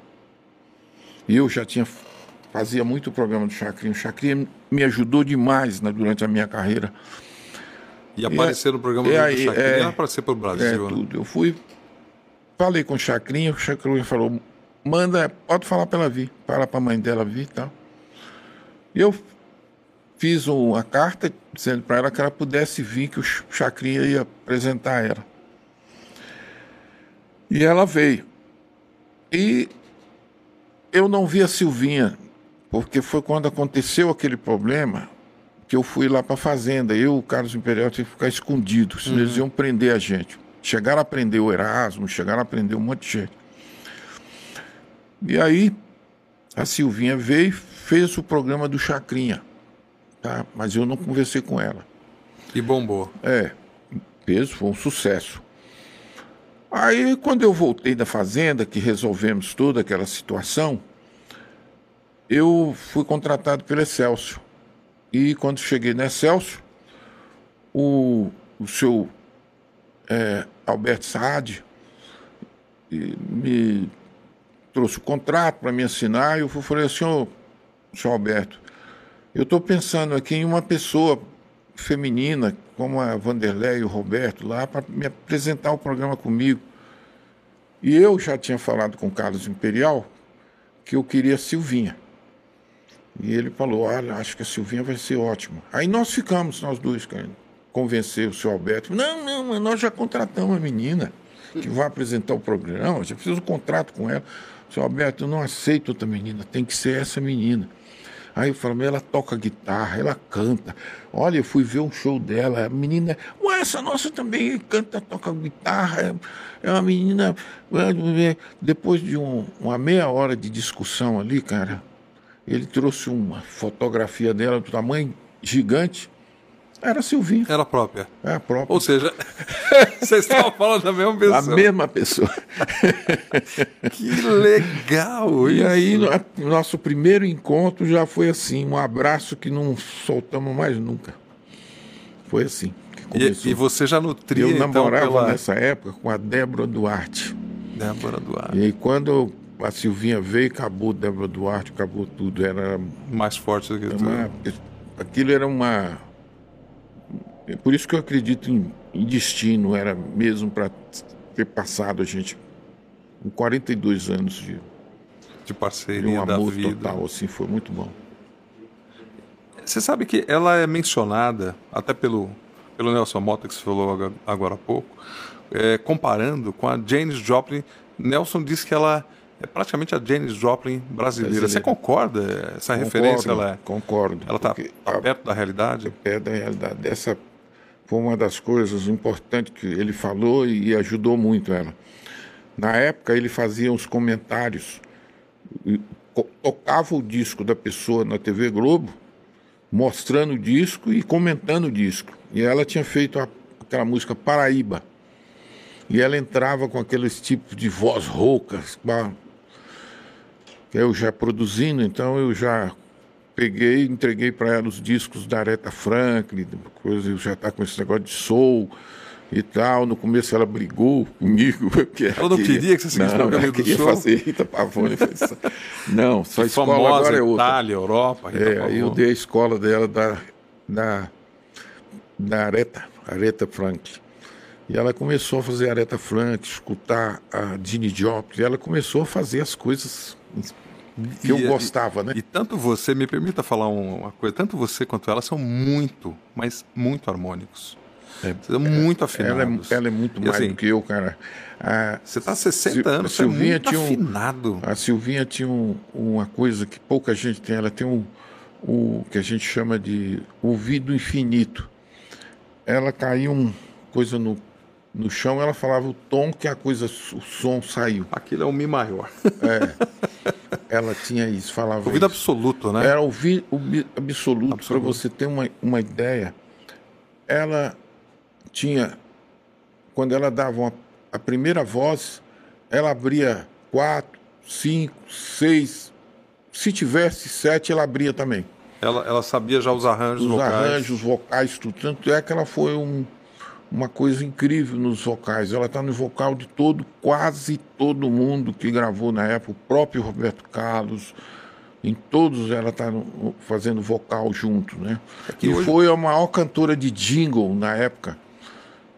E eu já tinha fazia muito programa do Chacrinha. O Chacrinha me ajudou demais né, durante a minha carreira. E aparecer no programa é, do Chacrinha é, para ser para o Brasil. É, né? tudo. Eu fui, falei com o Chacrinha, o Chacrinha falou, manda, pode falar para ela vir, fala para a mãe dela vir e tal. E eu fiz uma carta dizendo para ela que ela pudesse vir, que o Chacrinha ia apresentar ela. E ela veio. E eu não vi a Silvinha porque foi quando aconteceu aquele problema que eu fui lá para a fazenda. Eu, o Carlos Imperial, tive que ficar escondido, senão uhum. eles iam prender a gente. Chegaram a prender o Erasmo, chegaram a prender um monte de gente. E aí, a Silvinha veio fez o programa do Chacrinha, tá? mas eu não conversei com ela. E bombou. É, fez, foi um sucesso. Aí, quando eu voltei da fazenda, que resolvemos toda aquela situação, eu fui contratado pelo Excelsior. E quando cheguei no Excelsior, o, o seu é, Alberto Saad me trouxe o contrato para me assinar e eu falei, senhor, senhor Alberto, eu estou pensando aqui em uma pessoa feminina, como a Vanderlei e o Roberto, lá, para me apresentar o programa comigo. E eu já tinha falado com o Carlos Imperial que eu queria Silvinha. E ele falou, olha, acho que a Silvinha vai ser ótima. Aí nós ficamos, nós dois, querendo convencer o senhor Alberto. Não, não, mas nós já contratamos a menina que vai apresentar o programa, já fiz um contrato com ela. Senhor Alberto, eu não aceito outra menina, tem que ser essa menina. Aí eu falo, ela toca guitarra, ela canta. Olha, eu fui ver um show dela, a menina, ué, essa nossa também canta, toca guitarra. É uma menina. Depois de um, uma meia hora de discussão ali, cara, ele trouxe uma fotografia dela do tamanho gigante. Era a Silvinha. Era a própria. É a própria. Ou seja, vocês estavam falando da mesma pessoa. A mesma pessoa. que legal! E isso. aí, no- nosso primeiro encontro já foi assim, um abraço que não soltamos mais nunca. Foi assim. E, e você já nutria, Eu então, namorava pela nessa época com a Débora Duarte. Débora Duarte. E aí, quando a Silvinha veio, acabou Débora Duarte, acabou tudo. Era Mais forte do que tudo. uma, aquilo era uma. É por isso que eu acredito em, em destino, era mesmo para ter passado a gente com 42 anos de, De de parceria um da amor vida. total, assim, foi muito bom. Você sabe que ela é mencionada, até pelo, pelo Nelson Mota, que você falou agora há pouco, é, comparando com a Janis Joplin. Nelson disse que ela é praticamente a Janis Joplin brasileira. Brasileira. Você concorda? Essa referência ela é, Concordo. ela está perto da realidade? é da realidade. Essa foi uma das coisas importantes que ele falou e ajudou muito ela. Na época, ele fazia uns comentários, co- tocava o disco da pessoa na TV Globo, mostrando o disco e comentando o disco. E ela tinha feito a- aquela música Paraíba. E ela entrava com aqueles tipos de voz roucas. Eu já produzindo, então eu já peguei entreguei para ela os discos da Aretha Franklin, coisa, eu já tá com esse negócio de soul e tal. No começo ela brigou comigo. Porque Ela não queria que você seguisse não, ela queria fazer Rita Pavone. Falei, "Só- não, só a escola Famosa agora é outra. Itália, Europa. Rita É, aí eu Pavone. dei a escola dela da, da, da Aretha, Aretha Franklin. E ela começou a fazer Aretha Franklin, escutar a Dini Joplin. E ela começou a fazer as coisas que eu E- gostava, né? E tanto você, me permita falar um- uma coisa, tanto você quanto ela são muito, mas muito harmônicos. Vocês são muito ela, afinados. é, ela é muito E mais assim, do que eu, cara. A, Você está há 60 Sil- anos, você é Silvinha muito tinha um- afinado. A Silvinha tinha um- uma coisa que pouca gente tem, ela tem um, o que a gente chama de ouvido infinito. Ela caiu um coisa no, no chão, ela falava o tom que a coisa, o som saiu. Aquilo é um Mi maior. Ela tinha isso, falava Ouvido isso. absoluto, né? Era ouvido absoluto, para Absoluto. você ter uma, uma ideia. Ela tinha, quando ela dava uma- a primeira voz, ela abria quatro, cinco, seis. Se tivesse sete, ela abria também. Ela, ela sabia já os arranjos Os vocais. arranjos, vocais, tudo. Tanto é que ela foi um- uma coisa incrível nos vocais. Ela está no vocal de todo, quase todo mundo que gravou na época, o próprio Roberto Carlos. Em todos ela está fazendo vocal junto, né? que e hoje- foi a maior cantora de jingle na época.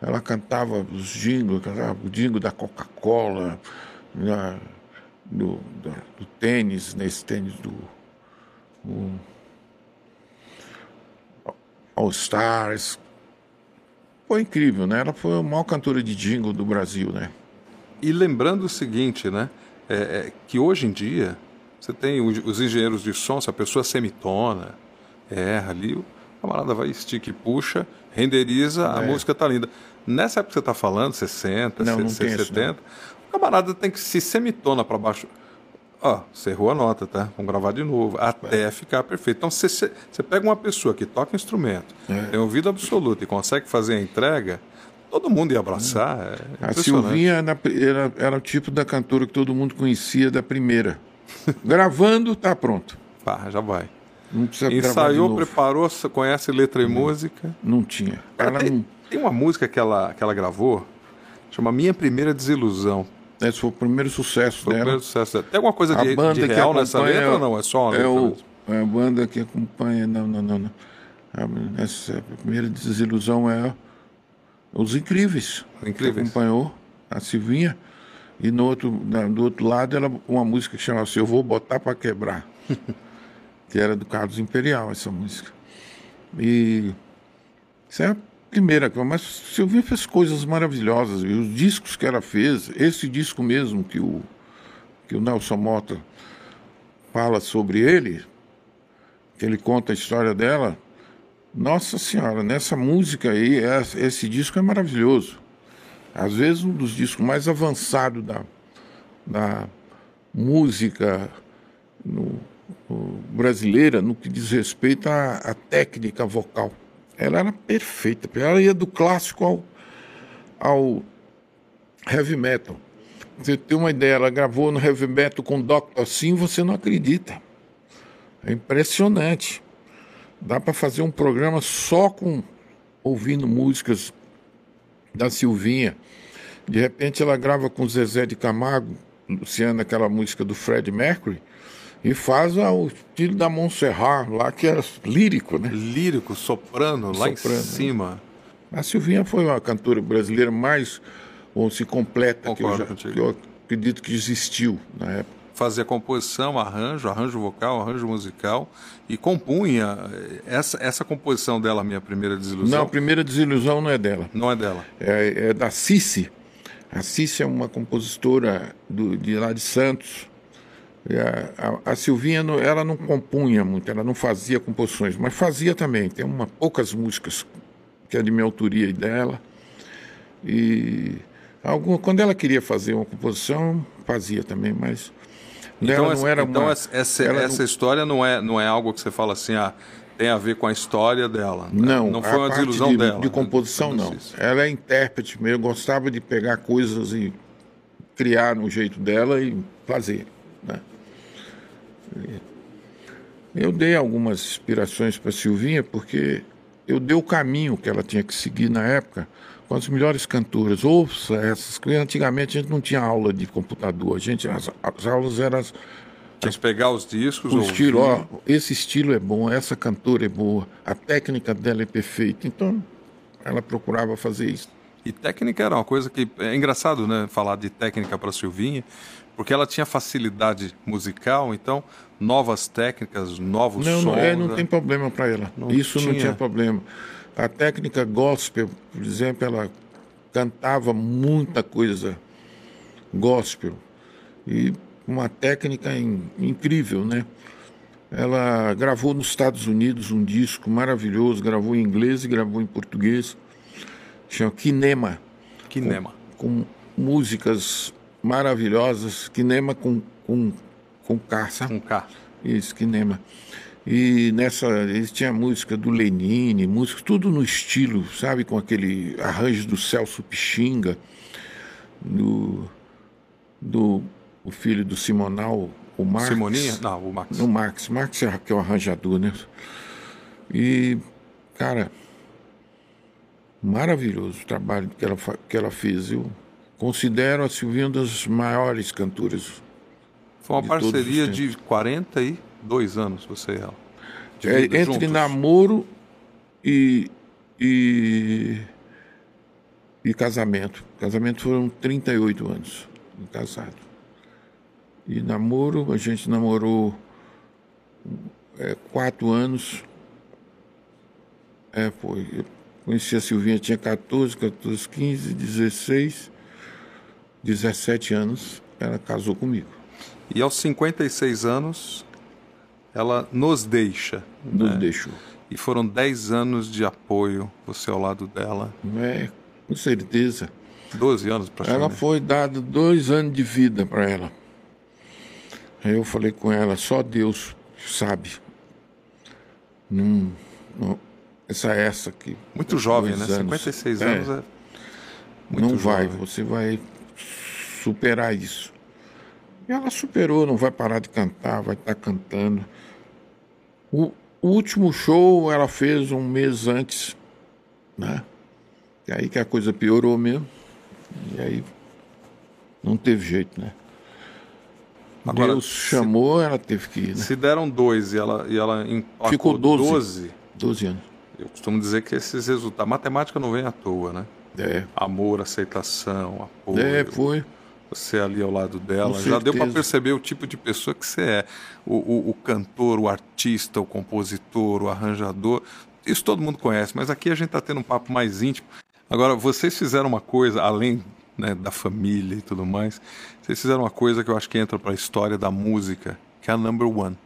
Ela cantava os jingles, cantava o jingle da Coca-Cola, do, da- do tênis, nesse tênis do o All Stars. Foi incrível, né? Ela foi a maior cantora de jingle do Brasil, né? E lembrando o seguinte, né? É, é, que hoje em dia, você tem os engenheiros de som, se a pessoa semitona, erra ali, o camarada vai, estica e puxa, renderiza, a É. música tá linda. Nessa época que você está falando, 60, Não, não 60, tem isso, 70, o camarada tem que se semitona para baixo. Ó, você errou a nota, tá? Vamos gravar de novo, até ficar perfeito. Então, você, pega uma pessoa que toca instrumento, É. tem ouvido absoluto e consegue fazer a entrega, todo mundo ia abraçar. É A impressionante. Silvinha na- era, era o tipo da cantora que todo mundo conhecia da primeira. Gravando, tá pronto. Pá, já vai. Não precisa Ensaiou, preparou, conhece letra e música. Não tinha. Ela tem, não... tem uma música que ela, que ela gravou, chama Minha Primeira Desilusão. Esse foi o primeiro sucesso Foi o dela. primeiro sucesso. Tem alguma coisa A de, banda de que real nessa acompanha letra ou não? É só uma é o, é a banda que acompanha. Não, não, não. não. A, essa primeira desilusão é Os Incríveis. Incríveis. Que acompanhou a Silvinha. E no outro, na- do outro lado, ela, uma música que chamava-se Eu Vou Botar Pra Quebrar. que era do Carlos Imperial, essa música. E isso é a primeira, mas Silvinha fez coisas maravilhosas. E os discos que ela fez, esse disco mesmo que o, que o Nelson Mota fala sobre ele, que ele conta a história dela, nossa senhora, nessa música aí, esse, esse disco é maravilhoso. Às vezes um dos discos mais avançados da, da música no- no- brasileira no que diz respeito à, à técnica vocal. Ela era perfeita, ela ia do clássico ao, ao heavy metal. Você tem uma ideia, ela gravou no heavy metal com Dr. Sim, você não acredita. É impressionante. Dá para fazer um programa só com ouvindo músicas da Silvinha. De repente ela grava com Zezé de Camargo, Luciana, aquela música do Fred Mercury, e faz o estilo da Montserrat, lá que é lírico, né? Lírico, soprano, lá em Soprano, né? cima. A Silvinha foi uma cantora brasileira mais, ou se completa, que eu, Concordo já, que eu acredito que existiu na época. Fazia composição, arranjo, arranjo vocal, arranjo musical e compunha. eh, Essa, essa composição dela, minha primeira Não, desilusão, a primeira desilusão não é dela. não é dela. é, é da Cici. A Cici é uma compositora do, de lá de Santos. A, a, a Silvinha, não- ela não compunha muito, ela não fazia composições, mas fazia também. Tem uma, poucas músicas que é de minha autoria e dela. E alguma, quando ela queria fazer uma composição, fazia também, mas essa- não era então uma, essa, essa, não- história não é, não é algo que você fala assim, ah, tem a ver com a história dela. Não, não a foi uma desilusão de, dela. De composição, né? não. Isso. Ela é intérprete mesmo, gostava de pegar coisas e criar no jeito dela e fazer. Né? Eu dei algumas inspirações para Silvinha, porque eu dei o caminho que ela tinha que seguir na época com as melhores cantoras. Ouça essas, porque antigamente a gente não tinha aula de computador, a gente, as, as aulas eram as- Tinha que pegar os discos, o estilo, ó, esse estilo é bom, essa cantora é boa, a técnica dela é perfeita. Então, ela procurava fazer isso. E técnica era uma coisa que é engraçado, né, falar de técnica para Silvinha, porque ela tinha facilidade musical, então novas técnicas, novos Não, sons. não, é, não né? tem problema para ela. Não isso não tinha. tinha problema. A técnica gospel, por exemplo, ela cantava muita coisa gospel e uma técnica in- incrível, né? Ela gravou nos Estados Unidos um disco maravilhoso, gravou em inglês e gravou em português, chama Kinema. Kinema. com músicas maravilhosas, Kinema com, com, com sabe? Com K. Isso, Kinema. E nessa, eles tinha música do Lenine, música, tudo no estilo, sabe? Com aquele arranjo do Celso Pixinga, do, do o filho do Simonal, o Marx. Simoninha? Não, o Max. No Max. Max é que é o arranjador, né? E, cara, maravilhoso o trabalho que ela, que ela fez. Eu considero a Silvinha uma das maiores cantoras. Foi uma de parceria de 42 anos, você e ela. É, entre juntos. namoro e, e, e casamento. Casamento foram 38 anos casado. E namoro, a gente namorou é, quatro anos. É, foi. Eu conheci a Silvinha, tinha 14, 14, 15, 16, 17 anos. Ela casou comigo. E aos 56 anos, ela nos deixa. Nos né? deixou. E foram 10 anos de apoio, você ao lado dela. É, com certeza. 12 anos Ela praticamente. foi dado dois anos de vida para ela. Aí eu falei com ela, só Deus sabe. Não, não- essa é essa aqui. Muito jovem, né? Anos. 56 É. anos é. Muito não vai, jovem. você vai superar isso. E ela superou, não vai parar de cantar, vai estar cantando. O, o último show ela fez um mês antes, né? E aí que a coisa piorou mesmo. E aí Não teve jeito, né? Agora, Deus chamou, ela teve que ir, né? Se deram dois e ela, e ela Ficou 12. 12, 12 anos. eu costumo dizer que esses resultados. A matemática não vem à toa, né? É. Amor, aceitação, apoio. É, foi. Você ali ao lado dela. Com Já deu para perceber o tipo de pessoa que você é. O, o, o cantor, o artista, o compositor, o arranjador. Isso todo mundo conhece, mas aqui a gente está tendo um papo mais íntimo. Agora, vocês fizeram uma coisa, além né, da família e tudo mais, vocês fizeram uma coisa que eu acho que entra para a história da música, que é a number one.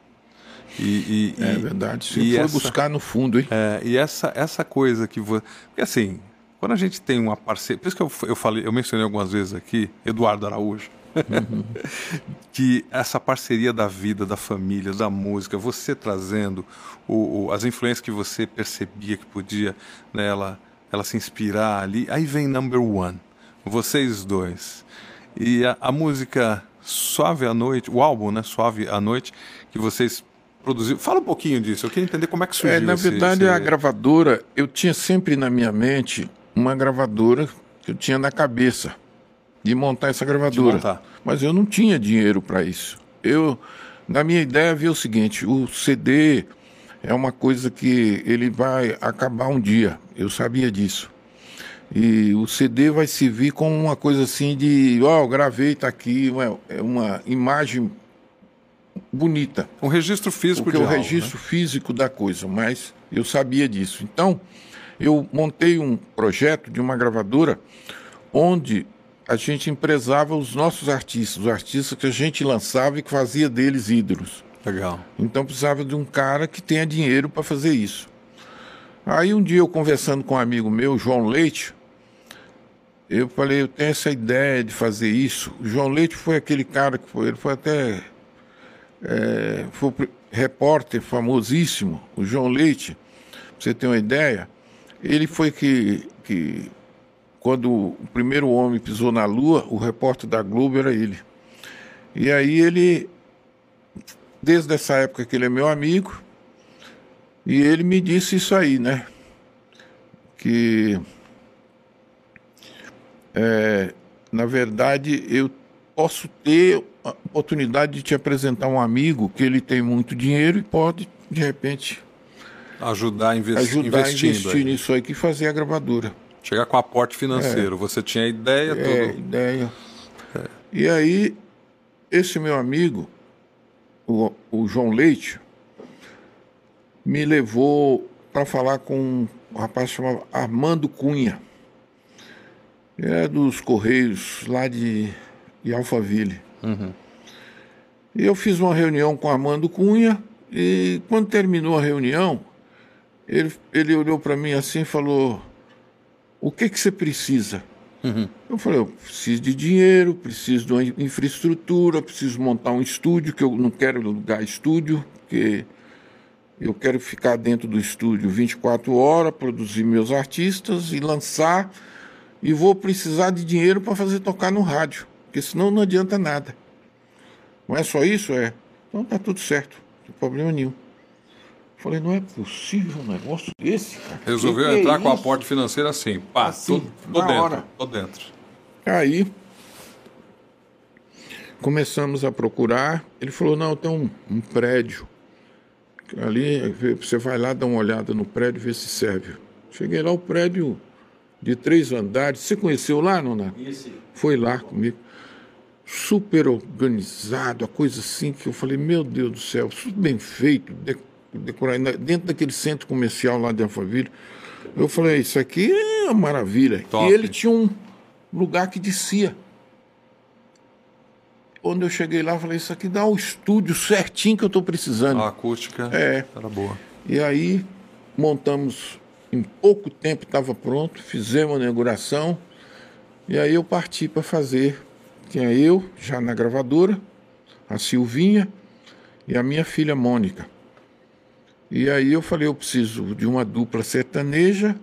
E, e- É e- verdade. Você e foi essa- buscar no fundo, hein? é, e essa, essa coisa que você. Porque assim, quando a gente tem uma parceria. Por isso que eu, eu falei, eu mencionei algumas vezes aqui, Eduardo Araújo. que essa parceria da vida, da família, da música, você trazendo o, o- as influências que você percebia que podia né, ela, se inspirar ali. Aí vem number one, vocês dois. E a, a música Suave à Noite, o álbum, né? Suave à Noite, que vocês produziram. Fala um pouquinho disso, eu queria entender como é que surgiu É, na esse- verdade, esse- a gravadora, eu tinha sempre na minha mente uma gravadora que eu tinha na cabeça de montar essa gravadora. montar. Mas eu não tinha dinheiro para isso. Eu, na minha ideia, havia o seguinte: o CD é uma coisa que ele vai acabar um dia. Eu sabia disso. E o CD vai servir como uma coisa assim de, ó, eu gravei, tá aqui, é uma imagem bonita Um registro físico porque de é o registro físico da coisa, mas eu sabia disso. Então, eu montei um projeto de uma gravadora onde a gente empresava os nossos artistas, os artistas que a gente lançava e que fazia deles ídolos. Legal. Então precisava de um cara que tenha dinheiro para fazer isso. Aí um dia eu conversando com um amigo meu, João Leite, eu falei, eu tenho essa ideia de fazer isso. O João Leite foi aquele cara que foi, ele foi até é, foi repórter famosíssimo, o João Leite, pra você ter uma ideia, ele foi que, que quando o primeiro homem pisou na Lua, o repórter da Globo era ele. E aí ele desde essa época que ele é meu amigo, e ele me disse isso aí, né? Que, é, na verdade, eu posso ter a oportunidade de te apresentar um amigo que ele tem muito dinheiro e pode, de repente, Ajudar a investi ajudar a investir aí. nisso aí que fazer a gravadora. Chegar com aporte financeiro. Você tinha ideia, É, ideia. E aí, esse meu amigo, o, o João Leite, me levou para falar com um rapaz chamado Armando Cunha. Ele é dos Correios lá de, de Alphaville. E eu fiz uma reunião com Armando Cunha e quando terminou a reunião, ele, ele olhou para mim assim e falou: O que, que você precisa? Eu falei, eu preciso de dinheiro, preciso de uma infraestrutura, preciso montar um estúdio, que eu não quero alugar estúdio, porque eu quero ficar dentro do estúdio 24 horas, produzir meus artistas e lançar, e vou precisar de dinheiro para fazer tocar no rádio, porque senão não adianta nada. Não é só isso? É. Então tá tudo certo, não tem problema nenhum. Falei, não é possível um negócio desse, cara. Resolveu Que que é entrar com isso? aporte financeiro assim. Pá, Assim, tô, tô na dentro. hora. Tô dentro. Aí começamos a procurar. Ele falou: não, tem um, um prédio. Ali, você vai lá dar uma olhada no prédio, ver se serve. Cheguei lá, o prédio de três andares. Você conheceu lá, Nona? Foi lá comigo. Super organizado, a coisa assim que eu falei, meu Deus do céu, tudo bem feito, de- decorado, dentro daquele centro comercial lá de Alphaville. Eu falei, isso aqui é uma maravilha. Top. E ele tinha um lugar que descia. Quando eu cheguei lá, eu falei, isso aqui dá o estúdio certinho que eu estou precisando. A acústica É. era boa. E aí montamos, em pouco tempo estava pronto, fizemos a inauguração. E aí eu parti para fazer. Tinha eu, já na gravadora, a Silvinha e a minha filha Mônica. E aí eu falei, eu preciso de uma dupla sertaneja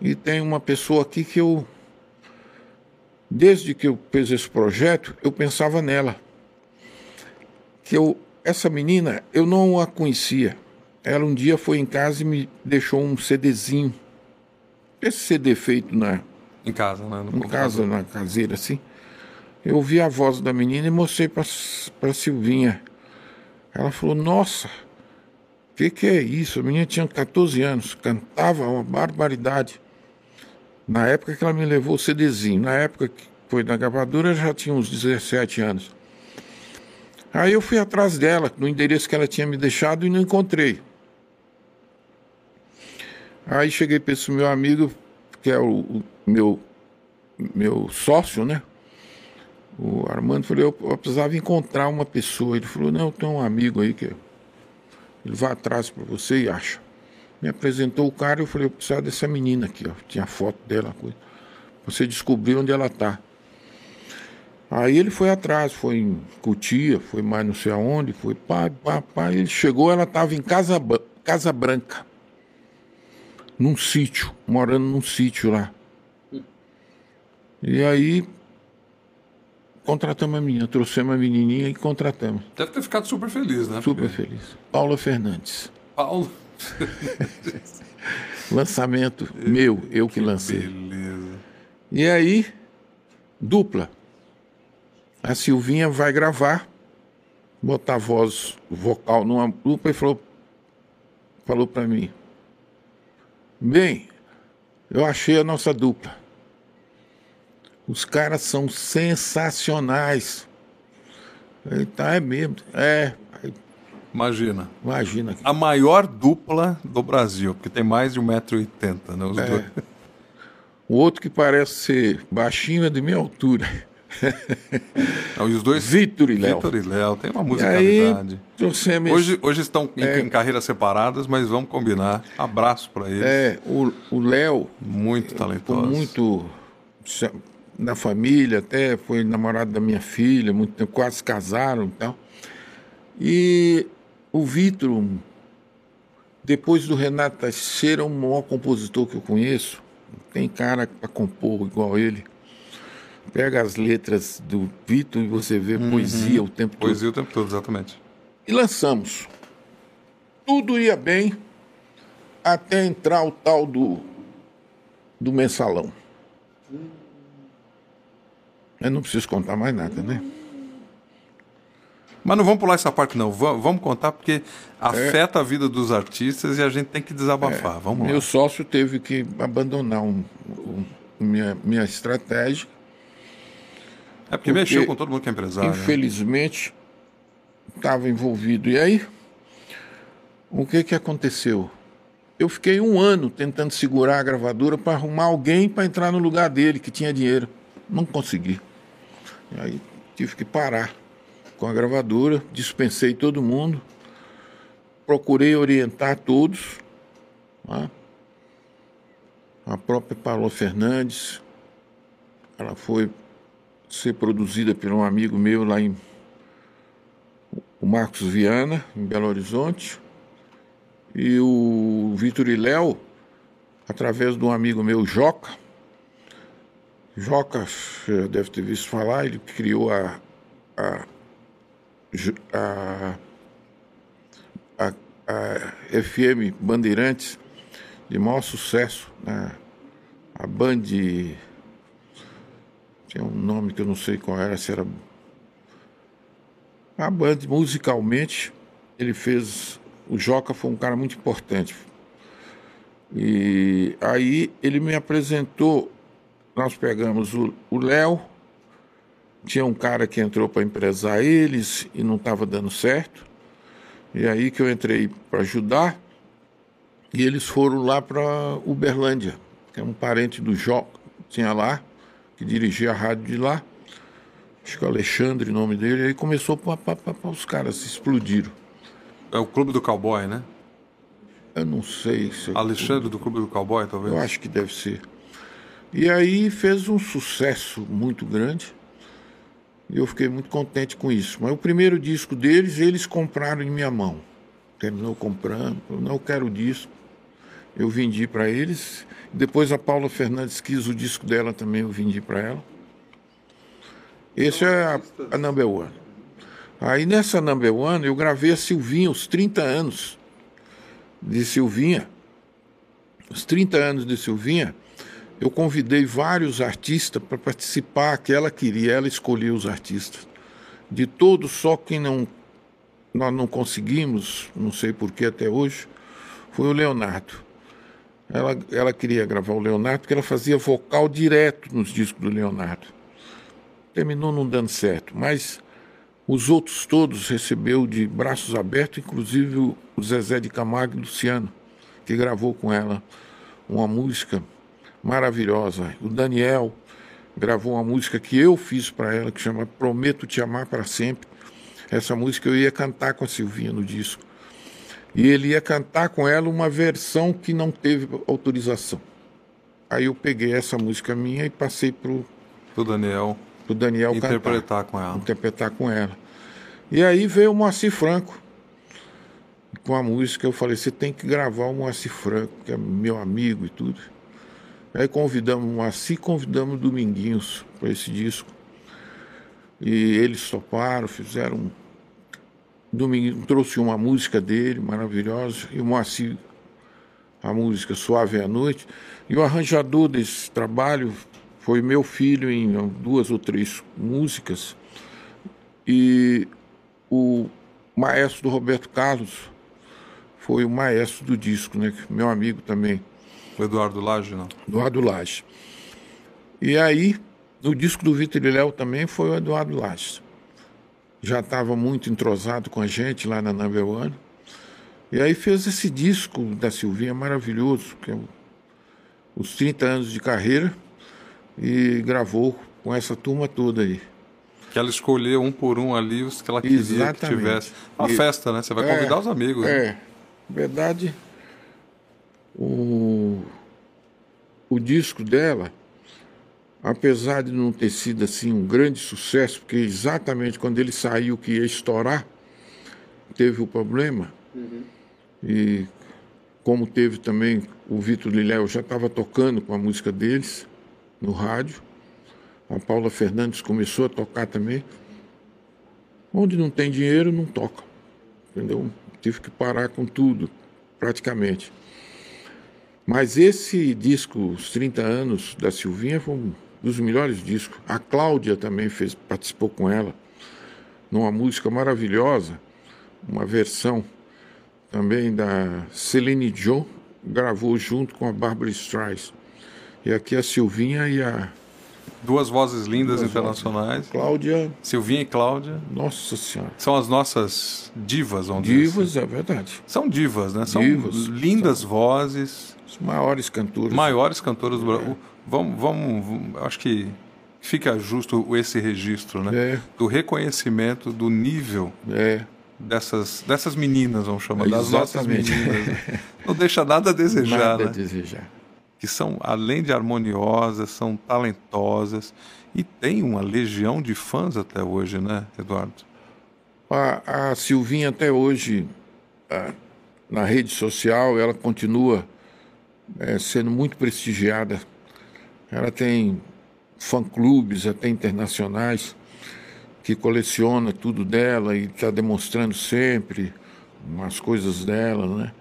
e tem uma pessoa aqui que eu desde que eu fiz esse projeto, eu pensava nela. Que eu essa menina, eu não a conhecia. Ela um dia foi em casa e me deixou um CDzinho. Esse CD feito na Em casa, né? No em casa, na caseira assim. Eu ouvi a voz da menina e mostrei para Silvinha. Ela falou: Nossa, o que, que é isso? A menina tinha 14 anos, cantava uma barbaridade. Na época que ela me levou o CDzinho, na época que foi na gravadora, já tinha uns 17 anos. Aí eu fui atrás dela, no endereço que ela tinha me deixado, e não encontrei. Aí cheguei para esse meu amigo, que é o, o, meu, meu sócio, né? O Armando falou, eu, eu precisava encontrar uma pessoa. Ele falou, não, tem um amigo aí que ele vai atrás para você e acha. Me apresentou o cara e eu falei, eu precisava dessa menina aqui, ó. Tinha foto dela, coisa. Você descobriu onde ela tá. Aí ele foi atrás, foi em Cutia, foi mais não sei aonde, foi pá, pá, pá. Ele chegou, ela estava em Casa, Casa Branca, num sítio, morando num sítio lá. E aí contratamos a menina, trouxemos a menininha e contratamos. Deve ter ficado super feliz, né? Super Porque... feliz. Paula Fernandes. Paulo. Lançamento meu, eu que, que lancei. Beleza. E aí, dupla. A Silvinha vai gravar, botar voz vocal numa dupla e falou, falou para mim: Bem, eu achei a nossa dupla. Os caras são sensacionais. Então é mesmo. É. Imagina. Imagina. A maior dupla do Brasil, porque tem mais de 1,80m, né? Os é. dois. O outro que parece ser baixinho é de minha altura. Não, e os dois. Vitor e Léo. Vitor e Léo, tem uma musicalidade. Aí, hoje, hoje estão em, é, em, carreiras separadas, mas vamos combinar. Abraço para eles. É, o Léo. Muito talentoso. Muito. Na família, até foi namorado da minha filha, muito tempo, quase casaram e tal. E o Vitor, depois do Renato Teixeira, é o maior compositor que eu conheço. Tem cara para compor igual ele. Pega as letras do Vitor e você vê uhum. poesia o tempo todo. Poesia o tempo todo, exatamente. E lançamos. Tudo ia bem até entrar o tal do, do mensalão. Eu não preciso contar mais nada, né? Mas não vamos pular essa parte, não. Vamos contar porque afeta é. a vida dos artistas e a gente tem que desabafar. É. Vamos Meu lá. sócio teve que abandonar um, um, minha, minha estratégia é porque, porque mexeu com todo mundo que é empresário. Né? Infelizmente, estava envolvido. E aí, o que, que aconteceu? Eu fiquei um ano tentando segurar a gravadora para arrumar alguém para entrar no lugar dele, que tinha dinheiro. Não consegui. Aí tive que parar com a gravadora, dispensei todo mundo, procurei orientar todos. Tá? A própria Paula Fernandes, ela foi ser produzida por um amigo meu lá em o Marcos Viana, em Belo Horizonte, e o Vitor e Léo, através de um amigo meu, Joca. Joca, deve ter visto falar, ele criou a, a, a, a, a FM Bandeirantes, de maior sucesso, né? a Band tinha um nome que eu não sei qual era, se era. A Band, musicalmente, ele fez. O Joca foi um cara muito importante. E aí ele me apresentou. Nós pegamos o Léo, tinha um cara que entrou para empresar eles e não estava dando certo. E aí que eu entrei para ajudar. E eles foram lá para Uberlândia, que é um parente do Joca, tinha lá que dirigia a rádio de lá. Acho que o Alexandre, o nome dele. Aí começou, pá, pá, pá, pá, os caras explodiram. É o Clube do Cowboy, né? Eu não sei se. É Alexandre do Clube do Cowboy, talvez? Eu acho que deve ser. E aí fez um sucesso muito grande. E eu fiquei muito contente com isso. Mas o primeiro disco deles, eles compraram em minha mão. Terminou comprando. Eu não quero o disco. Eu vendi para eles. Depois a Paula Fernandes quis o disco dela também, eu vendi para ela. Esse é a, a number one. Aí nessa number one eu gravei a Silvinha, os 30 anos de Silvinha. Os 30 anos de Silvinha, eu convidei vários artistas para participar, que ela queria, ela escolheu os artistas. De todos, só quem não nós não conseguimos, não sei porquê até hoje, foi o Leonardo. Ela, ela queria gravar o Leonardo porque ela fazia vocal direto nos discos do Leonardo. Terminou não dando certo, mas os outros todos recebeu de braços abertos, inclusive o Zezé de Camargo e Luciano, que gravou com ela uma música maravilhosa. O Daniel gravou uma música que eu fiz para ela, que chama Prometo Te Amar para Sempre. Essa música eu ia cantar com a Silvinha no disco. E ele ia cantar com ela uma versão que não teve autorização. Aí eu peguei essa música minha e passei pro, pro Daniel, pro Daniel interpretar cantar, com ela. Interpretar com ela. E aí veio o Moacir Franco com a música. Eu falei: você tem que gravar o Moacir Franco, que é meu amigo e tudo. Aí convidamos o Moacir, convidamos o Dominguinhos para esse disco. E eles toparam, fizeram. Domingo trouxe uma música dele, maravilhosa, e o Moacir, a música Suave à Noite. E o arranjador desse trabalho foi meu filho em duas ou três músicas. E o maestro do Roberto Carlos foi o maestro do disco, né? Meu amigo também. O Eduardo Lage, não? Eduardo Lage. E aí no disco do Vitor Léo também foi o Eduardo Lages. Já estava muito entrosado com a gente lá na Number One. E aí fez esse disco da Silvinha maravilhoso, que é os 30 anos de carreira, e gravou com essa turma toda aí. Que ela escolheu um por um ali os que ela queria Exatamente. que tivesse. Uma e, festa, né? Você vai convidar é, os amigos. É, né? verdade, o, o disco dela apesar de não ter sido assim um grande sucesso, porque exatamente quando ele saiu que ia estourar, teve o problema. Uhum. E como teve também o Vitor Liléo já estava tocando com a música deles no rádio. A Paula Fernandes começou a tocar também. Onde não tem dinheiro, não toca. Entendeu? Tive que parar com tudo, praticamente. Mas esse disco, os 30 anos da Silvinha, foi um dos melhores discos. A Cláudia também fez, participou com ela numa música maravilhosa, uma versão também da Celine Dion, gravou junto com a Barbara Streisand. E aqui a Silvinha e a Duas vozes lindas Duas internacionais. Vozes. Cláudia. Silvinha e Cláudia. Nossa Senhora. São as nossas divas, vamos divas, dizer. Divas, é verdade. São divas, né? São divas, lindas são vozes. As maiores cantoras. Maiores cantoras do Brasil. É. Vamos, vamos, vamos, acho que fica justo esse registro, né? É. Do reconhecimento do nível é. dessas, dessas meninas, vamos chamar, das nossas meninas. Não deixa nada a desejar, nada né? a desejar. Que são, além de harmoniosas, são talentosas e tem uma legião de fãs até hoje, né, Eduardo? A, a Silvinha até hoje, a, na rede social, ela continua é, sendo muito prestigiada ela tem fã-clubes até internacionais que coleciona tudo dela e está demonstrando sempre umas coisas dela, né?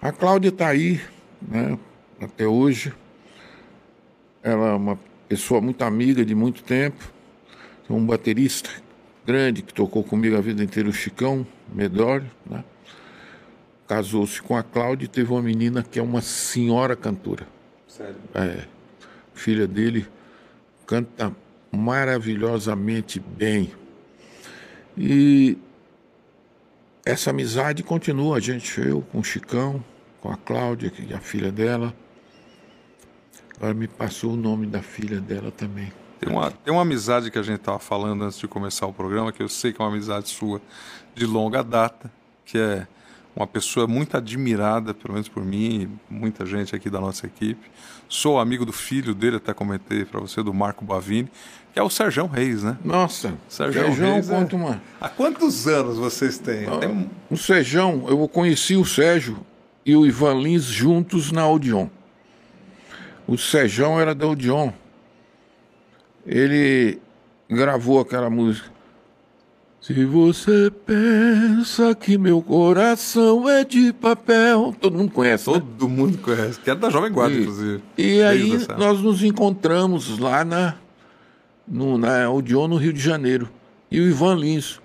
A Cláudia está aí, né? Até hoje. Ela é uma pessoa muito amiga de muito tempo. É um baterista grande que tocou comigo a vida inteira, o Chicão Medório, né? Casou-se com a Cláudia e teve uma menina que é uma senhora cantora. Sério? É filha dele, canta maravilhosamente bem. E essa amizade continua, a gente, eu com o Chicão, com a Cláudia, que é a filha dela. Agora me passou o nome da filha dela também. Tem uma, tem uma amizade que a gente estava falando antes de começar o programa, que eu sei que é uma amizade sua de longa data, que é uma pessoa muito admirada, pelo menos por mim e muita gente aqui da nossa equipe. Sou amigo do filho dele, até comentei para você, do Marco Bavini, que é o Sérgio Reis, né? Nossa, Sérgio Reis. É... Conta uma... Há quantos anos vocês têm? Ah, Tem... O Sérgio, eu conheci o Sérgio e o Ivan Lins juntos na Odeon. O Sérgio era da Odeon. Ele gravou aquela música Se você pensa que meu coração é de papel. Todo mundo conhece. Todo né? mundo conhece. Que é da Jovem Guarda, e, inclusive. E aí nós nos encontramos lá na, no, na Odeon, no Rio de Janeiro. E o Ivan Lins.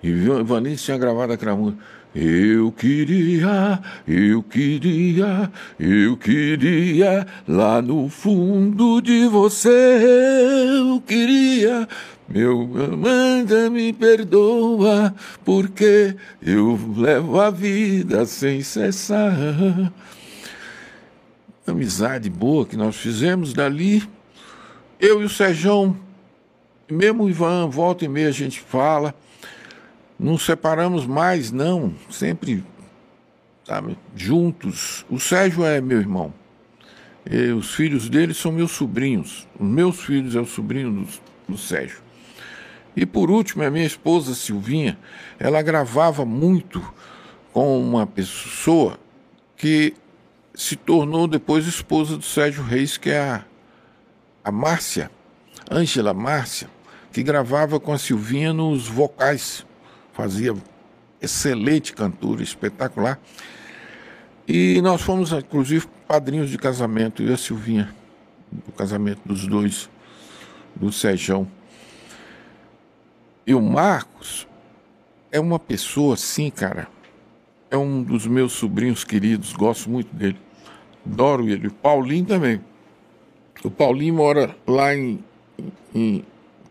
E o Ivan Lins tinha gravado aquela música. Eu queria, eu queria, eu queria lá no fundo de você, eu queria. Meu manda me perdoa, porque eu levo a vida sem cessar. Amizade boa que nós fizemos dali. Eu e o Sejão, mesmo o Ivan, volta e meia a gente fala. Não separamos mais, não. Sempre sabe, juntos. O Sérgio é meu irmão. E os filhos dele são meus sobrinhos. Os meus filhos é o sobrinho do, do Sérgio. E por último, a minha esposa Silvinha, ela gravava muito com uma pessoa que se tornou depois esposa do Sérgio Reis, que é a, a Márcia, Ângela Márcia, que gravava com a Silvinha nos vocais fazia excelente cantora, espetacular. E nós fomos, inclusive, padrinhos de casamento, eu e a Silvinha, do casamento dos dois, do Sejão. E o Marcos é uma pessoa assim, cara. É um dos meus sobrinhos queridos, gosto muito dele. Adoro ele. O Paulinho também. O Paulinho mora lá em, em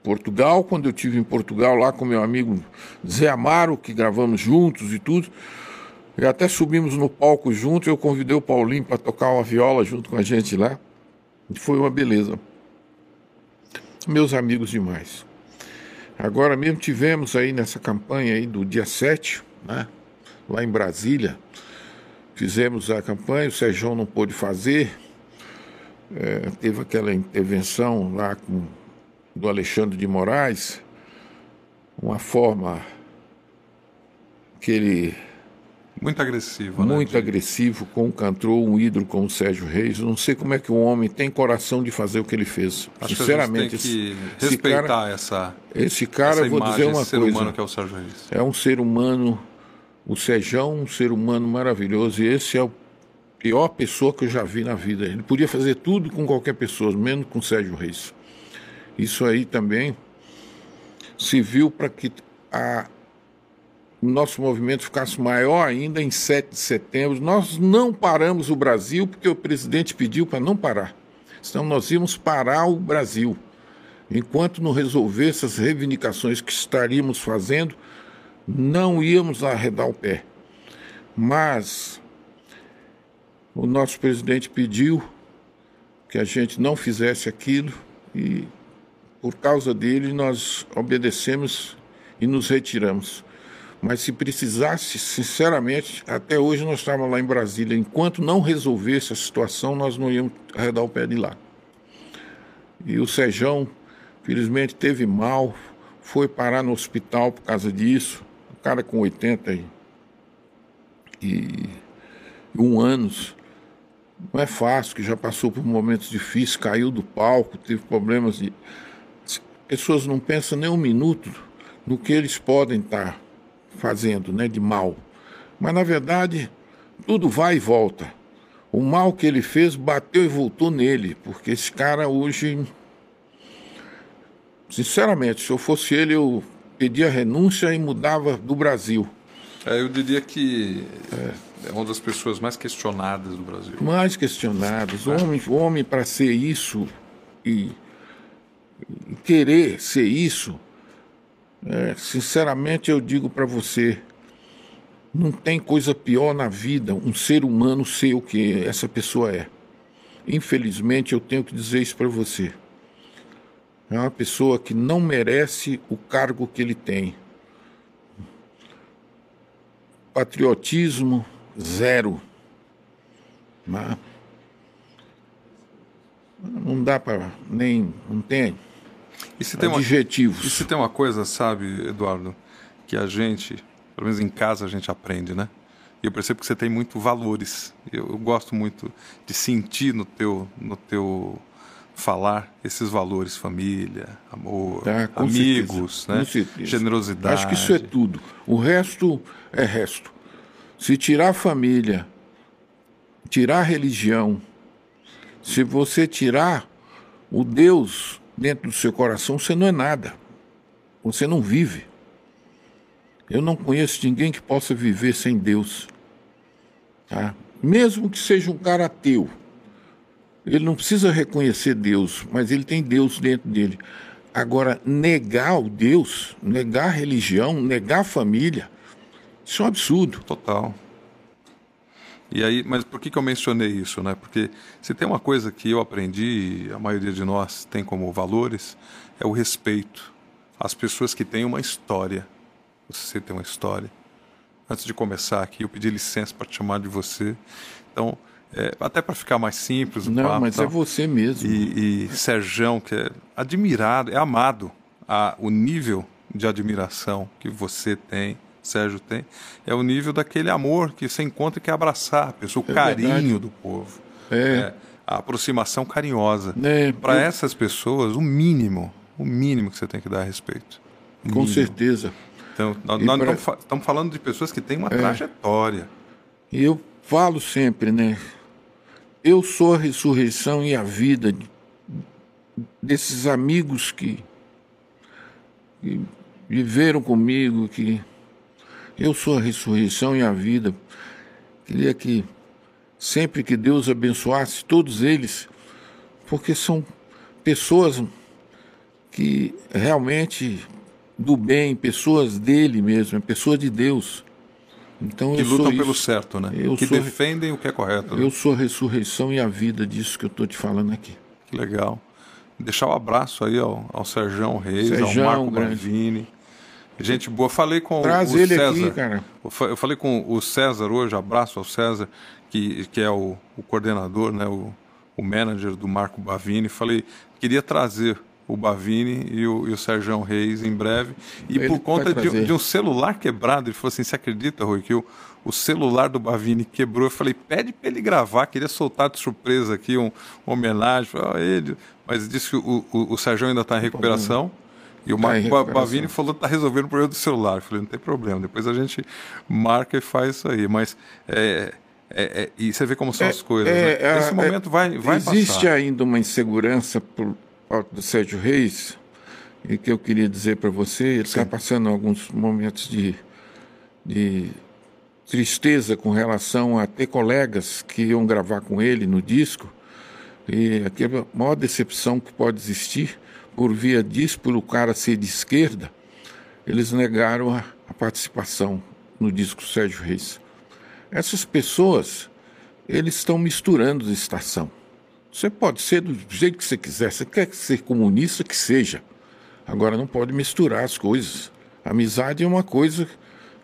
Portugal, quando eu tive em Portugal lá com meu amigo Zé Amaro, que gravamos juntos e tudo. E até subimos no palco juntos, eu convidei o Paulinho para tocar uma viola junto com a gente lá. E foi uma beleza. Meus amigos demais. Agora mesmo tivemos aí nessa campanha aí do dia 7, né? Lá em Brasília. Fizemos a campanha, o Sérgio não pôde fazer. É, teve aquela intervenção lá com do Alexandre de Moraes, uma forma que ele. Muito agressivo, né? Muito agressivo com o cantor, um ídolo como o Sérgio Reis. Não sei como é que um homem tem coração de fazer o que ele fez. Acho Sinceramente. Que esse, respeitar cara, essa. Esse cara, essa vou dizer uma ser coisa. humano que é o Sérgio Reis. É um ser humano. O Sérgio um ser humano maravilhoso. E esse é o pior pessoa que eu já vi na vida. Ele podia fazer tudo com qualquer pessoa, menos com o Sérgio Reis. Isso aí também se viu para que a, nosso movimento ficasse maior ainda em 7 de setembro. Nós não paramos o Brasil porque o presidente pediu para não parar. Senão nós íamos parar o Brasil. Enquanto não resolver essas reivindicações que estaríamos fazendo, não íamos arredar o pé. Mas o nosso presidente pediu que a gente não fizesse aquilo e por causa dele, nós obedecemos e nos retiramos. Mas se precisasse, sinceramente, até hoje nós estávamos lá em Brasília. Enquanto não resolvesse a situação, nós não íamos arredar o pé de lá. E o Sejão, felizmente, teve mal, foi parar no hospital por causa disso. O cara com 80 e um anos. Não é fácil, que já passou por momentos difíceis, caiu do palco, teve problemas de pessoas não pensam nem um minuto no que eles podem estar fazendo né, de mal. Mas, na verdade, tudo vai e volta. O mal que ele fez bateu e voltou nele, porque esse cara hoje. Sinceramente, se eu fosse ele, eu pedia renúncia e mudava do Brasil. É, eu diria que é, é uma das pessoas mais questionadas do Brasil. Mais questionadas. O homem, o homem para ser isso e querer ser isso, é, sinceramente eu digo para você, não tem coisa pior na vida um ser humano ser o que essa pessoa é. Infelizmente eu tenho que dizer isso para você. É uma pessoa que não merece o cargo que ele tem. Patriotismo zero. Não dá para nem. Não tem e se tem adjetivos. Uma, e se tem uma coisa, sabe, Eduardo, que a gente, pelo menos em casa, a gente aprende, né? E eu percebo que você tem muito valores. Eu, eu gosto muito de sentir no teu, no teu falar esses valores, família, amor, Tá, amigos, certeza, né? generosidade. Acho que isso é tudo. O resto é resto. Se tirar a família, tirar a religião, se você tirar o Deus dentro do seu coração, você não é nada. Você não vive. Eu não conheço ninguém que possa viver sem Deus. Tá? Mesmo que seja um cara ateu, ele não precisa reconhecer Deus, mas ele tem Deus dentro dele. Agora, negar o Deus, negar a religião, negar a família, isso é um absurdo. Total. E aí, mas por que, que eu mencionei isso, né? Porque se tem uma coisa que eu aprendi, e a maioria de nós tem como valores, é o respeito às pessoas que têm uma história. Você tem uma história. Antes de começar aqui, eu pedi licença para te chamar de você. Então, é, até para ficar mais simples o Não, papo, mas tal. é você mesmo. E, e Serjão, que é admirado, é amado. A, o nível de admiração que você tem, Sérgio tem, é o nível daquele amor que você encontra e quer abraçar a pessoa, o É carinho verdade. do povo. É. a aproximação carinhosa. É, Para eu- essas pessoas, o mínimo, o mínimo que você tem que dar a respeito. O Com mínimo. certeza. Então, nós, nós pra- estamos falando de pessoas que têm uma trajetória. E eu falo sempre, né? Eu sou a ressurreição e a vida de- desses amigos que, que viveram comigo, que eu sou a ressurreição e a vida. Queria que sempre que Deus abençoasse todos eles, porque são pessoas que realmente do bem, pessoas dele mesmo, é pessoa de Deus. Então Que lutam pelo certo, né? Eu que sou- defendem o que é correto. né? Eu sou a ressurreição e a vida disso que eu estou te falando aqui. Que legal. Deixar o abraço aí ao, ao Serjão Reis, Serjão, ao Marco grande. Gente boa. Falei com Traz o ele César. aqui, cara. Eu fa- Eu falei com o César hoje, abraço ao César, que, que é o, o coordenador, né, o, o manager do Marco Bavini. Falei, queria trazer o Bavini e o, e o Serjão Reis em breve. E Ele por conta de, de um celular quebrado, ele falou assim: você acredita, Rui, que o, o celular do Bavini quebrou? Eu falei, pede para ele gravar, queria soltar de surpresa aqui um, uma homenagem. "Ah, ele. Mas disse que o, o, o Serjão ainda está em recuperação. E o Tá Marco. Bavini falou que está resolvendo o problema do celular. Eu falei, não tem problema, depois a gente marca e faz isso aí. Mas é, é- é- e você vê como são as coisas. né? é, Esse é, momento vai, vai Existe passar. ainda uma insegurança por parte do Sérgio Reis, e que eu queria dizer para você, ele está passando alguns momentos de, de tristeza com relação a ter colegas que iam gravar com ele no disco, e aquela maior decepção que pode existir por via disso, por o cara ser de esquerda, eles negaram a, a participação no disco Sérgio Reis. Essas pessoas, eles estão misturando de estação. Você pode ser do jeito que você quiser, você quer ser comunista, que seja. Agora não pode misturar as coisas. Amizade é uma coisa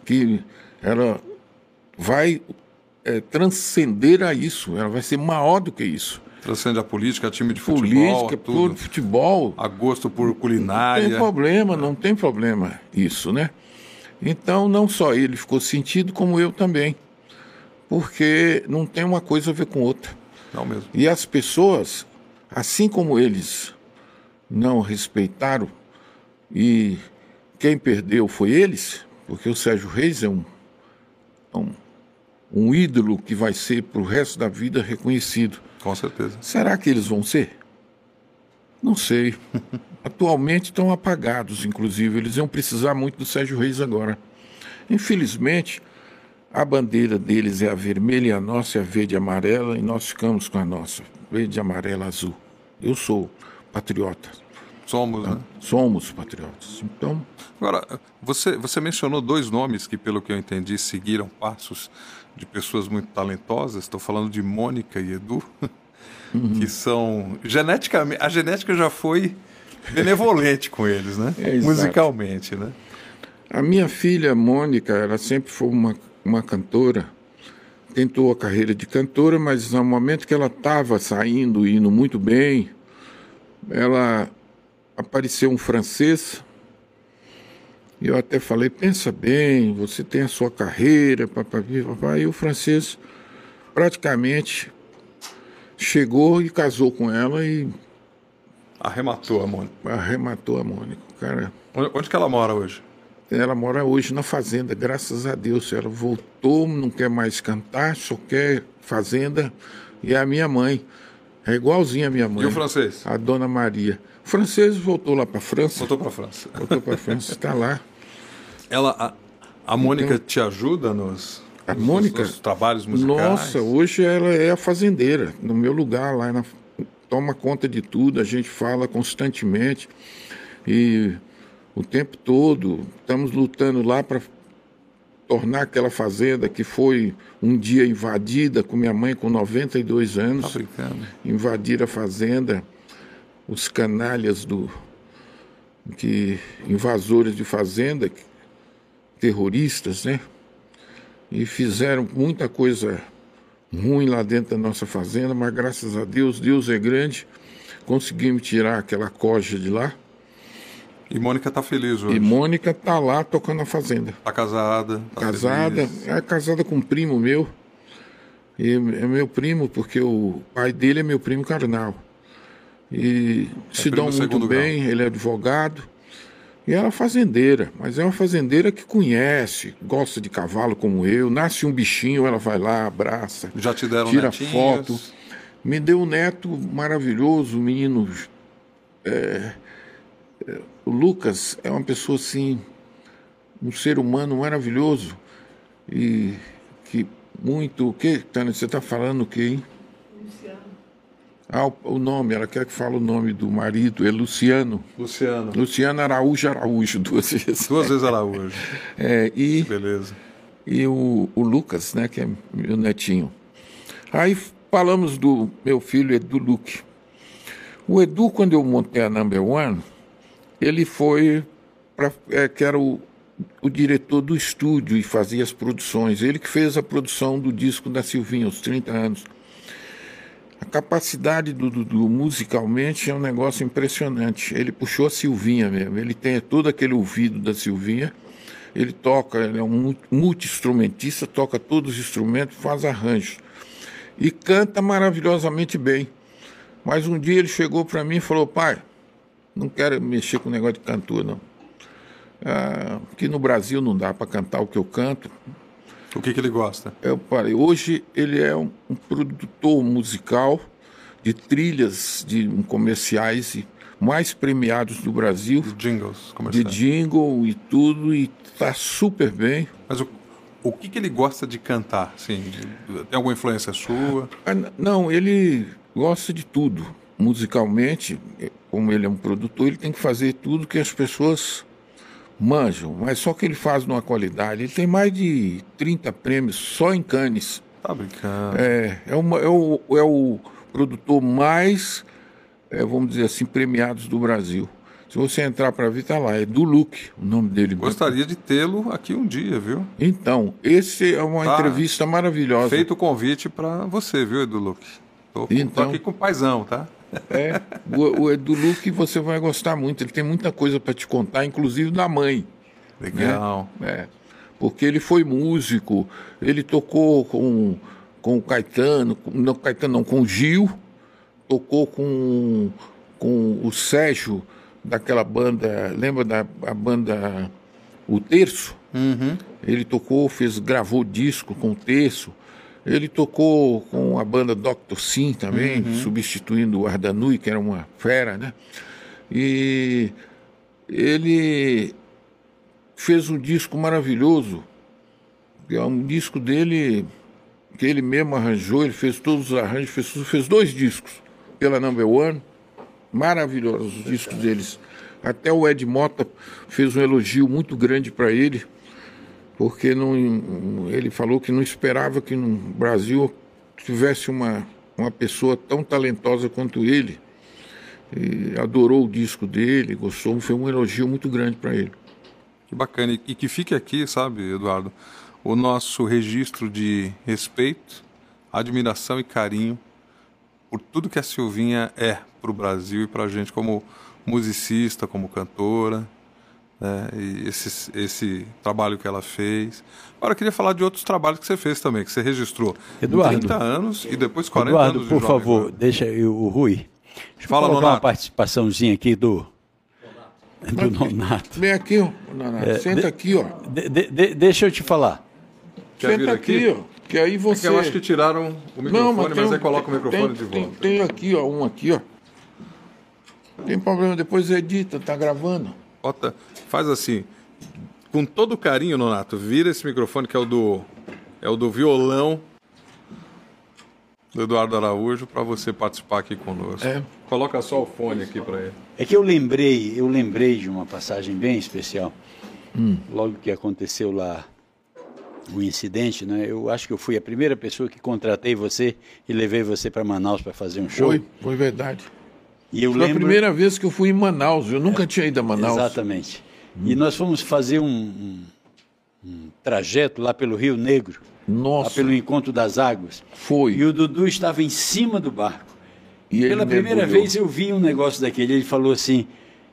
que ela vai eh, transcender a isso, ela vai ser maior do que isso. Transcende a política, time de futebol, Política, tudo. por futebol, A gosto por não tem culinária. problema, não tem problema isso, né? Então, não só ele ficou sentido, como eu também. Porque não tem uma coisa a ver com outra. Não mesmo. E as pessoas, assim como eles não respeitaram, e quem perdeu foi eles, porque o Sérgio Reis é um, um, um ídolo que vai ser para o resto da vida reconhecido. Com certeza. Será que eles vão ser? Não sei. Atualmente estão apagados, inclusive. Eles iam precisar muito do Sérgio Reis agora. Infelizmente, a bandeira deles é a vermelha e a nossa é a verde e amarela, e nós ficamos com a nossa, verde, amarela, azul. Eu sou patriota. Somos, né? Somos patriotas. Então, Agora, você, você mencionou dois nomes que, pelo que eu entendi, seguiram passos de pessoas muito talentosas. Estou falando de Mônica e Edu, que são geneticamente. A genética já foi benevolente com eles, né? É. Musicalmente, né? A minha filha Mônica, ela sempre foi uma, uma cantora, tentou a carreira de cantora, mas no momento que ela estava saindo e indo muito bem, ela apareceu um francês. Eu até falei, pensa bem, você tem a sua carreira, papai, papai. E o francês praticamente chegou e casou com ela e Arrematou a Mônica. Arrematou a Mônica. Cara, Onde, que ela mora hoje? ela mora hoje na fazenda, graças a Deus. Ela voltou, não quer mais cantar, só quer fazenda. E a minha mãe. É igualzinha a minha mãe. E o francês? A dona Maria. O francês voltou lá para França. Voltou para França. Voltou para França, está lá. Ela, a, a Mônica te ajuda nos, A nos- Mônica? nos trabalhos musicais? Nossa, hoje ela é a fazendeira, no meu lugar lá, na- toma conta de tudo, a gente fala constantemente e o tempo todo estamos lutando lá para tornar aquela fazenda que foi um dia invadida com minha mãe com 92 Tá anos, brincando. invadir a fazenda, os canalhas do que invasores de fazenda, terroristas, né? E fizeram muita coisa ruim lá dentro da nossa fazenda, mas graças a Deus, Deus é grande, conseguimos tirar aquela coja de lá. E Mônica tá feliz hoje. E Mônica tá lá tocando a fazenda. Tá casada. Tá casada, feliz. é casada com um primo meu. E é meu primo, porque o pai dele é meu primo carnal. E se primo dão muito bem, ele é advogado. E ela é fazendeira, mas é uma fazendeira que conhece, gosta de cavalo como eu. Nasce um bichinho, ela vai lá, abraça, Já te deram tira netinhos? foto. Me deu um neto maravilhoso, menino. é, é, o Lucas é uma pessoa assim, um ser humano maravilhoso e que muito. O que, Tânia? Você está falando o quê, hein? Ah, o, nome, ela quer que fale o nome do marido, é Luciano. Luciano. Luciano Araújo Araújo, duas vezes. Duas vezes Araújo. É, e Beleza. e o, o Lucas, né, que é meu netinho. Aí falamos do meu filho Edu Luque. O Edu, quando eu montei a Number One, ele foi para é, que era o, o diretor do estúdio e fazia as produções. Ele que fez a produção do disco da Silvinha, aos 30 anos. A capacidade do Dudu musicalmente é um negócio impressionante. Ele puxou a Silvinha mesmo. Ele tem todo aquele ouvido da Silvinha. Ele toca, ele é um mu- multi-instrumentista, toca todos os instrumentos, faz arranjos. E canta maravilhosamente bem. Mas um dia ele chegou para mim e falou: pai, não quero mexer com o negócio de cantor, não. Ah, que no Brasil não dá para cantar o que eu canto. O que, que ele gosta? Eu parei. Hoje ele é um, um produtor musical de trilhas de um, comerciais mais premiados do Brasil, Os jingles de comerciais. jingle e tudo, e tá super bem. Mas o, o que, que ele gosta de cantar? Assim, de- tem alguma influência sua? Ah, Não, ele gosta de tudo. Musicalmente, como ele é um produtor, ele tem que fazer tudo que as pessoas manjam, mas só que ele faz numa qualidade. Ele tem mais de 30 prêmios só em Cannes. Tá brincando. É, é, uma- é o, é o produtor mais, é, vamos dizer assim, premiados do Brasil. Se você entrar para ver, tá lá, é do Luke, o nome dele. Gostaria de tê-lo aqui um dia, viu? Então, esse é uma Tá. entrevista maravilhosa. Feito o convite para você, viu, Edu Luque? Tô, com- tô Então. aqui com o paizão, tá? É, o, o Edu Luke você vai gostar muito. Ele tem muita coisa para te contar, inclusive da mãe. Legal. É, porque ele foi músico, ele tocou com, com o Caetano, com, não Caetano não, com o Gil, tocou com, com o Sérgio, daquela banda, lembra da a banda O Terço? Ele tocou, fez, gravou disco com o Terço. Ele tocou com a banda Dr. Sim também, substituindo o Ardanui, que era uma fera, né? E ele fez um disco maravilhoso, que é um disco dele que ele mesmo arranjou, ele fez todos os arranjos, fez, fez dois discos pela Number One, maravilhosos os discos deles. Até o Ed Mota fez um elogio muito grande para ele, porque não, ele falou que não esperava que no Brasil tivesse uma, uma pessoa tão talentosa quanto ele. E adorou o disco dele, gostou, foi um elogio muito grande para ele. Que bacana. E, que fique aqui, sabe, Eduardo, o nosso registro de respeito, admiração e carinho por tudo que a Silvinha é para o Brasil e para a gente como musicista, como cantora, né? E esse, esse trabalho que ela fez. Agora eu queria falar de outros trabalhos que você fez também, que você registrou. Eduardo. 30 anos e depois 40 Eduardo, anos de por Jovem favor, Guarda. deixa eu, o Rui. Deixa Fala, eu colocar Nonato. uma participaçãozinha aqui do, do Nonato. Vem aqui, ó, Nonato. É, Senta de, aqui, ó. De, de, deixa eu te falar. Quer Senta aqui, ó. Que aí você. É que eu acho que tiraram o microfone, Não, mas, mas um, aí coloca o microfone tem, de volta. Tem, tem, aqui, ó, um aqui, ó. Tem problema, depois edita, tá gravando. Bota, faz assim, com todo carinho, Nonato, vira esse microfone que é o do é o do violão do Eduardo Araújo para você participar aqui conosco. É. Coloca só o fone aqui para ele. É que eu lembrei, eu lembrei de uma passagem bem especial. Hum. Logo que aconteceu lá o incidente, né? Eu acho que eu fui a primeira pessoa que contratei você e levei você para Manaus para fazer um show. Foi, foi verdade. E eu foi lembro... a primeira vez que eu fui em Manaus. Eu nunca é, tinha ido a Manaus. Exatamente. Hum. E nós fomos fazer um, um, um trajeto lá pelo Rio Negro. Nossa. Lá pelo encontro das águas. Foi. E o Dudu estava em cima do barco. E Pela primeira mergulhou. vez eu vi um negócio daquele. Ele falou assim: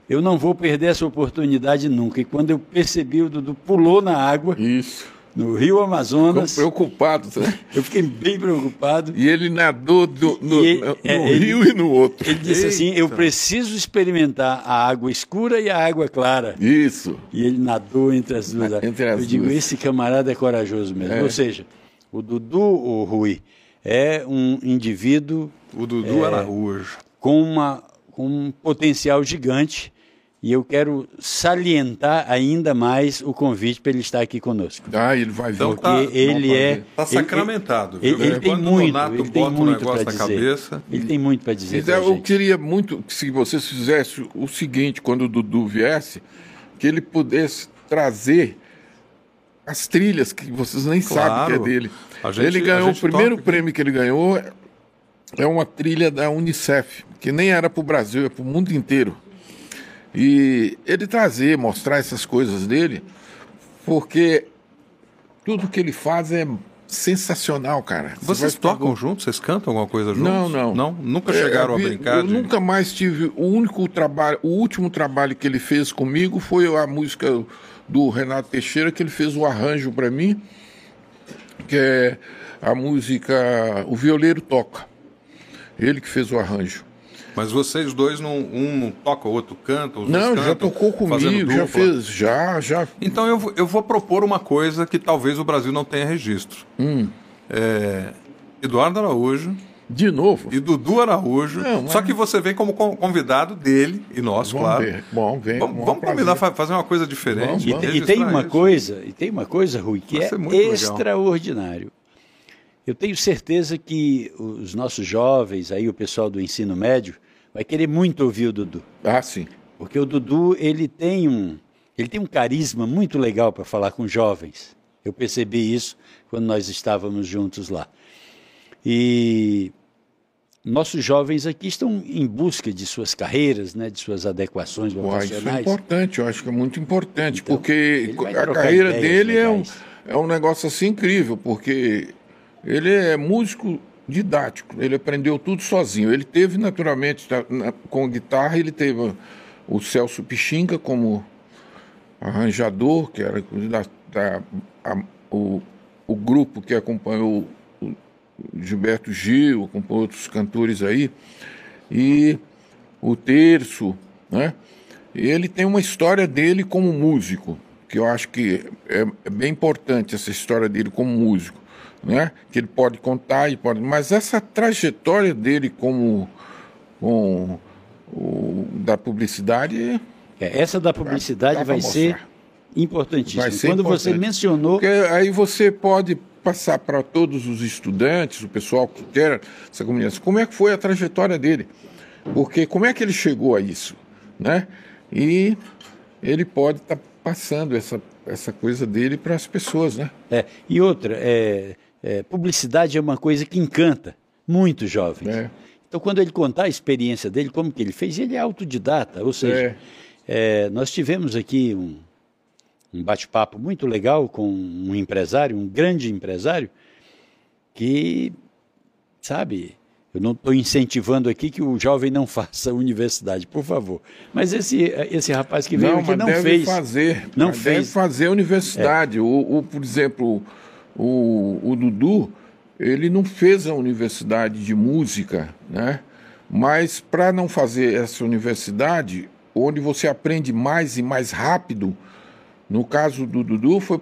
Eu não vou perder essa oportunidade nunca. E quando eu percebi, o Dudu pulou na água. Isso no Rio Amazonas. Ficou preocupado, né? Eu fiquei bem preocupado. E ele nadou do, no, ele, no é, rio ele, e no outro. Ele disse assim, Eita. assim: Eu preciso experimentar a água escura e a água clara. Isso. E ele nadou entre as duas. Entre as Eu digo: Esse camarada é corajoso mesmo. É. Ou seja, o Dudu, o Rui, é um indivíduo. O Dudu é, Araújo. Com, uma, com um potencial gigante e eu quero salientar ainda mais o convite para ele estar aqui conosco. Ah, ele vai vir. Então, porque tá, ele é. Está sacramentado. Ele, ele, ele tem muito. Ele tem muito para dizer. Cabeça, ele tem muito para dizer. Então, eu queria muito que se vocês fizessem o seguinte, quando o Dudu viesse, que ele pudesse trazer as trilhas que vocês nem claro. sabem que é dele. Gente, ele ganhou o primeiro prêmio que ele ganhou é uma trilha da Unicef, que nem era para o Brasil, é para o mundo inteiro. E ele trazer, mostrar essas coisas dele, porque tudo que ele faz é sensacional, cara. Vocês tocam juntos? Vocês cantam alguma coisa juntos? Não, não. Não? Nunca chegaram é, a brincar? Eu de... nunca mais tive. O único trabalho, o último trabalho que ele fez comigo foi a música do Renato Teixeira, que ele fez o arranjo para mim, que é a música O Violeiro Toca. Ele que fez o arranjo. Mas vocês dois não um não toca, o outro canta, os Não, cantam, já tocou comigo, já fez, já, já. Então eu, eu vou propor uma coisa que talvez o Brasil não tenha registro. Hum. É, Eduardo Araújo. De novo? E Dudu Araújo. Não, mas... Só que você vem como convidado dele e nós, vamos claro. Ver. Bom, vem. Vamos, vamos combinar fazer uma coisa diferente. Vamos, vamos. E, e, tem uma isso. coisa, e tem uma coisa, Rui, que Vai é extraordinário. Legal. Eu tenho certeza que os nossos jovens, aí o pessoal do ensino médio, vai querer muito ouvir o Dudu. Ah, sim. Porque o Dudu, ele tem um, ele tem um carisma muito legal para falar com jovens. Eu percebi isso quando nós estávamos juntos lá. E nossos jovens aqui estão em busca de suas carreiras, né, de suas adequações. Ué, isso é importante, eu acho que é muito importante, então, porque a carreira dele é um, é um negócio assim incrível, porque ele é músico didático, ele aprendeu tudo sozinho. Ele teve, naturalmente, com guitarra, ele teve o Celso Pichinga como arranjador, que era da, da a, o, o grupo que acompanhou o Gilberto Gil, acompanhou outros cantores aí, e o Terço, né? Ele tem uma história dele como músico, que eu acho que é, é bem importante essa história dele como músico né? Que ele pode contar e pode, mas essa trajetória dele como com o, da publicidade é, essa da publicidade vai ser importantíssima. Vai ser Quando importante. você mencionou, Porque aí você pode passar para todos os estudantes, o pessoal que quer essa comunidade, como é que foi a trajetória dele? Porque como é que ele chegou a isso, né? E ele pode estar tá passando essa essa coisa dele para as pessoas, né? É, e outra, é, é, publicidade é uma coisa que encanta muitos jovens. É. Então, quando ele contar a experiência dele, como que ele fez, ele é autodidata, ou seja, é. é nós tivemos aqui um, um bate-papo muito legal com um empresário, um grande empresário, que, sabe, eu não estou incentivando aqui que o jovem não faça universidade, por favor. Mas esse, esse rapaz que veio não, aqui não deve fez. Fazer, não fez. Deve fazer universidade. É. O, o, por exemplo, o, o Dudu, ele não fez a universidade de música, né? Mas para não fazer essa universidade, onde você aprende mais e mais rápido, no caso do Dudu, foi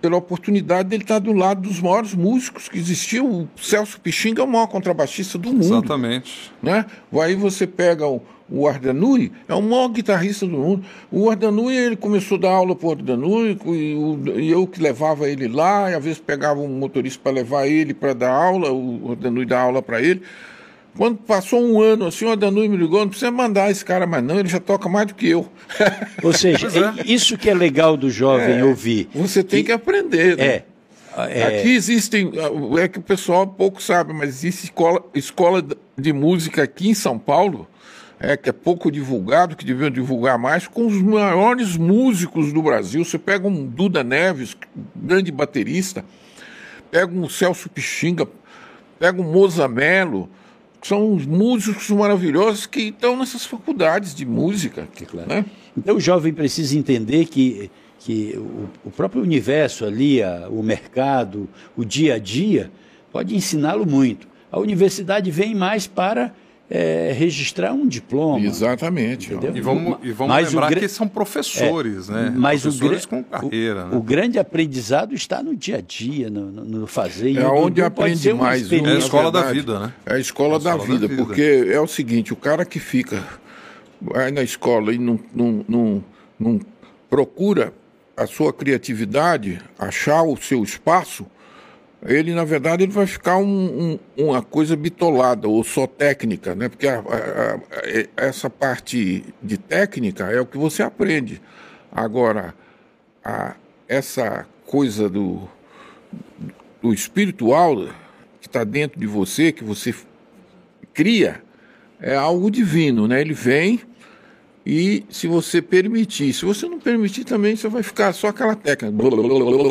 pela oportunidade dele estar do lado dos maiores músicos que existiam. O Celso Pixinga é o maior contrabaixista do mundo. Exatamente. Né? Aí você pega o, o Ardanui, é o maior guitarrista do mundo. O Ardanui, ele começou a dar aula para o Ardanui, e, e, eu que levava ele lá, e às vezes pegava um motorista para levar ele para dar aula, o Ardanui dá aula para ele. Quando passou um ano, assim, o Danui me ligou, não precisa mandar esse cara mais não, ele já toca mais do que eu. Ou seja, é. isso que é legal do jovem é, ouvir. Você tem que, que aprender. Né? É. É... Aqui existem, é que o pessoal pouco sabe, mas existe escola, escola de música aqui em São Paulo, é, que é pouco divulgado, que deviam divulgar mais, com os maiores músicos do Brasil. Você pega um Duda Neves, grande baterista, pega um Celso Pixinga, pega um Moza Mello, são os músicos maravilhosos que estão nessas faculdades de música. Claro. Né? Então o jovem precisa entender que, que o, o próprio universo ali, a, o mercado, o dia a dia, pode ensiná-lo muito. A universidade vem mais para é, registrar um diploma. Exatamente. E vamos, e vamos mas lembrar que são professores, é, né? Mas professores o, com carreira. O, né? o, grande aprendizado está no dia a dia, no, no fazer. É onde aprende mais. É a escola da vida, né? É a escola, é a da, escola vida, da, vida, porque é o seguinte, o cara que fica vai na escola e não, não, não, não procura a sua criatividade, achar o seu espaço, ele na verdade ele vai ficar um, um, uma coisa bitolada ou só técnica, né? Porque a, a, a, essa parte de técnica é o que você aprende. Agora, essa coisa do, do espiritual que está dentro de você, que você cria, é algo divino, né? Ele vem e se você permitir, se você não permitir também, você vai ficar só aquela técnica.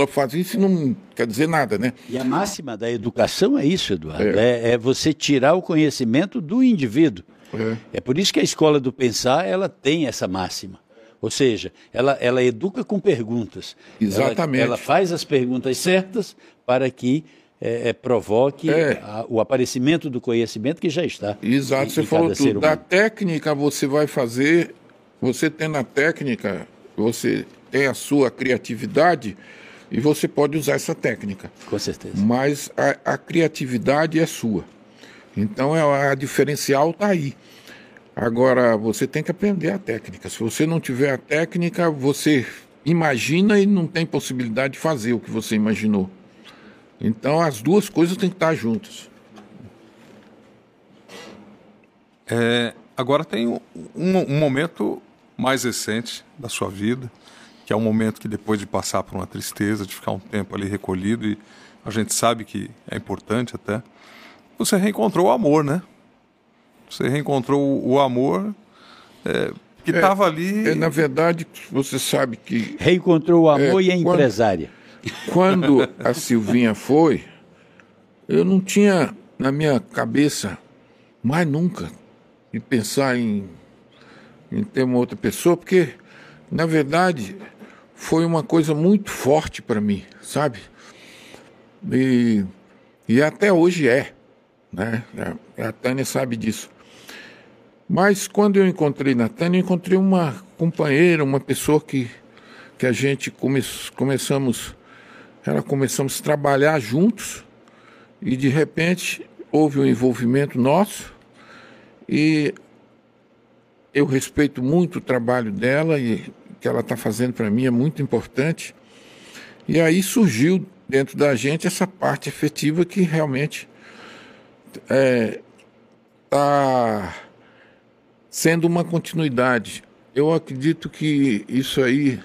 Fazer isso não quer dizer nada, né? E a máxima da educação é isso, Eduardo. É, é, é você tirar o conhecimento do indivíduo. É. é por isso que a escola do pensar ela tem essa máxima. Ou seja, ela, ela educa com perguntas. Exatamente. Ela, ela faz as perguntas certas para que é, é, provoque é. A, o aparecimento do conhecimento que já está. Exato, em, você em falou tudo. Da técnica você vai fazer você tem a técnica, você tem a sua criatividade e você pode usar essa técnica. Com certeza. Mas a, a criatividade é sua. Então é, a diferencial está aí. Agora, você tem que aprender a técnica. Se você não tiver a técnica, você imagina e não tem possibilidade de fazer o que você imaginou. Então, as duas coisas têm que estar juntas. É, agora tem um, um, momento mais recente da sua vida, que é um momento que depois de passar por uma tristeza, de ficar um tempo ali recolhido, e a gente sabe que é importante até, você reencontrou o amor, né? Você reencontrou o amor é, que estava é, ali. É, na verdade, você sabe que. Reencontrou o amor é, e a empresária. Quando, quando a Silvinha foi, eu não tinha na minha cabeça mais nunca de pensar em em ter uma outra pessoa, porque, na verdade, foi uma coisa muito forte para mim, sabe? E, e até hoje é, né? A, Tânia sabe disso. Mas quando eu encontrei na Tânia, eu encontrei uma companheira, uma pessoa que, que a gente come, começamos, ela começamos a trabalhar juntos e de repente houve um envolvimento nosso e eu respeito muito o trabalho dela e o que ela está fazendo para mim é muito importante. E aí surgiu dentro da gente essa parte efetiva que realmente está é, tá sendo uma continuidade. Eu acredito que isso aí,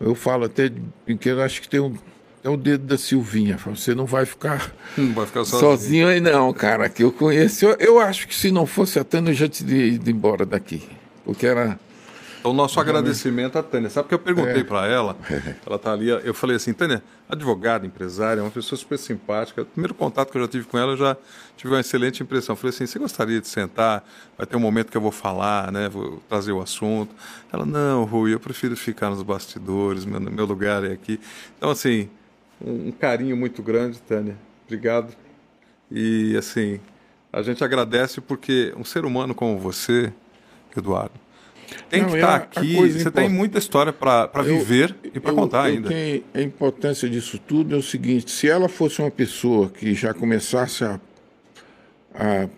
eu falo até que eu acho que tem um, é o dedo da Silvinha. Você não vai ficar, não vai ficar sozinho. sozinho. aí, não, cara. Que eu conheço. Eu, eu, acho que se não fosse a Tânia, eu já teria ido embora daqui. Porque era. Então, nosso agradecimento à Tânia. Sabe que eu perguntei é. para ela? Ela tá ali. Eu falei assim, Tânia, advogada, empresária, uma pessoa super simpática. O primeiro contato que eu já tive com ela, eu já tive uma excelente impressão. Eu falei assim, você gostaria de sentar? Vai ter um momento que eu vou falar, né? Vou trazer o assunto. Ela, não, Rui, eu prefiro ficar nos bastidores. Meu, meu lugar é aqui. Então, assim, um, um carinho muito grande, Tânia. Obrigado. E, assim, A gente agradece porque um ser humano como você, Eduardo, tem Não, que é estar a- a aqui. Você tem impor- muita história para Eu- viver e para eu- contar eu ainda. tenho- a importância disso tudo é o seguinte: se ela fosse uma pessoa que já começasse a, a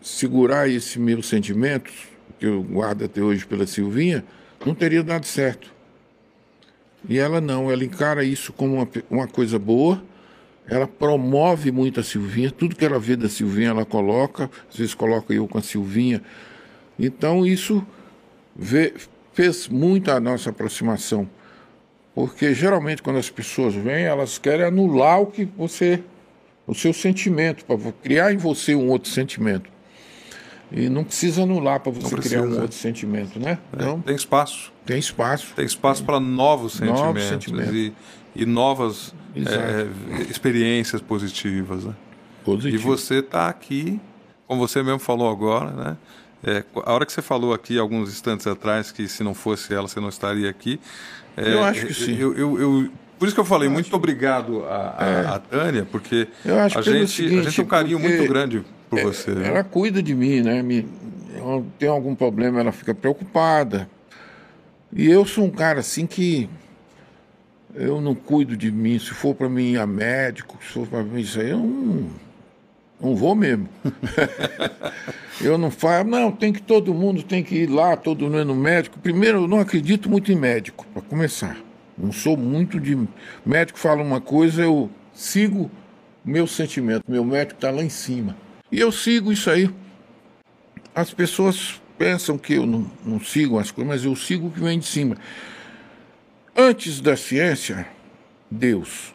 segurar esse meu sentimento, que eu guardo até hoje pela Silvinha, não teria dado certo. E ela não, ela encara isso como uma, uma coisa boa. Ela promove muito a Silvinha, tudo que ela vê da Silvinha ela coloca, às vezes coloca eu com a Silvinha. Então isso vê- fez muito a nossa aproximação. Porque geralmente quando as pessoas vêm, elas querem anular o que você. o seu sentimento, para criar em você um outro sentimento. E não precisa anular para você criar um outro sentimento, né? Então, Tem espaço. tem espaço. Tem espaço para novos Novos sentimentos, sentimentos. E, e novas Exato. eh, experiências positivas. Né? E Positivo. você está aqui, como você mesmo falou agora, né? É, a hora que você falou aqui, alguns instantes atrás, que se não fosse ela, você não estaria aqui. é, Eu acho que sim. Eu, eu- eu- por isso que eu falei, muito obrigado a, a, a Tânia, porque a, gente, a seguinte, gente tem um carinho porque muito grande por você. né? Ela cuida de mim, né? Me, eu tenho algum problema, ela fica preocupada. E eu sou um cara assim que eu não cuido de mim. Se for para mim ir a médico, se for para mim isso aí, eu não, não vou mesmo. eu não falo, não, tem que todo mundo tem que ir lá, todo mundo no médico. Primeiro, eu não acredito muito em médico, para começar. Não sou muito de. Médico fala uma coisa, eu sigo meu sentimento. Meu médico está lá em cima. E eu sigo isso aí. As pessoas pensam que eu não, não sigo as coisas, mas eu sigo o que vem de cima. Antes da ciência, Deus.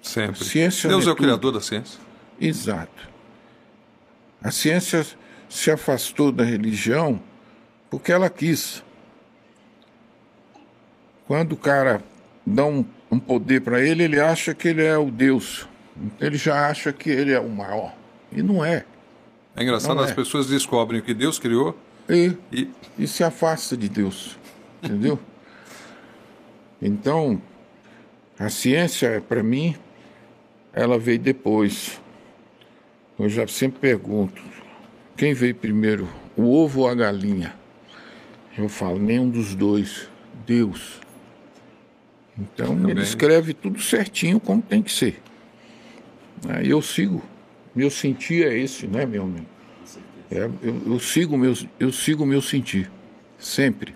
Sempre. Ciência Deus é é o criador da ciência. Exato. A ciência se afastou da religião porque ela quis. Quando o cara dá um, um poder para ele, ele acha que ele é o Deus. Ele já acha que ele é o maior. E não é. É engraçado, Não as é. pessoas descobrem o que Deus criou E, e e se afasta de Deus. Entendeu? Então, a ciência, para mim, ela veio depois. Eu já sempre pergunto: quem veio primeiro, o ovo ou a galinha? Eu falo: nenhum dos dois. Deus. Então, ele bem. escreve tudo certinho como tem que ser. Aí eu sigo. Meu sentir é esse, né, meu amigo? É, eu, eu sigo meu, eu sigo o meu sentir, sempre.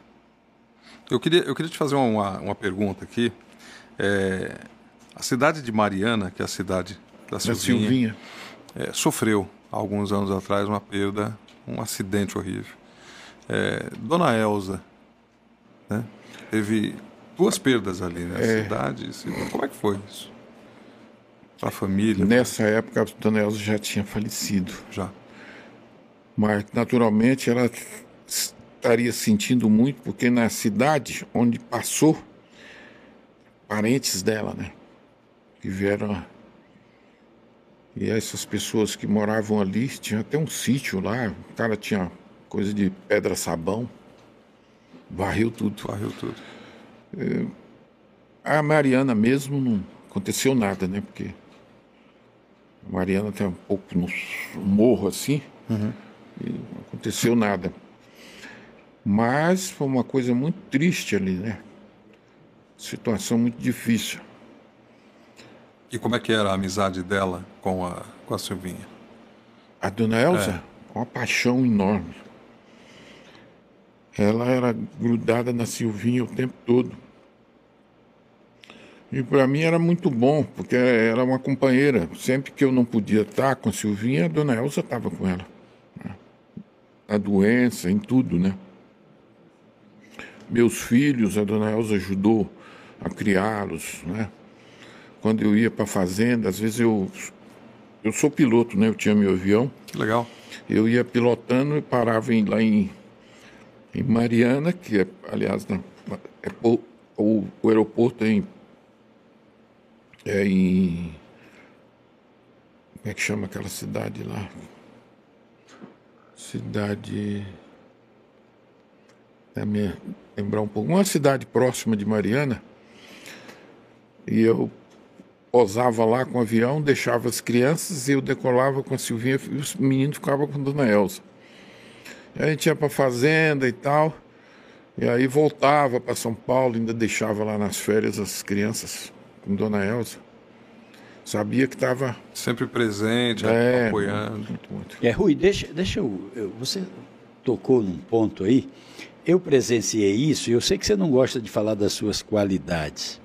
Eu queria, eu queria te fazer uma, uma pergunta aqui. É, a cidade de Mariana, que é a cidade da Da Silvinha, Silvinha. é, sofreu, há alguns anos atrás, uma perda, um acidente horrível. É, Dona Elza, né, teve duas perdas ali na É. cidade. Como é que foi isso? A família, Nessa época, a Dona Elza já tinha falecido. já. Mas, naturalmente, ela estaria sentindo muito, porque na cidade onde passou, parentes dela, né? Que vieram. E essas pessoas que moravam ali, tinha até um sítio lá, o cara tinha coisa de pedra-sabão, varreu tudo. Varreu tudo. A Mariana mesmo não aconteceu nada, né? Porque Mariana tá um pouco no morro assim, e não aconteceu nada. Mas foi uma coisa muito triste ali, né? Situação muito difícil. E como é que era a amizade dela com a, com a Silvinha? A dona Elza, uma paixão enorme. Ela era grudada na Silvinha o tempo todo. E para mim era muito bom, porque era uma companheira. Sempre que eu não podia estar com a Silvinha, a dona Elza estava com ela. né? A doença, em tudo, né? Meus filhos, a dona Elza ajudou a criá-los, né? Quando eu ia para a fazenda, às vezes eu. Eu sou piloto, né? Eu tinha meu avião. Legal. Eu ia pilotando e parava em- lá em, em Mariana, que é, aliás, na- é o, o aeroporto é em, é em. Como é que chama aquela cidade lá? Cidade. Pra me lembrar um pouco. Uma cidade próxima de Mariana. E eu posava lá com o avião, deixava as crianças e eu decolava com a Silvinha e os meninos ficavam com a Dona Elza. a gente ia para fazenda e tal, e aí voltava para São Paulo, ainda deixava lá nas férias as crianças com Dona Elza. Sabia que estava. Sempre presente, É, apoiando. Muito, muito. É, Rui, deixa, deixa eu, eu- Você tocou num ponto aí. Eu presenciei isso e eu sei que você não gosta de falar das suas qualidades.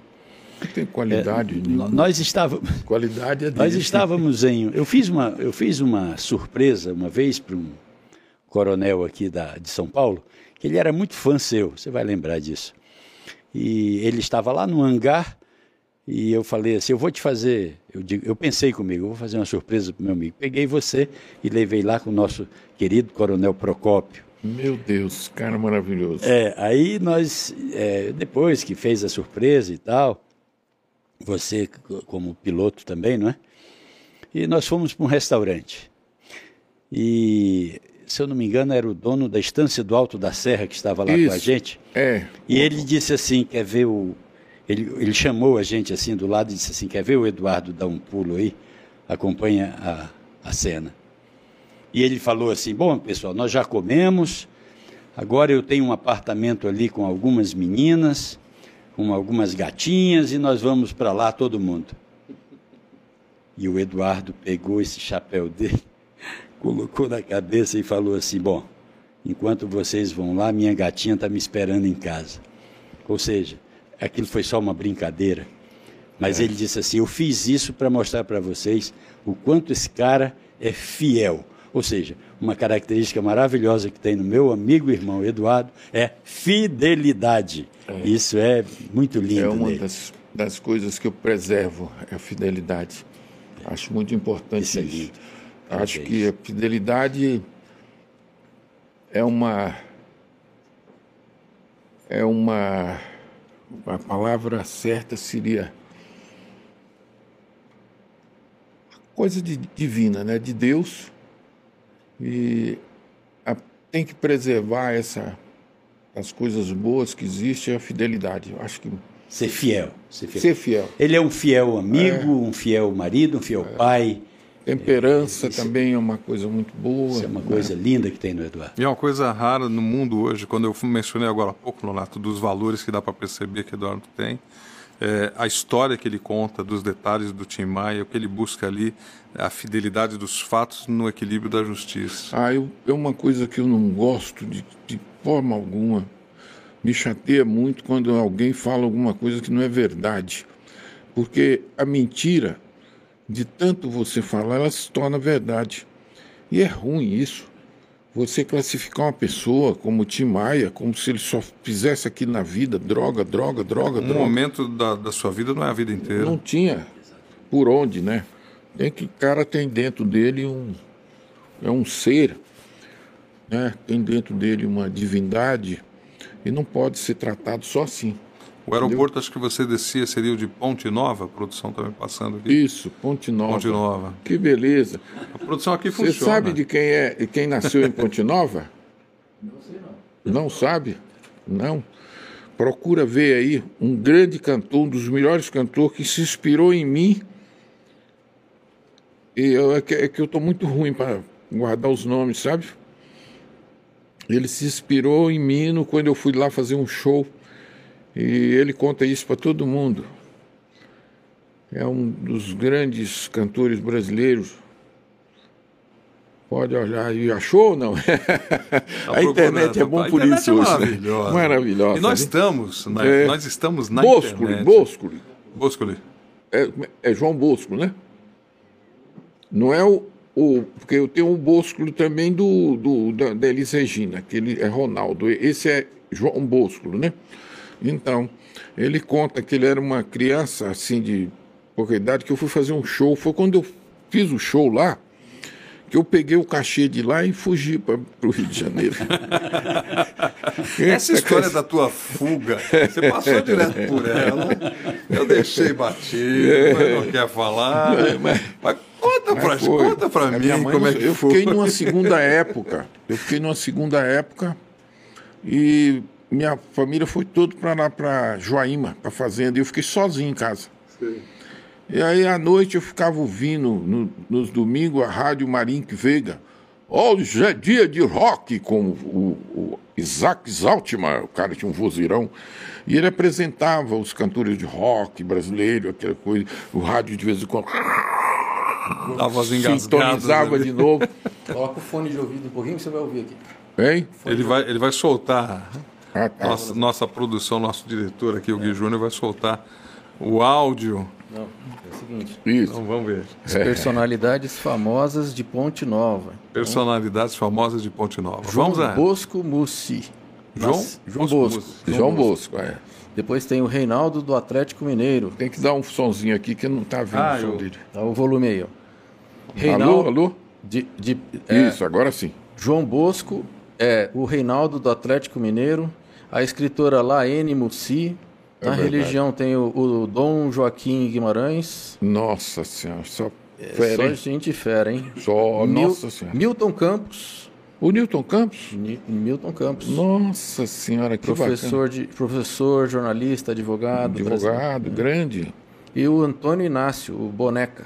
Não tem qualidade nenhuma. Nós estávamos. Qualidade é Nós dele. estávamos em. Eu fiz uma, eu fiz uma surpresa uma vez para um coronel aqui da, de São Paulo, que ele era muito fã seu, você vai lembrar disso. E ele estava lá no hangar e eu falei assim: eu vou te fazer. Eu, digo, eu pensei comigo, eu vou fazer uma surpresa para meu amigo. Peguei você e levei lá com o nosso querido coronel Procópio. Meu Deus, cara maravilhoso. É, aí nós, é, depois que fez a surpresa e tal, você co- como piloto também, não é? E nós fomos para um restaurante. E, se eu não me engano, era o dono da estância do Alto da Serra que estava lá com a Isso. gente. É, E ele disse assim, quer ver o... Ele, ele chamou a gente assim do lado e disse assim, quer ver o Eduardo dar um pulo aí? Acompanha a, a cena. E ele falou assim, bom, pessoal, nós já comemos, agora eu tenho um apartamento ali com algumas meninas, com algumas gatinhas, e nós vamos para lá todo mundo. E o Eduardo pegou esse chapéu dele, colocou na cabeça e falou assim, bom, enquanto vocês vão lá, minha gatinha está me esperando em casa. Ou seja, aquilo foi só uma brincadeira. Mas ele disse assim: Eu fiz isso para mostrar para vocês o quanto esse cara é fiel. Ou seja, uma característica maravilhosa que tem no meu amigo e irmão Eduardo é fidelidade. Isso é muito lindo. é uma nele. das, das coisas que eu preservo, é a fidelidade. Acho muito importante Isso é isso. Acho Parabéns. que a fidelidade é uma. É uma. A palavra certa seria. Coisa de, divina, né? De Deus. E a- tem que preservar essa, as coisas boas que existem, a fidelidade. Eu acho que Ser fiel. Ser fiel. ser fiel. Ele é um fiel amigo, É. um fiel marido, um fiel pai. Temperança também é uma coisa muito boa. Isso é uma né? coisa linda que tem no Eduardo. E é uma coisa rara no mundo hoje, quando eu mencionei agora há pouco, Nonato, dos valores que dá para perceber que Eduardo tem, é, a história que ele conta, dos detalhes do Tim Maia, o que ele busca ali, a fidelidade dos fatos no equilíbrio da justiça. Ah, eu, é uma coisa que eu não gosto de, de forma alguma. Me chateia muito quando alguém fala alguma coisa que não é verdade. Porque a mentira, de tanto você falar, ela se torna verdade. E é ruim isso. Você classificar uma pessoa como Tim Maia, como se ele só fizesse aquilo na vida, droga, droga, droga, Um droga. momento da, da sua vida não é a vida inteira. Não tinha por onde, né? Tem que o cara tem dentro dele um é um ser, né? Tem dentro dele uma divindade e não pode ser tratado só assim. O aeroporto, acho que você descia, seria o de Ponte Nova, a produção também passando aqui. Isso, Ponte Nova. Ponte Nova. Que beleza. A produção aqui Você funciona. sabe de quem é, de quem nasceu em Ponte Nova? Não sei não. Não sabe? Não. Procura ver aí um grande cantor, um dos melhores cantores que se inspirou em mim. E eu, é, que, é que eu estou muito ruim para guardar os nomes, sabe? Ele se inspirou em mim no, quando eu fui lá fazer um show. E ele conta isso para todo mundo. É um dos grandes cantores brasileiros. Pode olhar e achou ou não? Tá a internet é bom por isso é hoje. né? maravilhosa. Maravilhosa. E nós né? estamos, na, É. nós estamos na Boscoli, internet. Boscoli. Boscoli. É, é João Bosco, né? Não é o, o. Porque eu tenho o Bosco também do, do, da, da Elis Regina, que ele é Ronaldo. Esse é João Bosco, né? Então, ele conta que ele era uma criança assim de pouca idade, que eu fui fazer um show. Foi quando eu fiz o show lá, que eu peguei o cachê de lá e fugi para o Rio de Janeiro. Essa história da tua fuga, você passou direto por ela. Eu deixei batido, mas não quer falar. Mas conta Mas conta pra A mim minha mãe como é que eu foi. fiquei numa segunda época. Eu fiquei numa segunda época e minha família foi toda para lá para Joaíma, para fazenda, e eu fiquei sozinho em casa. E aí à noite eu ficava ouvindo no- nos domingos a rádio Marink Veiga. Hoje é dia de rock com o, o Isaac Zaltmar, o cara tinha um vozeirão. E ele apresentava os cantores de rock brasileiro, aquela coisa. O rádio de vez em quando A voz sintonizava de novo. Coloca o fone de ouvido um pouquinho que você vai ouvir aqui. Hein? Ele vai, ele vai soltar. Ah, tá. Nossa, nossa produção, nosso diretor aqui, o Gui Júnior, vai soltar o áudio. Não, é o seguinte. Isso. Então vamos ver. As personalidades famosas de Ponte Nova. Personalidades famosas de Ponte Nova. João vamos lá. Bosco Mussi. João, João Bosco. João Bosco, é. Depois tem o Reinaldo do Atlético Mineiro. Tem que dar um sonzinho aqui que não tá vindo Ah, o som eu- dele. Dá o volume aí, ó. Alô, Reinaldo alô? de, de- é, Isso, agora sim. João Bosco é o Reinaldo do Atlético Mineiro. A escritora Laene Mussi. É Na verdade. religião tem o, o Dom Joaquim Guimarães. Nossa senhora, só É fera, só gente fera, hein? Só, Mil- nossa senhora. Milton Campos. O Newton Campos? Ni- Milton Campos. Nossa senhora, que Professor, de, professor, jornalista, advogado. bacana. Advogado, grande. E o Antônio Inácio, o Boneca.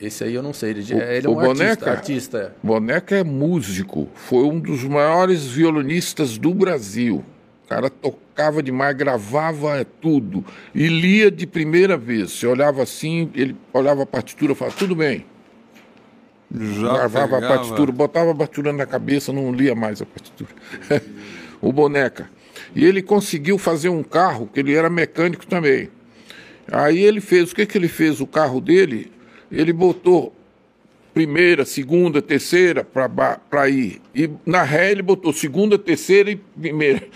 Esse aí eu não sei. Ele, O- ele é um o artista, Boneca? artista. é. Boneca é músico, foi um dos maiores violonistas do Brasil. O cara tocava demais, gravava tudo e lia de primeira vez. Você olhava assim, ele olhava a partitura e falava, tudo bem. Já Gravava pegava- a partitura, botava a partitura na cabeça, não lia mais a partitura. o Boneca. E ele conseguiu fazer um carro, que ele era mecânico também. Aí ele fez, o que, que ele fez? O carro dele, ele botou primeira, segunda, terceira para ir. E na ré ele botou segunda, terceira e primeira.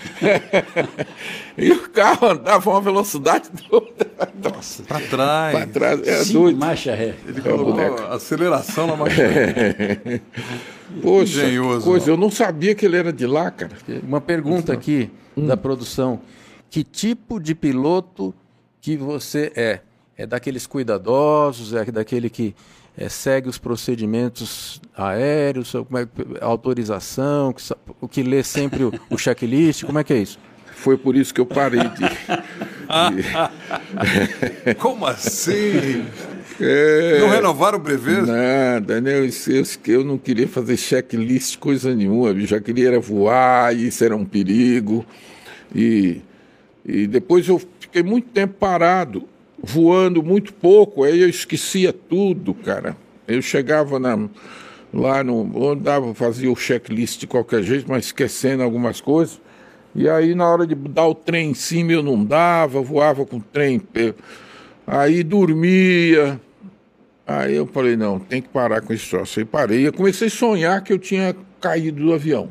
e o carro andava a uma velocidade toda Nossa. Pra trás. para trás. Era Cinco doido. marcha ré. Ele É colocou boneco. aceleração na máquina. Poxa, Engenhoso. coisa, eu não sabia que ele era de lá, cara. Uma pergunta aqui da produção. Que tipo de piloto que você é? É daqueles cuidadosos? É daquele que é, segue os procedimentos aéreos? Como é, autorização? O que lê sempre o, o checklist? Como é que é isso? Foi por isso que eu parei de. Como assim? É, Não renovaram o brevet? Nada, né? Eu, eu, eu não queria fazer checklist, coisa nenhuma. Eu já queria era voar, e isso era um perigo. E, e depois eu fiquei muito tempo parado, voando muito pouco, aí eu esquecia tudo, cara. Eu chegava na, lá no. andava, fazia o checklist de qualquer jeito, mas esquecendo algumas coisas. E aí, na hora de dar o trem em cima, eu não dava, voava com o trem. Aí dormia. Aí eu falei, não, tem que parar com esse troço. Aí parei. Eu comecei a sonhar que eu tinha caído do avião.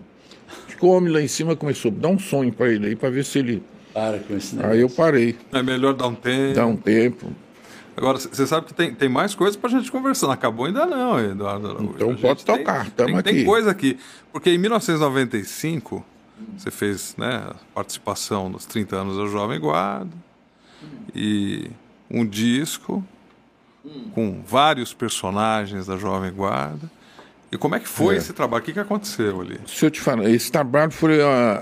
Ficou o homem lá em cima começou a dar um sonho para ele aí, para ver se ele. Para com esse negócio. Aí eu parei, É melhor dar um tempo. dá um tempo. Agora, você sabe que tem, tem mais coisas pra gente conversar. Não acabou ainda não, Eduardo Araújo. Então A pode tocar, tamo tem, Tem aqui. coisa aqui. Porque em 1995, você fez né, a participação nos 30 anos da Jovem Guarda. E um disco com vários personagens da Jovem Guarda. E como é que foi É. esse trabalho? O que, que aconteceu ali? Se eu te falar, esse trabalho foi a,